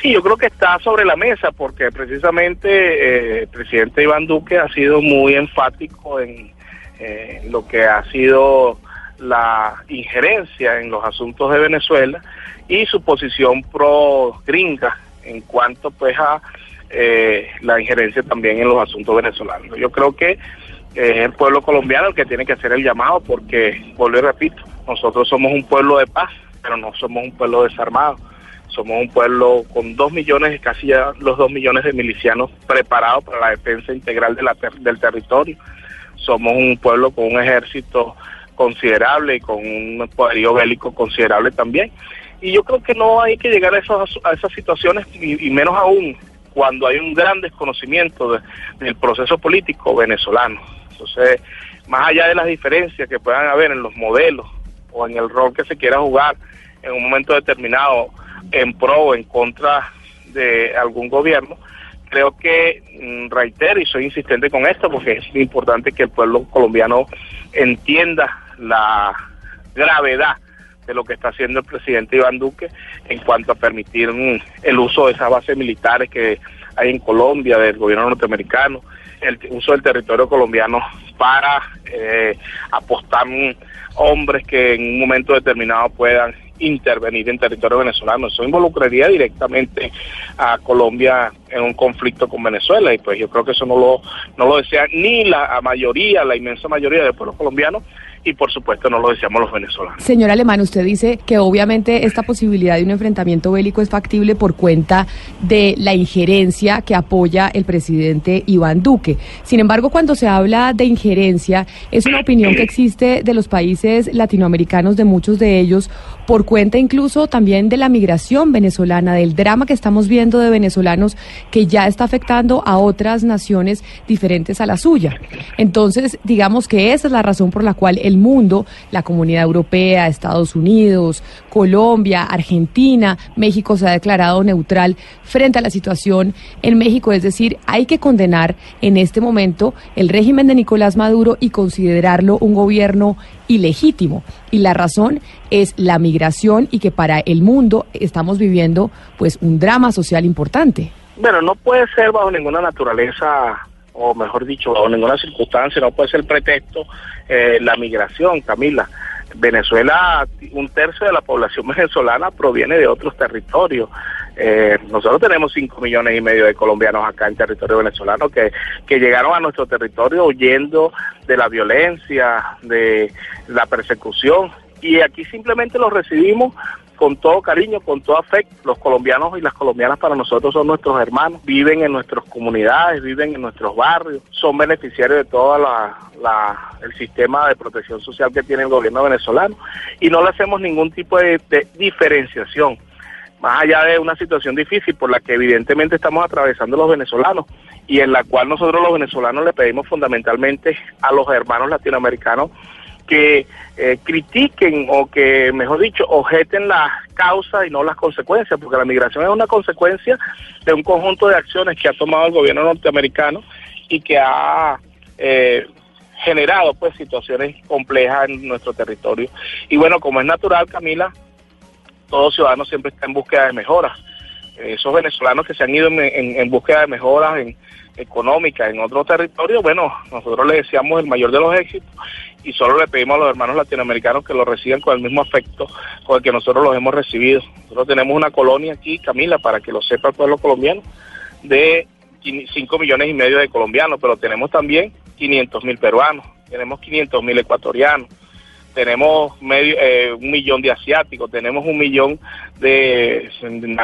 Sí, yo creo que está sobre la mesa porque precisamente eh, el presidente Iván Duque ha sido muy enfático en eh, lo que ha sido la injerencia en los asuntos de Venezuela y su posición pro gringa en cuanto pues a eh, la injerencia también en los asuntos venezolanos. Yo creo que es el pueblo colombiano el que tiene que hacer el llamado porque, vuelvo y repito, nosotros somos un pueblo de paz, pero no somos un pueblo desarmado. Somos un pueblo con dos millones, casi ya los dos millones de milicianos preparados para la defensa integral de la del territorio. Somos un pueblo con un ejército considerable y con un poderío bélico considerable también. Y yo creo que no hay que llegar a, esos, a esas situaciones, y, menos aún cuando hay un gran desconocimiento del proceso político venezolano. Entonces, más allá de las diferencias que puedan haber en los modelos o en el rol que se quiera jugar en un momento determinado en pro o en contra de algún gobierno, creo que mm, reitero y soy insistente con esto porque es importante que el pueblo colombiano entienda la gravedad de lo que está haciendo el presidente Iván Duque en cuanto a permitir mm, el uso de esas bases militares que hay en Colombia del gobierno norteamericano, el uso del territorio colombiano para eh, apostar hombres que en un momento determinado puedan intervenir en territorio venezolano. Eso involucraría directamente a Colombia en un conflicto con Venezuela y pues yo creo que eso no lo, no lo desea ni la mayoría, la inmensa mayoría del pueblo colombiano y por supuesto no lo deseamos los venezolanos. Señor Alemán, usted dice que obviamente esta posibilidad de un enfrentamiento bélico es factible por cuenta de la injerencia que apoya el presidente Iván Duque. Sin embargo, cuando se habla de injerencia, es una opinión que existe de los países latinoamericanos, de muchos de ellos, por cuenta incluso también de la migración venezolana, del drama que estamos viendo de venezolanos que ya está afectando a otras naciones diferentes a la suya. Entonces, digamos que esa es la razón por la cual el mundo, la comunidad europea, Estados Unidos, Colombia, Argentina, México se ha declarado neutral frente a la situación en México. Es decir, hay que condenar en este momento el régimen de Nicolás Maduro y considerarlo un gobierno ilegítimo. Y la razón es la migración y que para el mundo estamos viviendo pues un drama social importante. Bueno, no puede ser bajo ninguna naturaleza o mejor dicho, bajo ninguna circunstancia, no puede ser pretexto eh, la migración, Camila. Venezuela, un tercio de la población venezolana proviene de otros territorios. Eh, nosotros tenemos cinco millones y medio de colombianos acá en territorio venezolano que, que llegaron a nuestro territorio huyendo de la violencia, de la persecución, y aquí simplemente los recibimos con todo cariño, con todo afecto. Los colombianos y las colombianas para nosotros son nuestros hermanos, viven en nuestras comunidades, viven en nuestros barrios, son beneficiarios de todo la, el sistema de protección social que tiene el gobierno venezolano y no le hacemos ningún tipo de diferenciación más allá de una situación difícil por la que evidentemente estamos atravesando los venezolanos y en la cual nosotros los venezolanos le pedimos fundamentalmente a los hermanos latinoamericanos que eh, critiquen o que, mejor dicho, objeten las causas y no las consecuencias, porque la migración es una consecuencia de un conjunto de acciones que ha tomado el gobierno norteamericano y que ha eh, generado pues situaciones complejas en nuestro territorio. Y bueno, como es natural, Camila, todo ciudadano siempre está en búsqueda de mejoras. Esos venezolanos que se han ido en búsqueda de mejoras en, económicas en otro territorio, bueno, nosotros le deseamos el mayor de los éxitos y solo le pedimos a los hermanos latinoamericanos que lo reciban con el mismo afecto con el que nosotros los hemos recibido. Nosotros tenemos una colonia aquí, Camila, para que lo sepa el pueblo colombiano, de 5 millones y medio de colombianos, pero tenemos también 500 mil peruanos, tenemos 500 mil ecuatorianos, tenemos medio, eh, un millón de asiáticos, tenemos un millón de,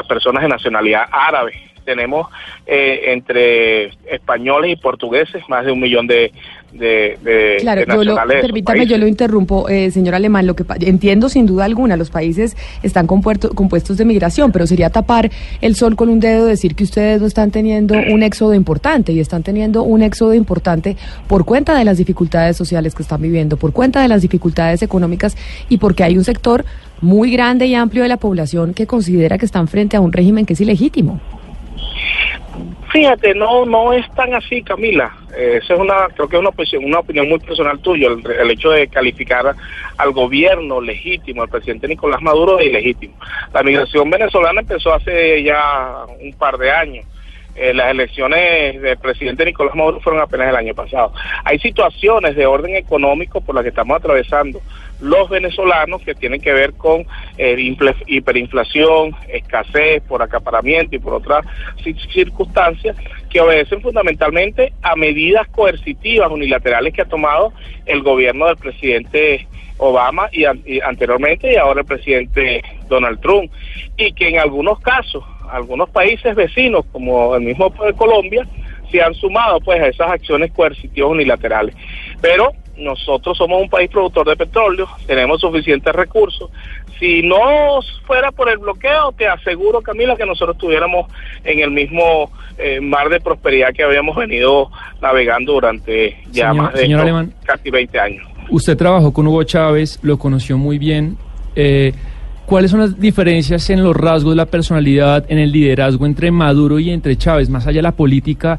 personas de nacionalidad árabe, tenemos eh, entre españoles y portugueses más de un millón de, de, de- Claro, de yo lo, permítame, yo lo interrumpo, eh, señor Alemán. Lo que entiendo sin duda alguna, los países están compuerto- compuestos de migración, pero sería tapar el sol con un dedo decir que ustedes no están teniendo un éxodo importante y están teniendo un éxodo importante por cuenta de las dificultades sociales que están viviendo, por cuenta de las dificultades económicas y porque hay un sector muy grande y amplio de la población que considera que están frente a un régimen que es ilegítimo. Fíjate, no no es tan así, Camila. Eh, esa es una, creo que es una opinión, una opinión muy personal tuya, el, el hecho de calificar al gobierno legítimo, al presidente Nicolás Maduro de ilegítimo. La migración venezolana empezó hace ya un par de años. Eh, las elecciones del presidente Nicolás Maduro fueron apenas el año pasado. Hay situaciones de orden económico por las que estamos atravesando los venezolanos que tienen que ver con eh, hiperinflación, escasez por acaparamiento y por otras ci- circunstancias que obedecen fundamentalmente a medidas coercitivas unilaterales que ha tomado el gobierno del presidente Obama y, an- y anteriormente y ahora el presidente Donald Trump. Y que en algunos casos algunos países vecinos como el mismo Colombia se han sumado pues a esas acciones coercitivas unilaterales. Pero nosotros somos un país productor de petróleo, tenemos suficientes recursos. Si no fuera por el bloqueo, te aseguro, Camila, que nosotros estuviéramos en el mismo eh, mar de prosperidad que habíamos venido navegando durante ya Señor- más de señor estos Alemán. casi 20 años. Usted trabajó con Hugo Chávez, lo conoció muy bien. Eh, ¿Cuáles son las diferencias en los rasgos de la personalidad, en el liderazgo entre Maduro y entre Chávez, más allá de la política,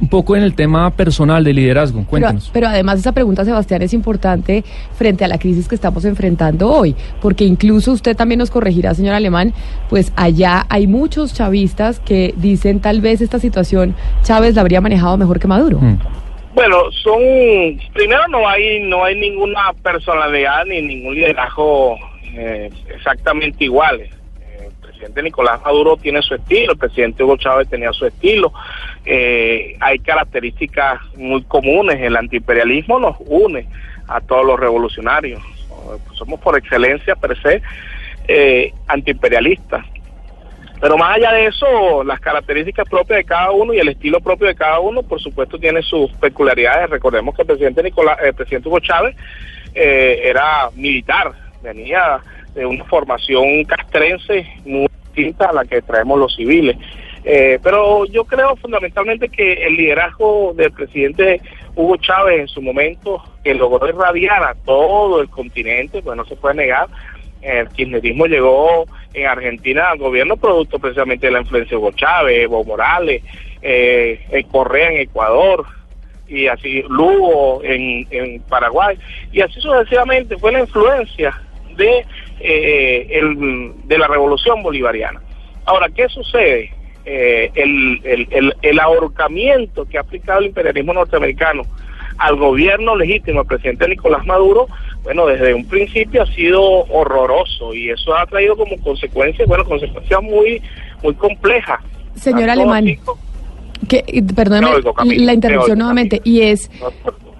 un poco en el tema personal de liderazgo? Pero, Cuéntanos. pero además esa pregunta, Sebastián, es importante frente a la crisis que estamos enfrentando hoy, porque incluso usted también nos corregirá, señor Alemán, pues allá hay muchos chavistas que dicen tal vez esta situación Chávez la habría manejado mejor que Maduro. Mm. Bueno, son primero no hay no hay ninguna personalidad ni ningún liderazgo eh, exactamente iguales. Presidente Nicolás Maduro tiene su estilo, el presidente Hugo Chávez tenía su estilo. Eh, hay características muy comunes. El antiimperialismo nos une a todos los revolucionarios. Somos por excelencia per se eh, antiimperialistas. Pero más allá de eso, las características propias de cada uno y el estilo propio de cada uno, por supuesto, tiene sus peculiaridades. Recordemos que el presidente Nicolás, el presidente Hugo Chávez eh, era militar, venía de una formación castrense muy distinta a la que traemos los civiles. Eh, pero yo creo fundamentalmente que el liderazgo del presidente Hugo Chávez en su momento, que logró irradiar a todo el continente, pues no se puede negar, el kirchnerismo llegó en Argentina al gobierno producto precisamente de la influencia de Hugo Chávez, Evo Morales, eh, eh, Correa en Ecuador, y así Lugo en Paraguay, y así sucesivamente fue la influencia de, eh, el, de la revolución bolivariana. Ahora, ¿qué sucede? Eh, el, el, el, ahorcamiento que ha aplicado el imperialismo norteamericano al gobierno legítimo, al presidente Nicolás Maduro, bueno, desde un principio ha sido horroroso y eso ha traído como consecuencia, bueno, consecuencias muy, muy complejas. Señor Alemán, que, perdóneme oigo, la te interrupción oigo, nuevamente, y es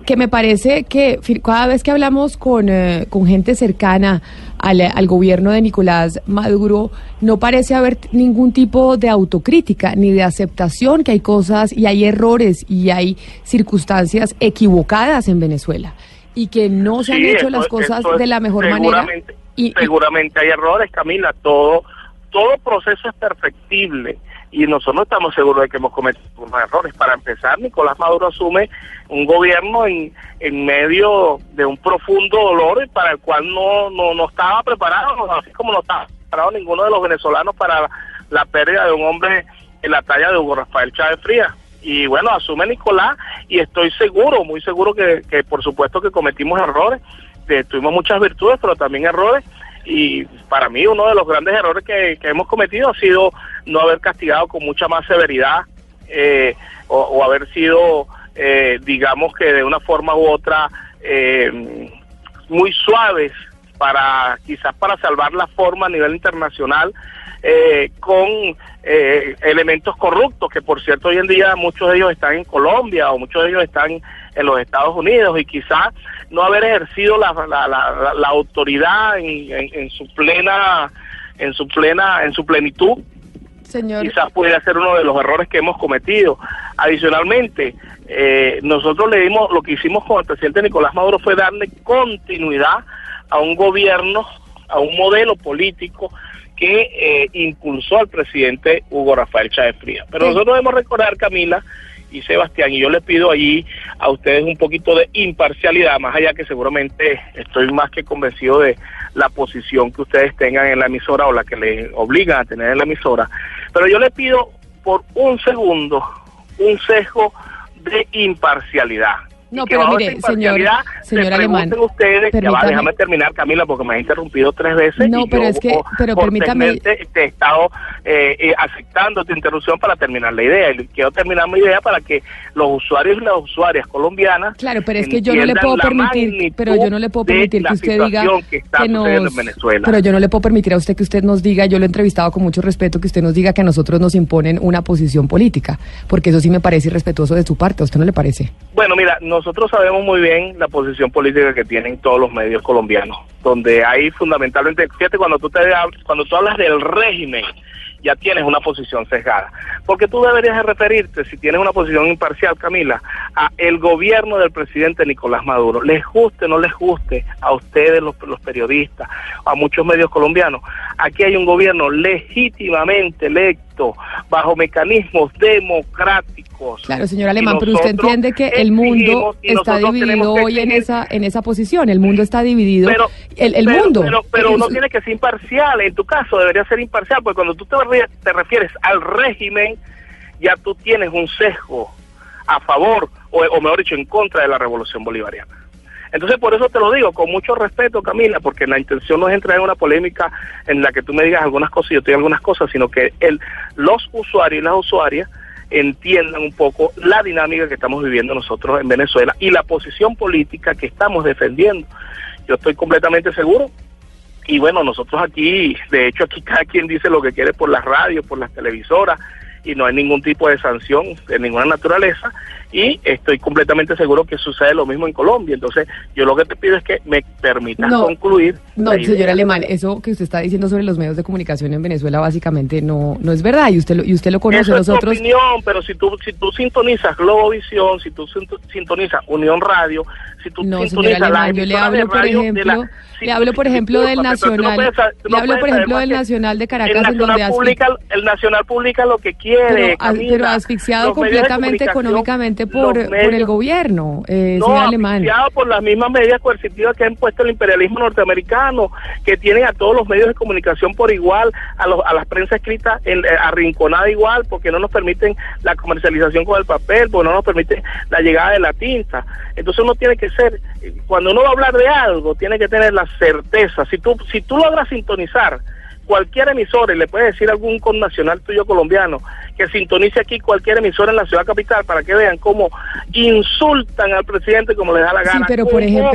que me parece que cada vez que hablamos con, eh, con gente cercana al, al gobierno de Nicolás Maduro, no parece haber ningún tipo de autocrítica ni de aceptación que hay cosas y hay errores y hay circunstancias equivocadas en Venezuela y que no se han Sí, hecho eso- las cosas es de la mejor manera. seguramente, Seguramente hay errores, Camila. Todo, todo proceso es perfectible y nosotros no estamos seguros de que hemos cometido unos errores. Para empezar, Nicolás Maduro asume un gobierno en, en medio de un profundo dolor para el cual no, no, no estaba preparado, así como no estaba preparado ninguno de los venezolanos para la pérdida de un hombre en la talla de Hugo Rafael Chávez Frías. Y bueno, asume Nicolás y estoy seguro, muy seguro que, que por supuesto que cometimos errores, que tuvimos muchas virtudes, pero también errores y para mí uno de los grandes errores que, que hemos cometido ha sido no haber castigado con mucha más severidad eh, o, haber sido, eh, digamos que de una forma u otra, eh, muy suaves para quizás para salvar la forma a nivel internacional eh, con eh, elementos corruptos, que por cierto hoy en día muchos de ellos están en Colombia o muchos de ellos están en los Estados Unidos y quizás no haber ejercido la, la, la, la autoridad en, en, en su plena en su plena en su plenitud Señor. quizás pudiera ser uno de los errores que hemos cometido. Adicionalmente, eh, nosotros le dimos, lo que hicimos con el presidente Nicolás Maduro fue darle continuidad a un gobierno, a un modelo político que eh, impulsó al presidente Hugo Rafael Chávez Frías. Pero Sí. nosotros debemos recordar, Camila y Sebastián, y yo les pido allí a ustedes un poquito de imparcialidad, más allá que seguramente estoy más que convencido de la posición que ustedes tengan en la emisora o la que les obligan a tener en la emisora. Pero yo les pido por un segundo un sesgo de imparcialidad. No, que pero mire, señor- señor se Alemán, ustedes, ya va, permítame. déjame terminar, Camila, porque me ha interrumpido tres veces. No, y pero yo, es que- pero permítame- Te he estado eh, eh, aceptando tu interrupción para terminar la idea. Y quiero terminar mi idea para que los usuarios y las usuarias colombianas. Claro, pero es que yo no le puedo permitir, pero yo no le puedo permitir que usted diga que está nos, en Venezuela. pero yo no le puedo permitir a usted que usted nos diga, yo lo he entrevistado con mucho respeto, que usted nos diga que a nosotros nos imponen una posición política, porque eso sí me parece irrespetuoso de su parte, ¿a usted no le parece? Bueno, mira, nosotros sabemos muy bien la posición política que tienen todos los medios colombianos, donde hay fundamentalmente, fíjate, cuando tú, te, cuando tú hablas del régimen, ya tienes una posición sesgada. Porque tú deberías de referirte, si tienes una posición imparcial, Camila, a el gobierno del presidente Nicolás Maduro. Les guste o no les guste a ustedes, los, los periodistas, a muchos medios colombianos. Aquí hay un gobierno legítimamente electo, bajo mecanismos democráticos. Claro, señor Alemán, pero usted entiende que el mundo está dividido hoy en esa en esa posición, el mundo está dividido. Pero- el el pero, mundo. Pero, pero el- uno tiene que ser imparcial. En tu caso debería ser imparcial, porque cuando tú te, te refieres al régimen, ya tú tienes un sesgo a favor, o, o mejor dicho, en contra de la revolución bolivariana. Entonces, por eso te lo digo, con mucho respeto, Camila, porque la intención no es entrar en una polémica en la que tú me digas algunas cosas y yo te diga algunas cosas, sino que el, los usuarios y las usuarias entiendan un poco la dinámica que estamos viviendo nosotros en Venezuela y la posición política que estamos defendiendo. Yo estoy completamente seguro y bueno, nosotros aquí, de hecho aquí cada quien dice lo que quiere por las radios, por las televisoras y no hay ningún tipo de sanción de ninguna naturaleza y estoy completamente seguro que sucede lo mismo en Colombia. Entonces yo lo que te pido es que me permitas No, concluir. No, señor Alemán, eso que usted está diciendo sobre los medios de comunicación en Venezuela básicamente no no es verdad y usted lo, y usted lo conoce. Eso es tu Nosotros opinión, pero si tú, si tú sintonizas Globovisión, si tú sinto- sintonizas Unión Radio, si tú No, sintonizas Alemán, yo le hablo, por ejemplo, la- le hablo, por ejemplo, del no Nacional, puedes le hablo, por ejemplo, del Nacional de el Caracas, en Nacional, donde asfi- publica, el Nacional publica lo que quiere, pero, Camila. pero asfixiado completamente comunicación, por, el gobierno, eh, no, Alemán. por las mismas medidas coercitivas que ha impuesto el imperialismo norteamericano, que tienen a todos los medios de comunicación por igual, a, los, a las prensa escrita en- eh, arrinconada igual, porque no nos permiten la comercialización con el papel, porque no nos permite la llegada de la tinta. Entonces uno tiene que ser, eh, cuando uno va a hablar de algo, tiene que tener la certeza. Si tú, si tú logras sintonizar cualquier emisora y le puedes decir a algún connacional tuyo colombiano que sintonice aquí cualquier emisora en la ciudad capital para que vean cómo insultan al presidente como les da la Sí, gana. pero por ejemplo,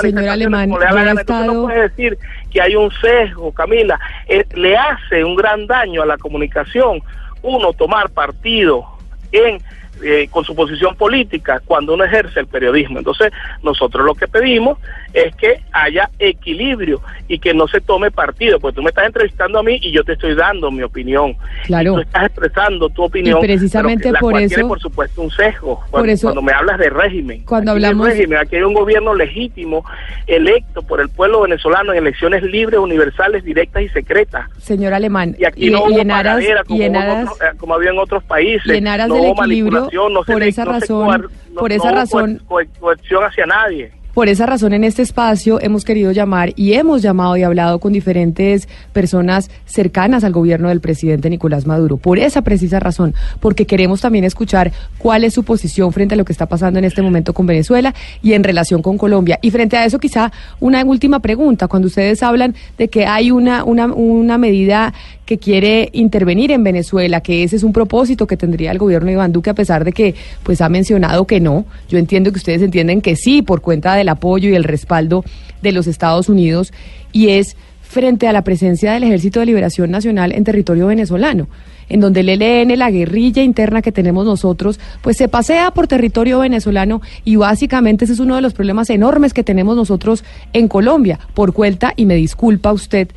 señor Alemán, como les da la gana. Estado- no puede decir que hay un sesgo, Camila. Eh, le hace un gran daño a la comunicación uno tomar partido en eh, con su posición política cuando uno ejerce el periodismo. Entonces, nosotros lo que pedimos es que haya equilibrio y que no se tome partido, porque tú me estás entrevistando a mí y yo te estoy dando mi opinión. Claro. Y tú estás expresando tu opinión. Y precisamente la por cual eso- tiene, por supuesto, un sesgo. Cuando, eso- cuando me hablas de régimen. Cuando Aquí hay hablamos- régimen, aquí hay un gobierno legítimo, electo por el pueblo venezolano en elecciones libres, universales, directas y secretas. Señor Alemán, Y aquí no hubo en aras, como, y en aras- otros- eh, como había en otros países. y en aras no del hubo equilibrio, no se por le- esa no se razón- coar- no- por esa razón- co- co- coerción hacia nadie. Por esa razón, en este espacio hemos querido llamar y hemos llamado y hablado con diferentes personas cercanas al gobierno del presidente Nicolás Maduro. Por esa precisa razón, porque queremos también escuchar cuál es su posición frente a lo que está pasando en este momento con Venezuela y en relación con Colombia. Y frente a eso, quizá una última pregunta. Cuando ustedes hablan de que hay una, una, una medida que quiere intervenir en Venezuela, que ese es un propósito que tendría el gobierno de Iván Duque, a pesar de que pues ha mencionado que no. Yo entiendo que ustedes entienden que sí, por cuenta del apoyo y el respaldo de los Estados Unidos, y es frente a la presencia del Ejército de Liberación Nacional en territorio venezolano en donde el ELN, la guerrilla interna que tenemos nosotros, pues se pasea por territorio venezolano y básicamente ese es uno de los problemas enormes que tenemos nosotros en Colombia, por cuenta, y me disculpa usted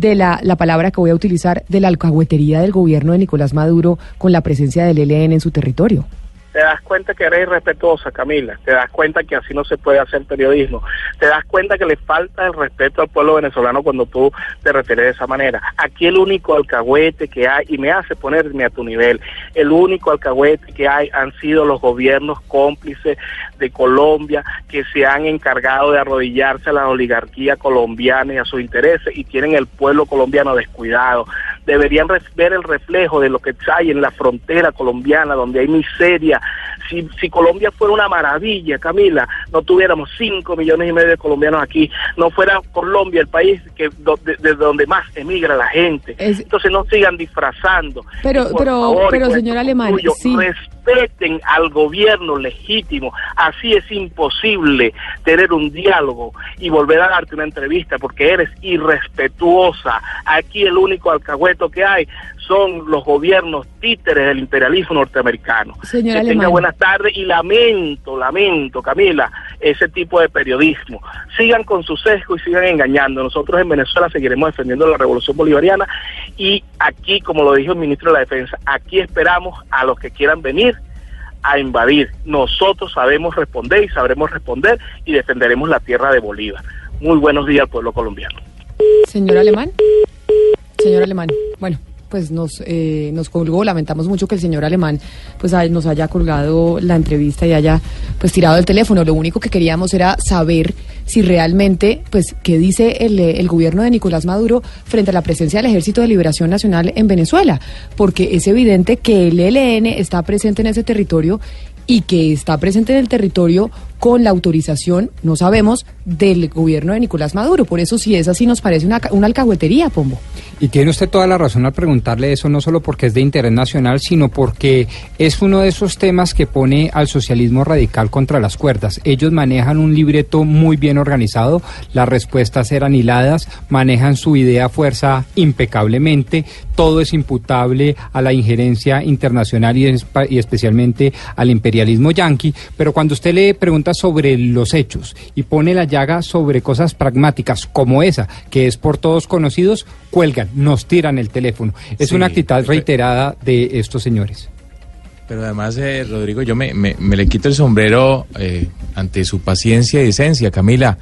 de la, la palabra que voy a utilizar, de la alcahuetería del gobierno de Nicolás Maduro con la presencia del ELN en su territorio. Te das cuenta que eres irrespetuosa, Camila. Te das cuenta que así no se puede hacer periodismo. Te das cuenta que le falta el respeto al pueblo venezolano cuando tú te refieres de esa manera. Aquí el único alcahuete que hay, y me hace ponerme a tu nivel, el único alcahuete que hay han sido los gobiernos cómplices de Colombia que se han encargado de arrodillarse a la oligarquía colombiana y a sus intereses y tienen el pueblo colombiano descuidado. Deberían ver el reflejo de lo que hay en la frontera colombiana, donde hay miseria. Si, si Colombia fuera una maravilla, Camila, no tuviéramos cinco millones y medio de colombianos aquí, no fuera Colombia el país que do- de, de donde más emigra la gente. Entonces no sigan disfrazando. Pero- pero- favor, pero, señor Alemán, sí. Respeten al gobierno legítimo. Así es imposible tener un diálogo y volver a darte una entrevista porque eres irrespetuosa. Aquí el único alcahueto que hay son los gobiernos títeres del imperialismo norteamericano. Señor que Alemán. tenga buenas tardes y lamento, lamento, Camila, ese tipo de periodismo. Sigan con su sesgo y sigan engañando. Nosotros en Venezuela seguiremos defendiendo la revolución bolivariana y aquí, como lo dijo el ministro de la Defensa, aquí esperamos a los que quieran venir a invadir. Nosotros sabemos responder y sabremos responder y defenderemos la tierra de Bolívar. Muy buenos días al pueblo colombiano. Señor Alemán. Señor Alemán. Bueno, pues nos, eh, nos colgó. Lamentamos mucho que el señor Alemán pues nos haya colgado la entrevista y haya pues tirado el teléfono. Lo único que queríamos era saber si realmente, pues, qué dice el, eh, el gobierno de Nicolás Maduro frente a la presencia del Ejército de Liberación Nacional en Venezuela. Porque es evidente que el ELN está presente en ese territorio y que está presente en el territorio con la autorización, no sabemos, del gobierno de Nicolás Maduro. Por eso, si es así, nos parece una, una alcahuetería, Pombo. Y tiene usted toda la razón al preguntarle eso, no solo porque es de interés nacional, sino porque es uno de esos temas que pone al socialismo radical contra las cuerdas. Ellos manejan un libreto muy bien organizado, las respuestas eran hiladas, manejan su idea fuerza impecablemente, todo es imputable a la injerencia internacional y, y especialmente al imperialismo yanqui, pero cuando usted le pregunta sobre los hechos y pone la llaga sobre cosas pragmáticas como esa, que es por todos conocidos, cuelgan, nos tiran el teléfono. Es Sí, una actitud reiterada de estos señores. Pero además, eh, Rodrigo, yo me, me- me le quito el sombrero eh, ante su paciencia y decencia, Camila.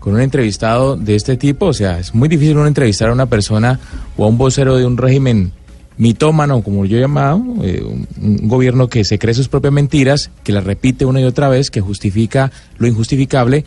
Con un entrevistado de este tipo, o sea, es muy difícil uno entrevistar a una persona o a un vocero de un régimen mitómano, como yo he llamado, eh, un, un gobierno que se cree sus propias mentiras, que las repite una y otra vez, que justifica lo injustificable.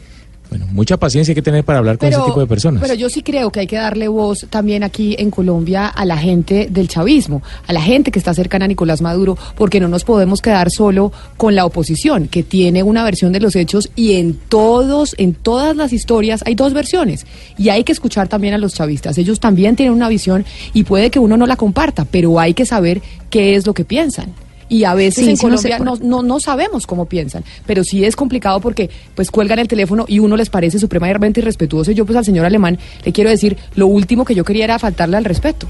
Bueno, mucha paciencia hay que tener para hablar con ese tipo de personas. Pero yo sí creo que hay que darle voz también aquí en Colombia a la gente del chavismo, a la gente que está cercana a Nicolás Maduro, porque no nos podemos quedar solo con la oposición, que tiene una versión de los hechos y en todos, en todas las historias hay dos versiones. Y hay que escuchar también a los chavistas. Ellos también tienen una visión y puede que uno no la comparta, pero hay que saber qué es lo que piensan. Y a veces Sí, en sí, Colombia no, no, no sabemos cómo piensan, pero sí es complicado porque pues cuelgan el teléfono y uno les parece supremamente irrespetuoso. Y yo pues al señor alemán le quiero decir, lo último que yo quería era faltarle al respeto.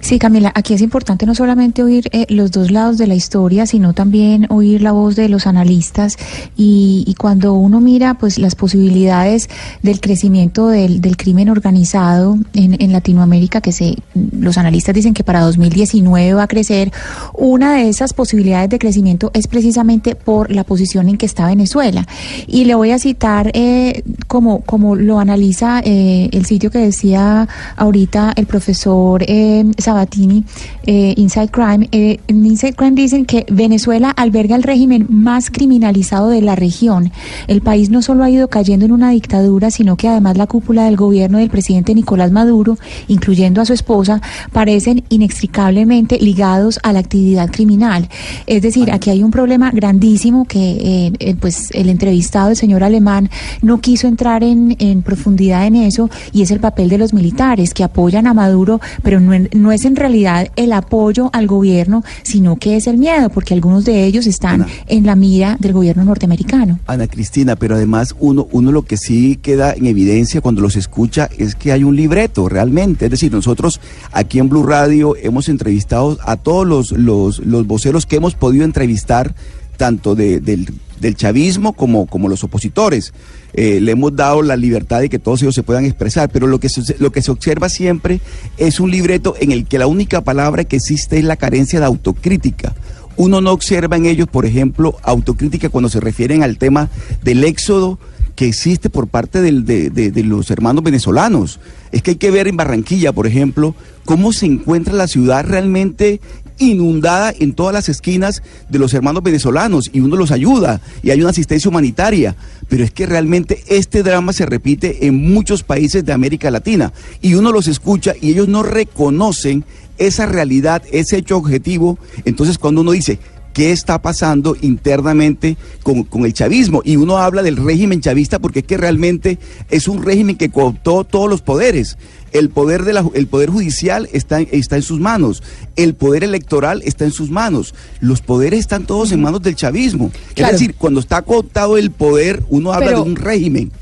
Sí, Camila, aquí es importante no solamente oír eh, los dos lados de la historia, sino también oír la voz de los analistas y, y cuando uno mira pues las posibilidades del crecimiento del, del crimen organizado en, en, Latinoamérica, que se, los analistas dicen que para 2019 va a crecer, una de esas posibilidades de crecimiento es precisamente por la posición en que está Venezuela. Y le voy a citar eh, como, como lo analiza eh, el sitio que decía ahorita el profesor eh, Sabatini, eh, Inside Crime. Eh, en Inside Crime dicen que Venezuela alberga el régimen más criminalizado de la región. El país no solo ha ido cayendo en una dictadura, sino que además la cúpula del gobierno del presidente Nicolás Maduro, incluyendo a su esposa, parecen inextricablemente ligados a la actividad criminal. Es decir, aquí hay un problema grandísimo que eh, pues el entrevistado, el señor Alemán, no quiso entrar en, en profundidad en eso y es el papel de los militares que apoyan a Maduro, pero no, no es en realidad el apoyo al gobierno, sino que es el miedo, porque algunos de ellos están Ana, en la mira del gobierno norteamericano. Ana Cristina, pero además uno, uno lo que sí queda en evidencia cuando los escucha es que hay un libreto realmente. Es decir, nosotros aquí en Blue Radio hemos entrevistado a todos los, los, los voceros que hemos podido entrevistar, tanto de, del, del chavismo como, como los opositores. Eh, le hemos dado la libertad de que todos ellos se puedan expresar, pero lo que, se, lo que se observa siempre es un libreto en el que la única palabra que existe es la carencia de autocrítica. Uno no observa en ellos, por ejemplo, autocrítica cuando se refieren al tema del éxodo que existe por parte de, de, los hermanos venezolanos. Es que hay que ver en Barranquilla, por ejemplo, cómo se encuentra la ciudad realmente inundada en todas las esquinas de los hermanos venezolanos y uno los ayuda y hay una asistencia humanitaria. Pero es que realmente este drama se repite en muchos países de América Latina y uno los escucha y ellos no reconocen esa realidad, ese hecho objetivo. Entonces cuando uno dice, qué está pasando internamente con, con, el chavismo. Y uno habla del régimen chavista porque es que realmente es un régimen que cooptó todos los poderes. El poder, de la, el poder judicial está, está en sus manos, el poder electoral está en sus manos, los poderes están todos en manos del chavismo. Claro. Es decir, cuando está cooptado el poder, uno habla Pero... de un régimen.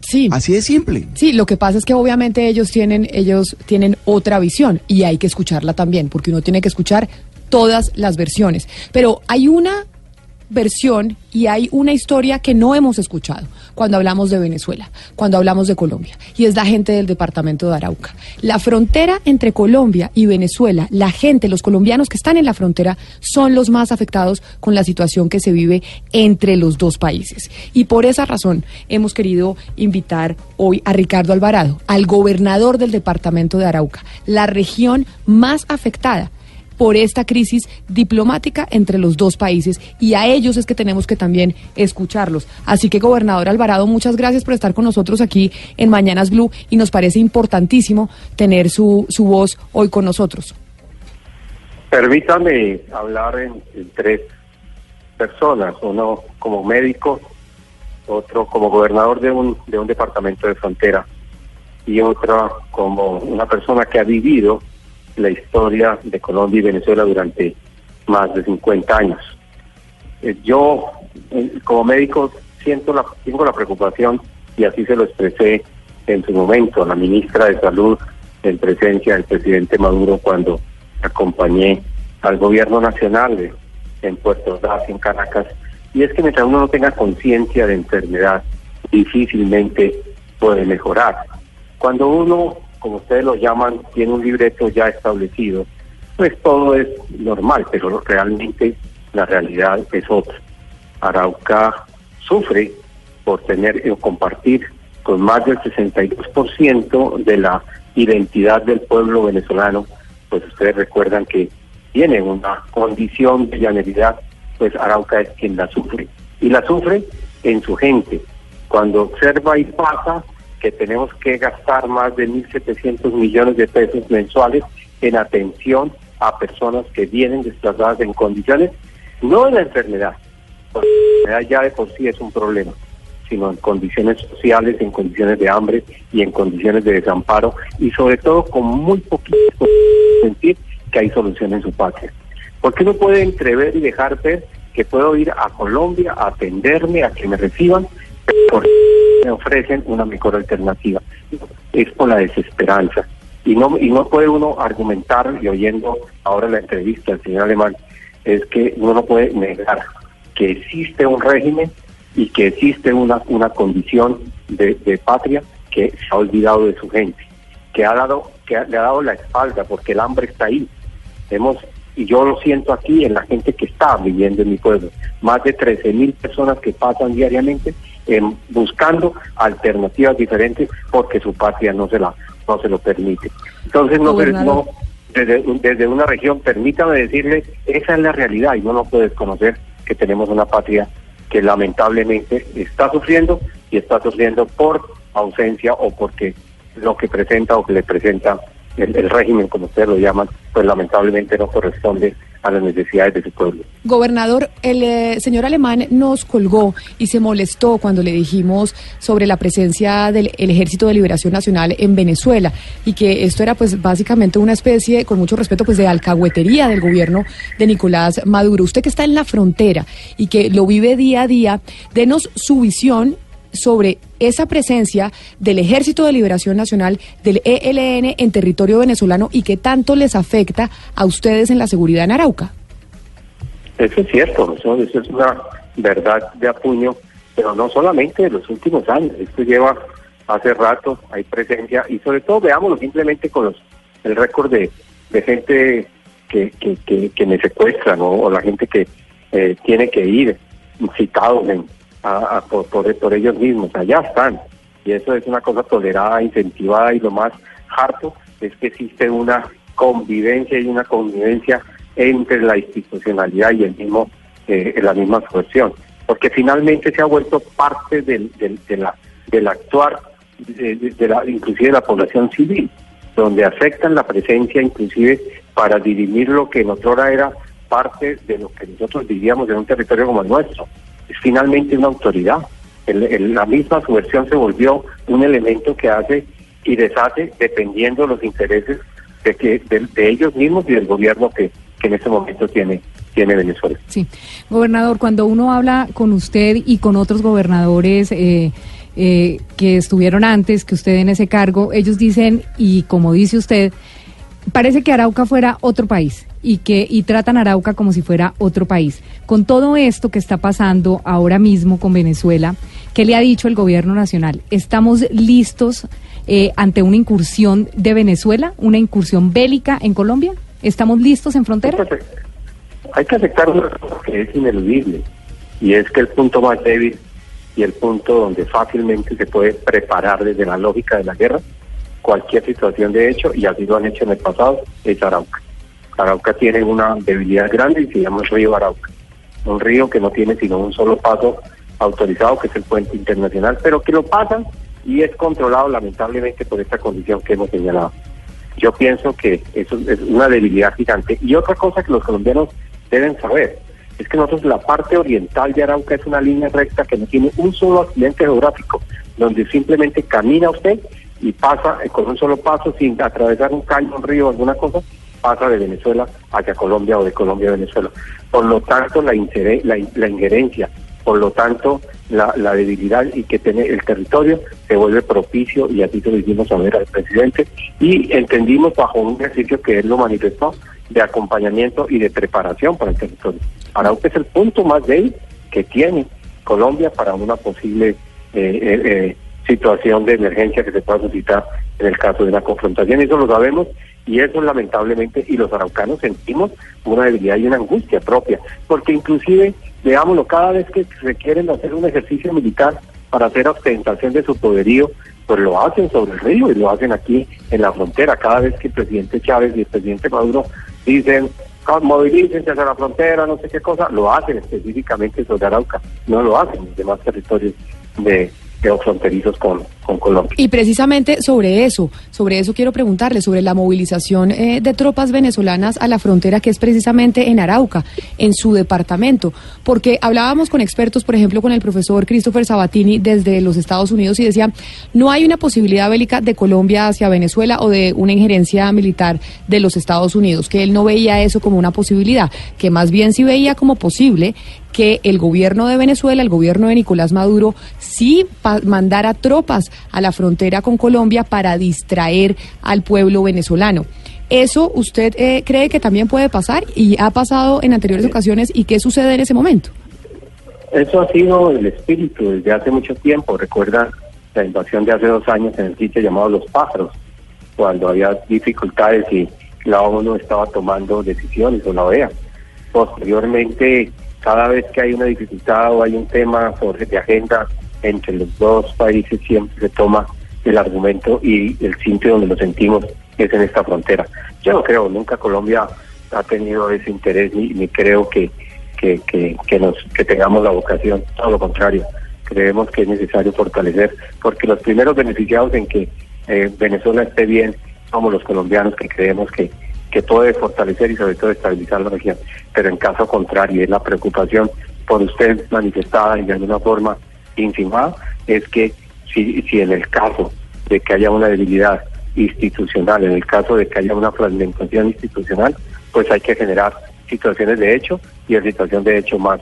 Sí. Así de simple. Sí, lo que pasa es que obviamente ellos tienen, ellos tienen otra visión y hay que escucharla también, porque uno tiene que escuchar todas las versiones. Pero hay una versión y hay una historia que no hemos escuchado cuando hablamos de Venezuela, cuando hablamos de Colombia, y es la gente del departamento de Arauca. La frontera entre Colombia y Venezuela, la gente, los colombianos que están en la frontera, son los más afectados con la situación que se vive entre los dos países. Y por esa razón hemos querido invitar hoy a Ricardo Alvarado, al gobernador del departamento de Arauca, la región más afectada por esta crisis diplomática entre los dos países y a ellos es que tenemos que también escucharlos. Así que, gobernador Alvarado, muchas gracias por estar con nosotros aquí en Mañanas Blue y nos parece importantísimo tener su, su voz hoy con nosotros. Permítame hablar en, en tres personas, uno como médico, otro como gobernador de un, de un departamento de frontera y otra como una persona que ha vivido la historia de Colombia y Venezuela durante más de 50 años. Eh, yo, eh, como médico, siento la, tengo la preocupación, y así se lo expresé en su momento a la ministra de Salud, en presencia del presidente Maduro, cuando acompañé al gobierno nacional en Puerto Ordaz, en Caracas, y es que mientras uno no tenga conciencia de enfermedad, difícilmente puede mejorar. Cuando uno como ustedes lo llaman, tiene un libreto ya establecido, pues todo es normal, pero realmente la realidad es otra. Arauca sufre por tener o compartir con más del 62% de la identidad del pueblo venezolano, pues ustedes recuerdan que tiene una condición de llaneridad, pues Arauca es quien la sufre. Y la sufre en su gente. Cuando observa y pasa, que tenemos que gastar más de 1.700 millones de pesos mensuales en atención a personas que vienen desplazadas en condiciones, no de la enfermedad, la enfermedad ya de por sí es un problema, sino en condiciones sociales, en condiciones de hambre y en condiciones de desamparo y sobre todo con muy poquito sentir que hay solución en su patria. ¿Por qué no puede entrever y dejar ver que puedo ir a Colombia a atenderme, a que me reciban, por me ofrecen una mejor alternativa. Es por la desesperanza. Y no, y no puede uno argumentar, y oyendo ahora la entrevista del señor Alemán, es que uno no puede negar que existe un régimen y que existe una, una condición de, de patria que se ha olvidado de su gente, que ha dado, que ha- le ha dado la espalda porque el hambre está ahí. Hemos, y yo lo siento aquí en la gente que está viviendo en mi pueblo, más de 13 mil personas que pasan diariamente em, buscando alternativas diferentes porque su patria no se la no se lo permite. Entonces no, no desde, desde una región, permítame decirle, esa es la realidad y no lo puede desconocer que tenemos una patria que lamentablemente está sufriendo y está sufriendo por ausencia o porque lo que presenta o que le presenta el, el régimen, como ustedes lo llaman, pues lamentablemente no corresponde a las necesidades de su pueblo. Gobernador, el eh, señor alemán nos colgó y se molestó cuando le dijimos sobre la presencia del el Ejército de Liberación Nacional en Venezuela y que esto era pues básicamente una especie, con mucho respeto, pues de alcahuetería del gobierno de Nicolás Maduro. Usted que está en la frontera y que lo vive día a día, denos su visión sobre esa presencia del Ejército de Liberación Nacional, del ELN en territorio venezolano y qué tanto les afecta a ustedes en la seguridad en Arauca. Eso es cierto, eso, eso es una verdad de apuño, pero no solamente de los últimos años, esto lleva hace rato, hay presencia, y sobre todo veámoslo simplemente con los el récord de, gente que, que, que, que me secuestran o la gente que eh, tiene que ir citados en, a, por, por, ellos mismos, allá están, y eso es una cosa tolerada, incentivada, y lo más harto es que existe una convivencia y una convivencia entre la institucionalidad y el mismo eh, la misma subversión, porque finalmente se ha vuelto parte del, del, de la, del actuar de la, inclusive de la población civil, donde afectan la presencia inclusive para dirimir lo que en otrora era parte de lo que nosotros vivíamos en un territorio como el nuestro. Finalmente una autoridad. El- la misma subversión se volvió un elemento que hace y deshace dependiendo de los intereses de, que, de, de ellos mismos y del gobierno que, en este momento tiene, tiene Venezuela. Sí, gobernador, cuando uno habla con usted y con otros gobernadores eh, eh, que estuvieron antes que usted en ese cargo, ellos dicen, y como dice usted, parece que Arauca fuera otro país y que y tratan Arauca como si fuera otro país. Con todo esto que está pasando ahora mismo con Venezuela, ¿qué le ha dicho el gobierno nacional? ¿Estamos listos eh, ante una incursión de Venezuela, una incursión bélica en Colombia? ¿Estamos listos en frontera? Hay que aceptar una cosa que es ineludible y es que el punto más débil y el punto donde fácilmente se puede preparar desde la lógica de la guerra cualquier situación de hecho, y así lo han hecho en el pasado, es Arauca. Arauca tiene una debilidad grande y se llama el río Arauca. Un río que no tiene sino un solo paso autorizado, que es el puente internacional, pero que lo pasan y es controlado lamentablemente por esta condición que hemos señalado. Yo pienso que eso es una debilidad gigante. Y otra cosa que los colombianos deben saber es que nosotros la parte oriental de Arauca es una línea recta que no tiene un solo accidente geográfico, donde simplemente camina usted y pasa eh, con un solo paso sin atravesar un caño, un río, alguna cosa, pasa de Venezuela hacia Colombia o de Colombia a Venezuela. Por lo tanto, la, la, la injerencia, por lo tanto, la, la debilidad y que tiene el territorio se vuelve propicio y así se lo hicimos saber al presidente y entendimos bajo un ejercicio que él lo manifestó de acompañamiento y de preparación para el territorio. Arauca es el punto más débil que tiene Colombia para una posible eh, eh, eh, situación de emergencia que se pueda suscitar en el caso de una confrontación. Eso lo sabemos y eso lamentablemente, y los araucanos sentimos una debilidad y una angustia propia, porque inclusive, veámoslo, cada vez que requieren hacer un ejercicio militar para hacer ostentación de su poderío, pues lo hacen sobre el río y lo hacen aquí en la frontera. Cada vez que el presidente Chávez y el presidente Maduro dicen "Ah, movilícense hacia la frontera, no sé qué cosa, lo hacen específicamente sobre Arauca, no lo hacen en los demás territorios de, de con, con Colombia. Y precisamente sobre eso, sobre eso quiero preguntarle, sobre la movilización eh, de tropas venezolanas a la frontera que es precisamente en Arauca, en su departamento, porque hablábamos con expertos, por ejemplo, con el profesor Christopher Sabatini desde los Estados Unidos y decía, no hay una posibilidad bélica de Colombia hacia Venezuela o de una injerencia militar de los Estados Unidos, que él no veía eso como una posibilidad, que más bien sí veía como posible que el gobierno de Venezuela, el gobierno de Nicolás Maduro, sí mandara tropas a la frontera con Colombia para distraer al pueblo venezolano. ¿Eso usted eh, cree que también puede pasar y ha pasado en anteriores ocasiones y qué sucede en ese momento? Eso ha sido el espíritu desde hace mucho tiempo. Recuerda la invasión de hace dos años en el sitio llamado Los Pájaros, cuando había dificultades y la ONU estaba tomando decisiones o la OEA. Posteriormente, cada vez que hay una dificultad o hay un tema sobre de agenda entre los dos países, siempre se toma el argumento y el sitio donde lo sentimos es en esta frontera. Yo no creo, nunca Colombia ha tenido ese interés ni, ni creo que, que, que, que, nos, que tengamos la vocación, todo lo contrario. Creemos que es necesario fortalecer, porque los primeros beneficiados en que eh, Venezuela esté bien somos los colombianos que creemos que, que puede fortalecer y sobre todo estabilizar la región. Pero en caso contrario, es la preocupación por usted manifestada y de alguna forma insinuada, es que si, si en el caso de que haya una debilidad institucional, en el caso de que haya una fragmentación institucional, pues hay que generar situaciones de hecho y en situación de hecho más,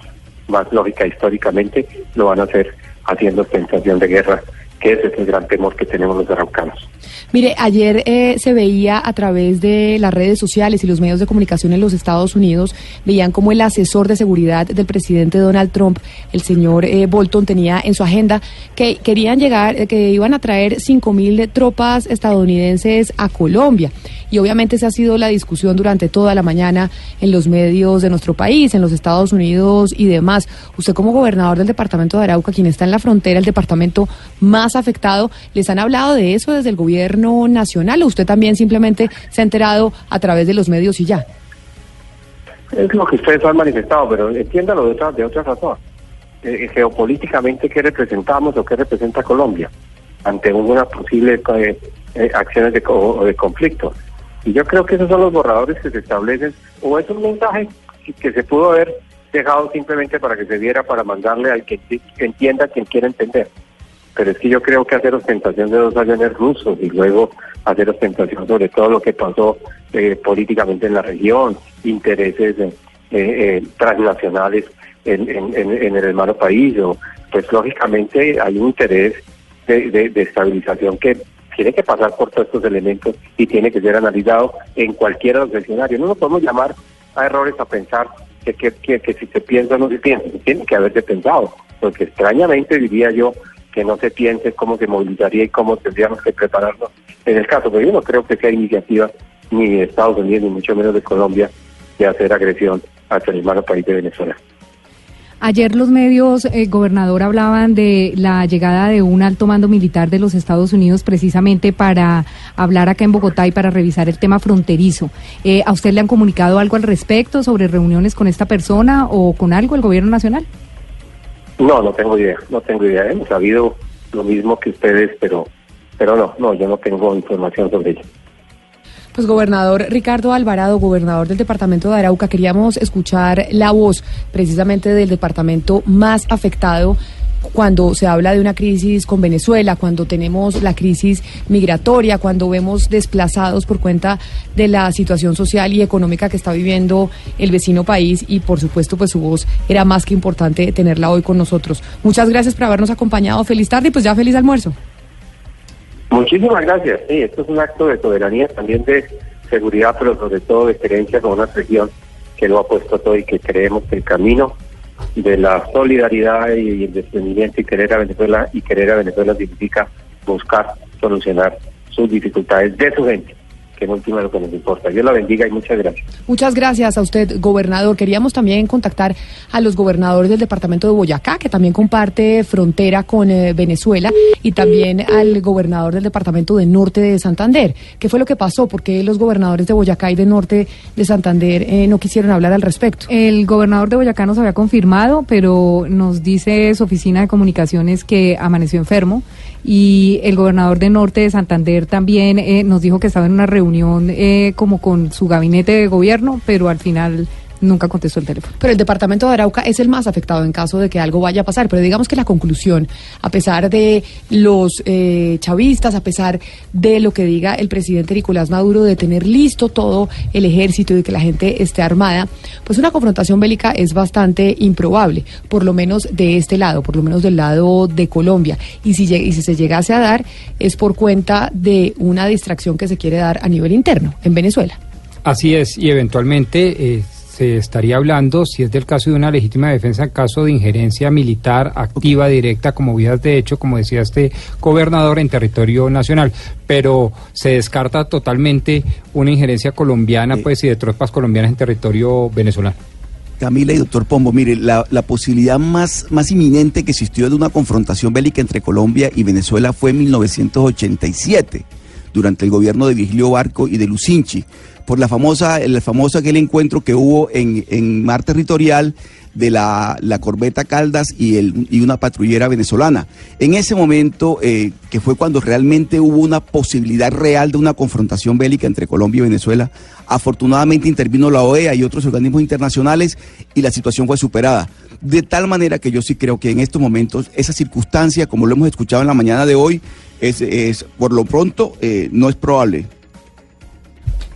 más lógica históricamente lo van a hacer haciendo sensación de guerra, que ese es el gran temor que tenemos los araucanos. Mire, ayer eh, se veía a través de las redes sociales y los medios de comunicación en los Estados Unidos, veían como el asesor de seguridad del presidente Donald Trump, el señor eh, Bolton, tenía en su agenda que querían llegar, eh, que iban a traer 5.000 tropas estadounidenses a Colombia. Y obviamente esa ha sido la discusión durante toda la mañana en los medios de nuestro país, en los Estados Unidos y demás. Usted como gobernador del departamento de Arauca, quien está en la frontera, el departamento más afectado, ¿les han hablado de eso desde el gobierno nacional o usted también simplemente se ha enterado a través de los medios y ya? Es lo que ustedes han manifestado, pero entiéndalo de otra, de otra razón. Eh, geopolíticamente, ¿qué representamos o qué representa Colombia ante una posible eh, eh, acciones de, co- de conflicto? Y yo creo que esos son los borradores que se establecen, o es un mensaje que se pudo haber dejado simplemente para que se viera, para mandarle al que entienda quien quiera entender. Pero es que yo creo que hacer ostentación de dos aviones rusos y luego hacer ostentación sobre todo lo que pasó eh, políticamente en la región, intereses eh, eh, transnacionales en, el hermano país, pues lógicamente hay un interés de, de- estabilización que tiene que pasar por todos estos elementos y tiene que ser analizado en cualquiera de los escenarios. No nos podemos llamar a errores a pensar que, que, si se piensa o no se piensa, tiene que haberse pensado, porque extrañamente diría yo que no se piense cómo se movilizaría y cómo tendríamos que prepararnos en el caso, pero yo no creo que sea iniciativa ni de Estados Unidos, ni mucho menos de Colombia, de hacer agresión hacia el hermano país de Venezuela. Ayer los medios, eh, gobernador, hablaban de la llegada de un alto mando militar de los Estados Unidos precisamente para hablar acá en Bogotá y para revisar el tema fronterizo. Eh, ¿A usted le han comunicado algo al respecto sobre reuniones con esta persona o con algo el gobierno nacional? No, no tengo idea, no tengo idea. Hemos sabido lo mismo que ustedes, pero, pero no, no, yo no tengo información sobre ello. Pues gobernador Ricardo Alvarado, gobernador del departamento de Arauca, queríamos escuchar la voz precisamente del departamento más afectado cuando se habla de una crisis con Venezuela, cuando tenemos la crisis migratoria, cuando vemos desplazados por cuenta de la situación social y económica que está viviendo el vecino país y por supuesto pues su voz era más que importante tenerla hoy con nosotros. Muchas gracias por habernos acompañado. Feliz tarde y pues ya feliz almuerzo. Muchísimas gracias. Sí, esto es un acto de soberanía, también de seguridad, pero sobre todo de creencia con una región que lo ha puesto todo y que creemos que el camino de la solidaridad y el desprendimiento y querer a Venezuela y querer a Venezuela significa buscar solucionar sus dificultades de su gente, que en última es lo que nos importa. Dios la bendiga y muchas gracias. Muchas gracias a usted, gobernador. Queríamos también contactar a los gobernadores del departamento de Boyacá, que también comparte frontera con eh, Venezuela, y también al gobernador del departamento de Norte de Santander. ¿Qué fue lo que pasó? ¿Por qué los gobernadores de Boyacá y de Norte de Santander eh, no quisieron hablar al respecto? El gobernador de Boyacá nos había confirmado, pero nos dice su oficina de comunicaciones que amaneció enfermo. Y el gobernador de Norte de Santander también eh, nos dijo que estaba en una reunión eh, como con su gabinete de gobierno, pero al final nunca contestó el teléfono. Pero el departamento de Arauca es el más afectado en caso de que algo vaya a pasar. Pero digamos que la conclusión, a pesar de los eh, chavistas, a pesar de lo que diga el presidente Nicolás Maduro de tener listo todo el ejército y de que la gente esté armada, pues una confrontación bélica es bastante improbable, por lo menos de este lado, por lo menos del lado de Colombia. Y si, y si se llegase a dar, es por cuenta de una distracción que se quiere dar a nivel interno en Venezuela. Así es, y eventualmente eh, se estaría hablando, si es del caso de una legítima defensa, en caso de injerencia militar activa, directa, como vías de hecho, como decía este gobernador, en territorio nacional. Pero se descarta totalmente una injerencia colombiana, pues, y de tropas colombianas en territorio venezolano. Camila y doctor Pombo, mire, la, la posibilidad más, más inminente que existió de una confrontación bélica entre Colombia y Venezuela fue en 1987, durante el gobierno de Vigilio Barco y de Lucinchi, por la famosa, el famoso aquel encuentro que hubo en, en mar territorial de la, la corbeta Caldas y, el, y una patrullera venezolana. En ese momento, eh, que fue cuando realmente hubo una posibilidad real de una confrontación bélica entre Colombia y Venezuela, afortunadamente intervino la OEA y otros organismos internacionales y la situación fue superada. De tal manera que yo sí creo que en estos momentos esa circunstancia, como lo hemos escuchado en la mañana de hoy, es, es por lo pronto eh, no es probable.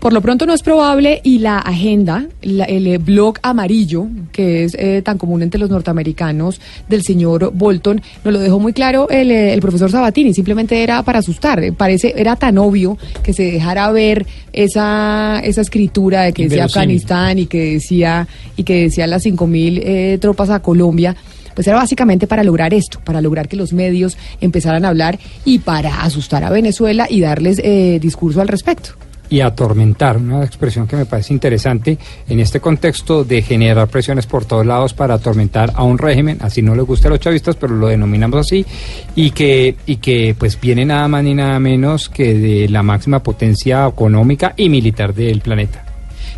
Por lo pronto no es probable y la agenda, la- el eh, blog amarillo, que es eh, tan común entre los norteamericanos del señor Bolton, nos lo dejó muy claro el, eh, el profesor Sabatini, simplemente era para asustar, Eh, parece, era tan obvio que se dejara ver esa, esa escritura de que decía. Afganistán y que decía, y que decía las cinco mil eh, tropas a Colombia. Pues era básicamente para lograr esto, para lograr que los medios empezaran a hablar y para asustar a Venezuela y darles eh, discurso al respecto. Y atormentar, una expresión que me parece interesante en este contexto de generar presiones por todos lados para atormentar a un régimen, así no le gusta a los chavistas, pero lo denominamos así, y que, y que pues viene nada más ni nada menos que de la máxima potencia económica y militar del planeta.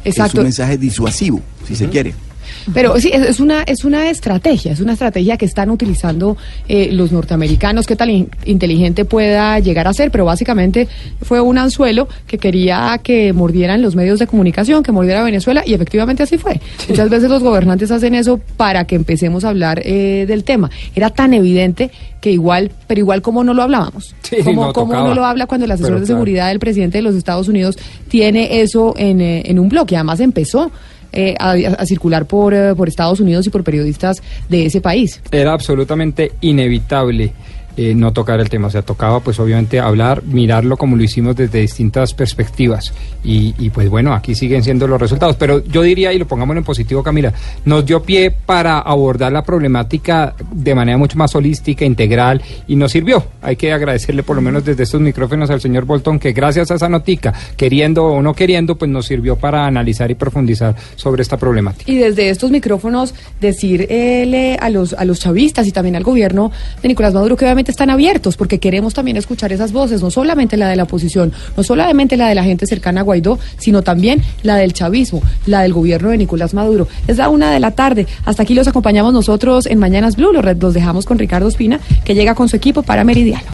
Es un mensaje disuasivo, si se quiere. Pero sí, es, es una, es una estrategia, es una estrategia que están utilizando eh, los norteamericanos, qué tan in- inteligente pueda llegar a ser, pero básicamente fue un anzuelo que quería que mordieran los medios de comunicación, que mordiera Venezuela, y efectivamente así fue. Muchas veces los gobernantes hacen eso para que empecemos a hablar eh, del tema. Era tan evidente que igual, pero igual como no lo hablábamos. Sí, como no cómo tocaba. no lo habla cuando el asesor Pero de claro. seguridad del presidente de los Estados Unidos tiene eso en, eh, en un blog y además empezó eh, a, a circular por, eh, por Estados Unidos y por periodistas de ese país. Era absolutamente inevitable eh, no tocar el tema, o sea, tocaba pues obviamente hablar, mirarlo como lo hicimos desde distintas perspectivas y, pues bueno, aquí siguen siendo los resultados, pero yo diría, y lo pongamos en positivo Camila, nos dio pie para abordar la problemática de manera mucho más holística, integral y nos sirvió. Hay que agradecerle por lo menos desde estos micrófonos al señor Bolton que gracias a esa notica, queriendo o no queriendo, pues nos sirvió para analizar y profundizar sobre esta problemática. Y desde estos micrófonos decirle a los, a los chavistas y también al gobierno de Nicolás Maduro que obviamente están abiertos porque queremos también escuchar esas voces, no solamente la de la oposición, no solamente la de la gente cercana a Guaidó, sino también la del chavismo, la del gobierno de Nicolás Maduro. Es la una de la tarde. Hasta aquí los acompañamos nosotros en Mañanas Blue. Los, los dejamos con Ricardo Espina, que llega con su equipo para Meridiano.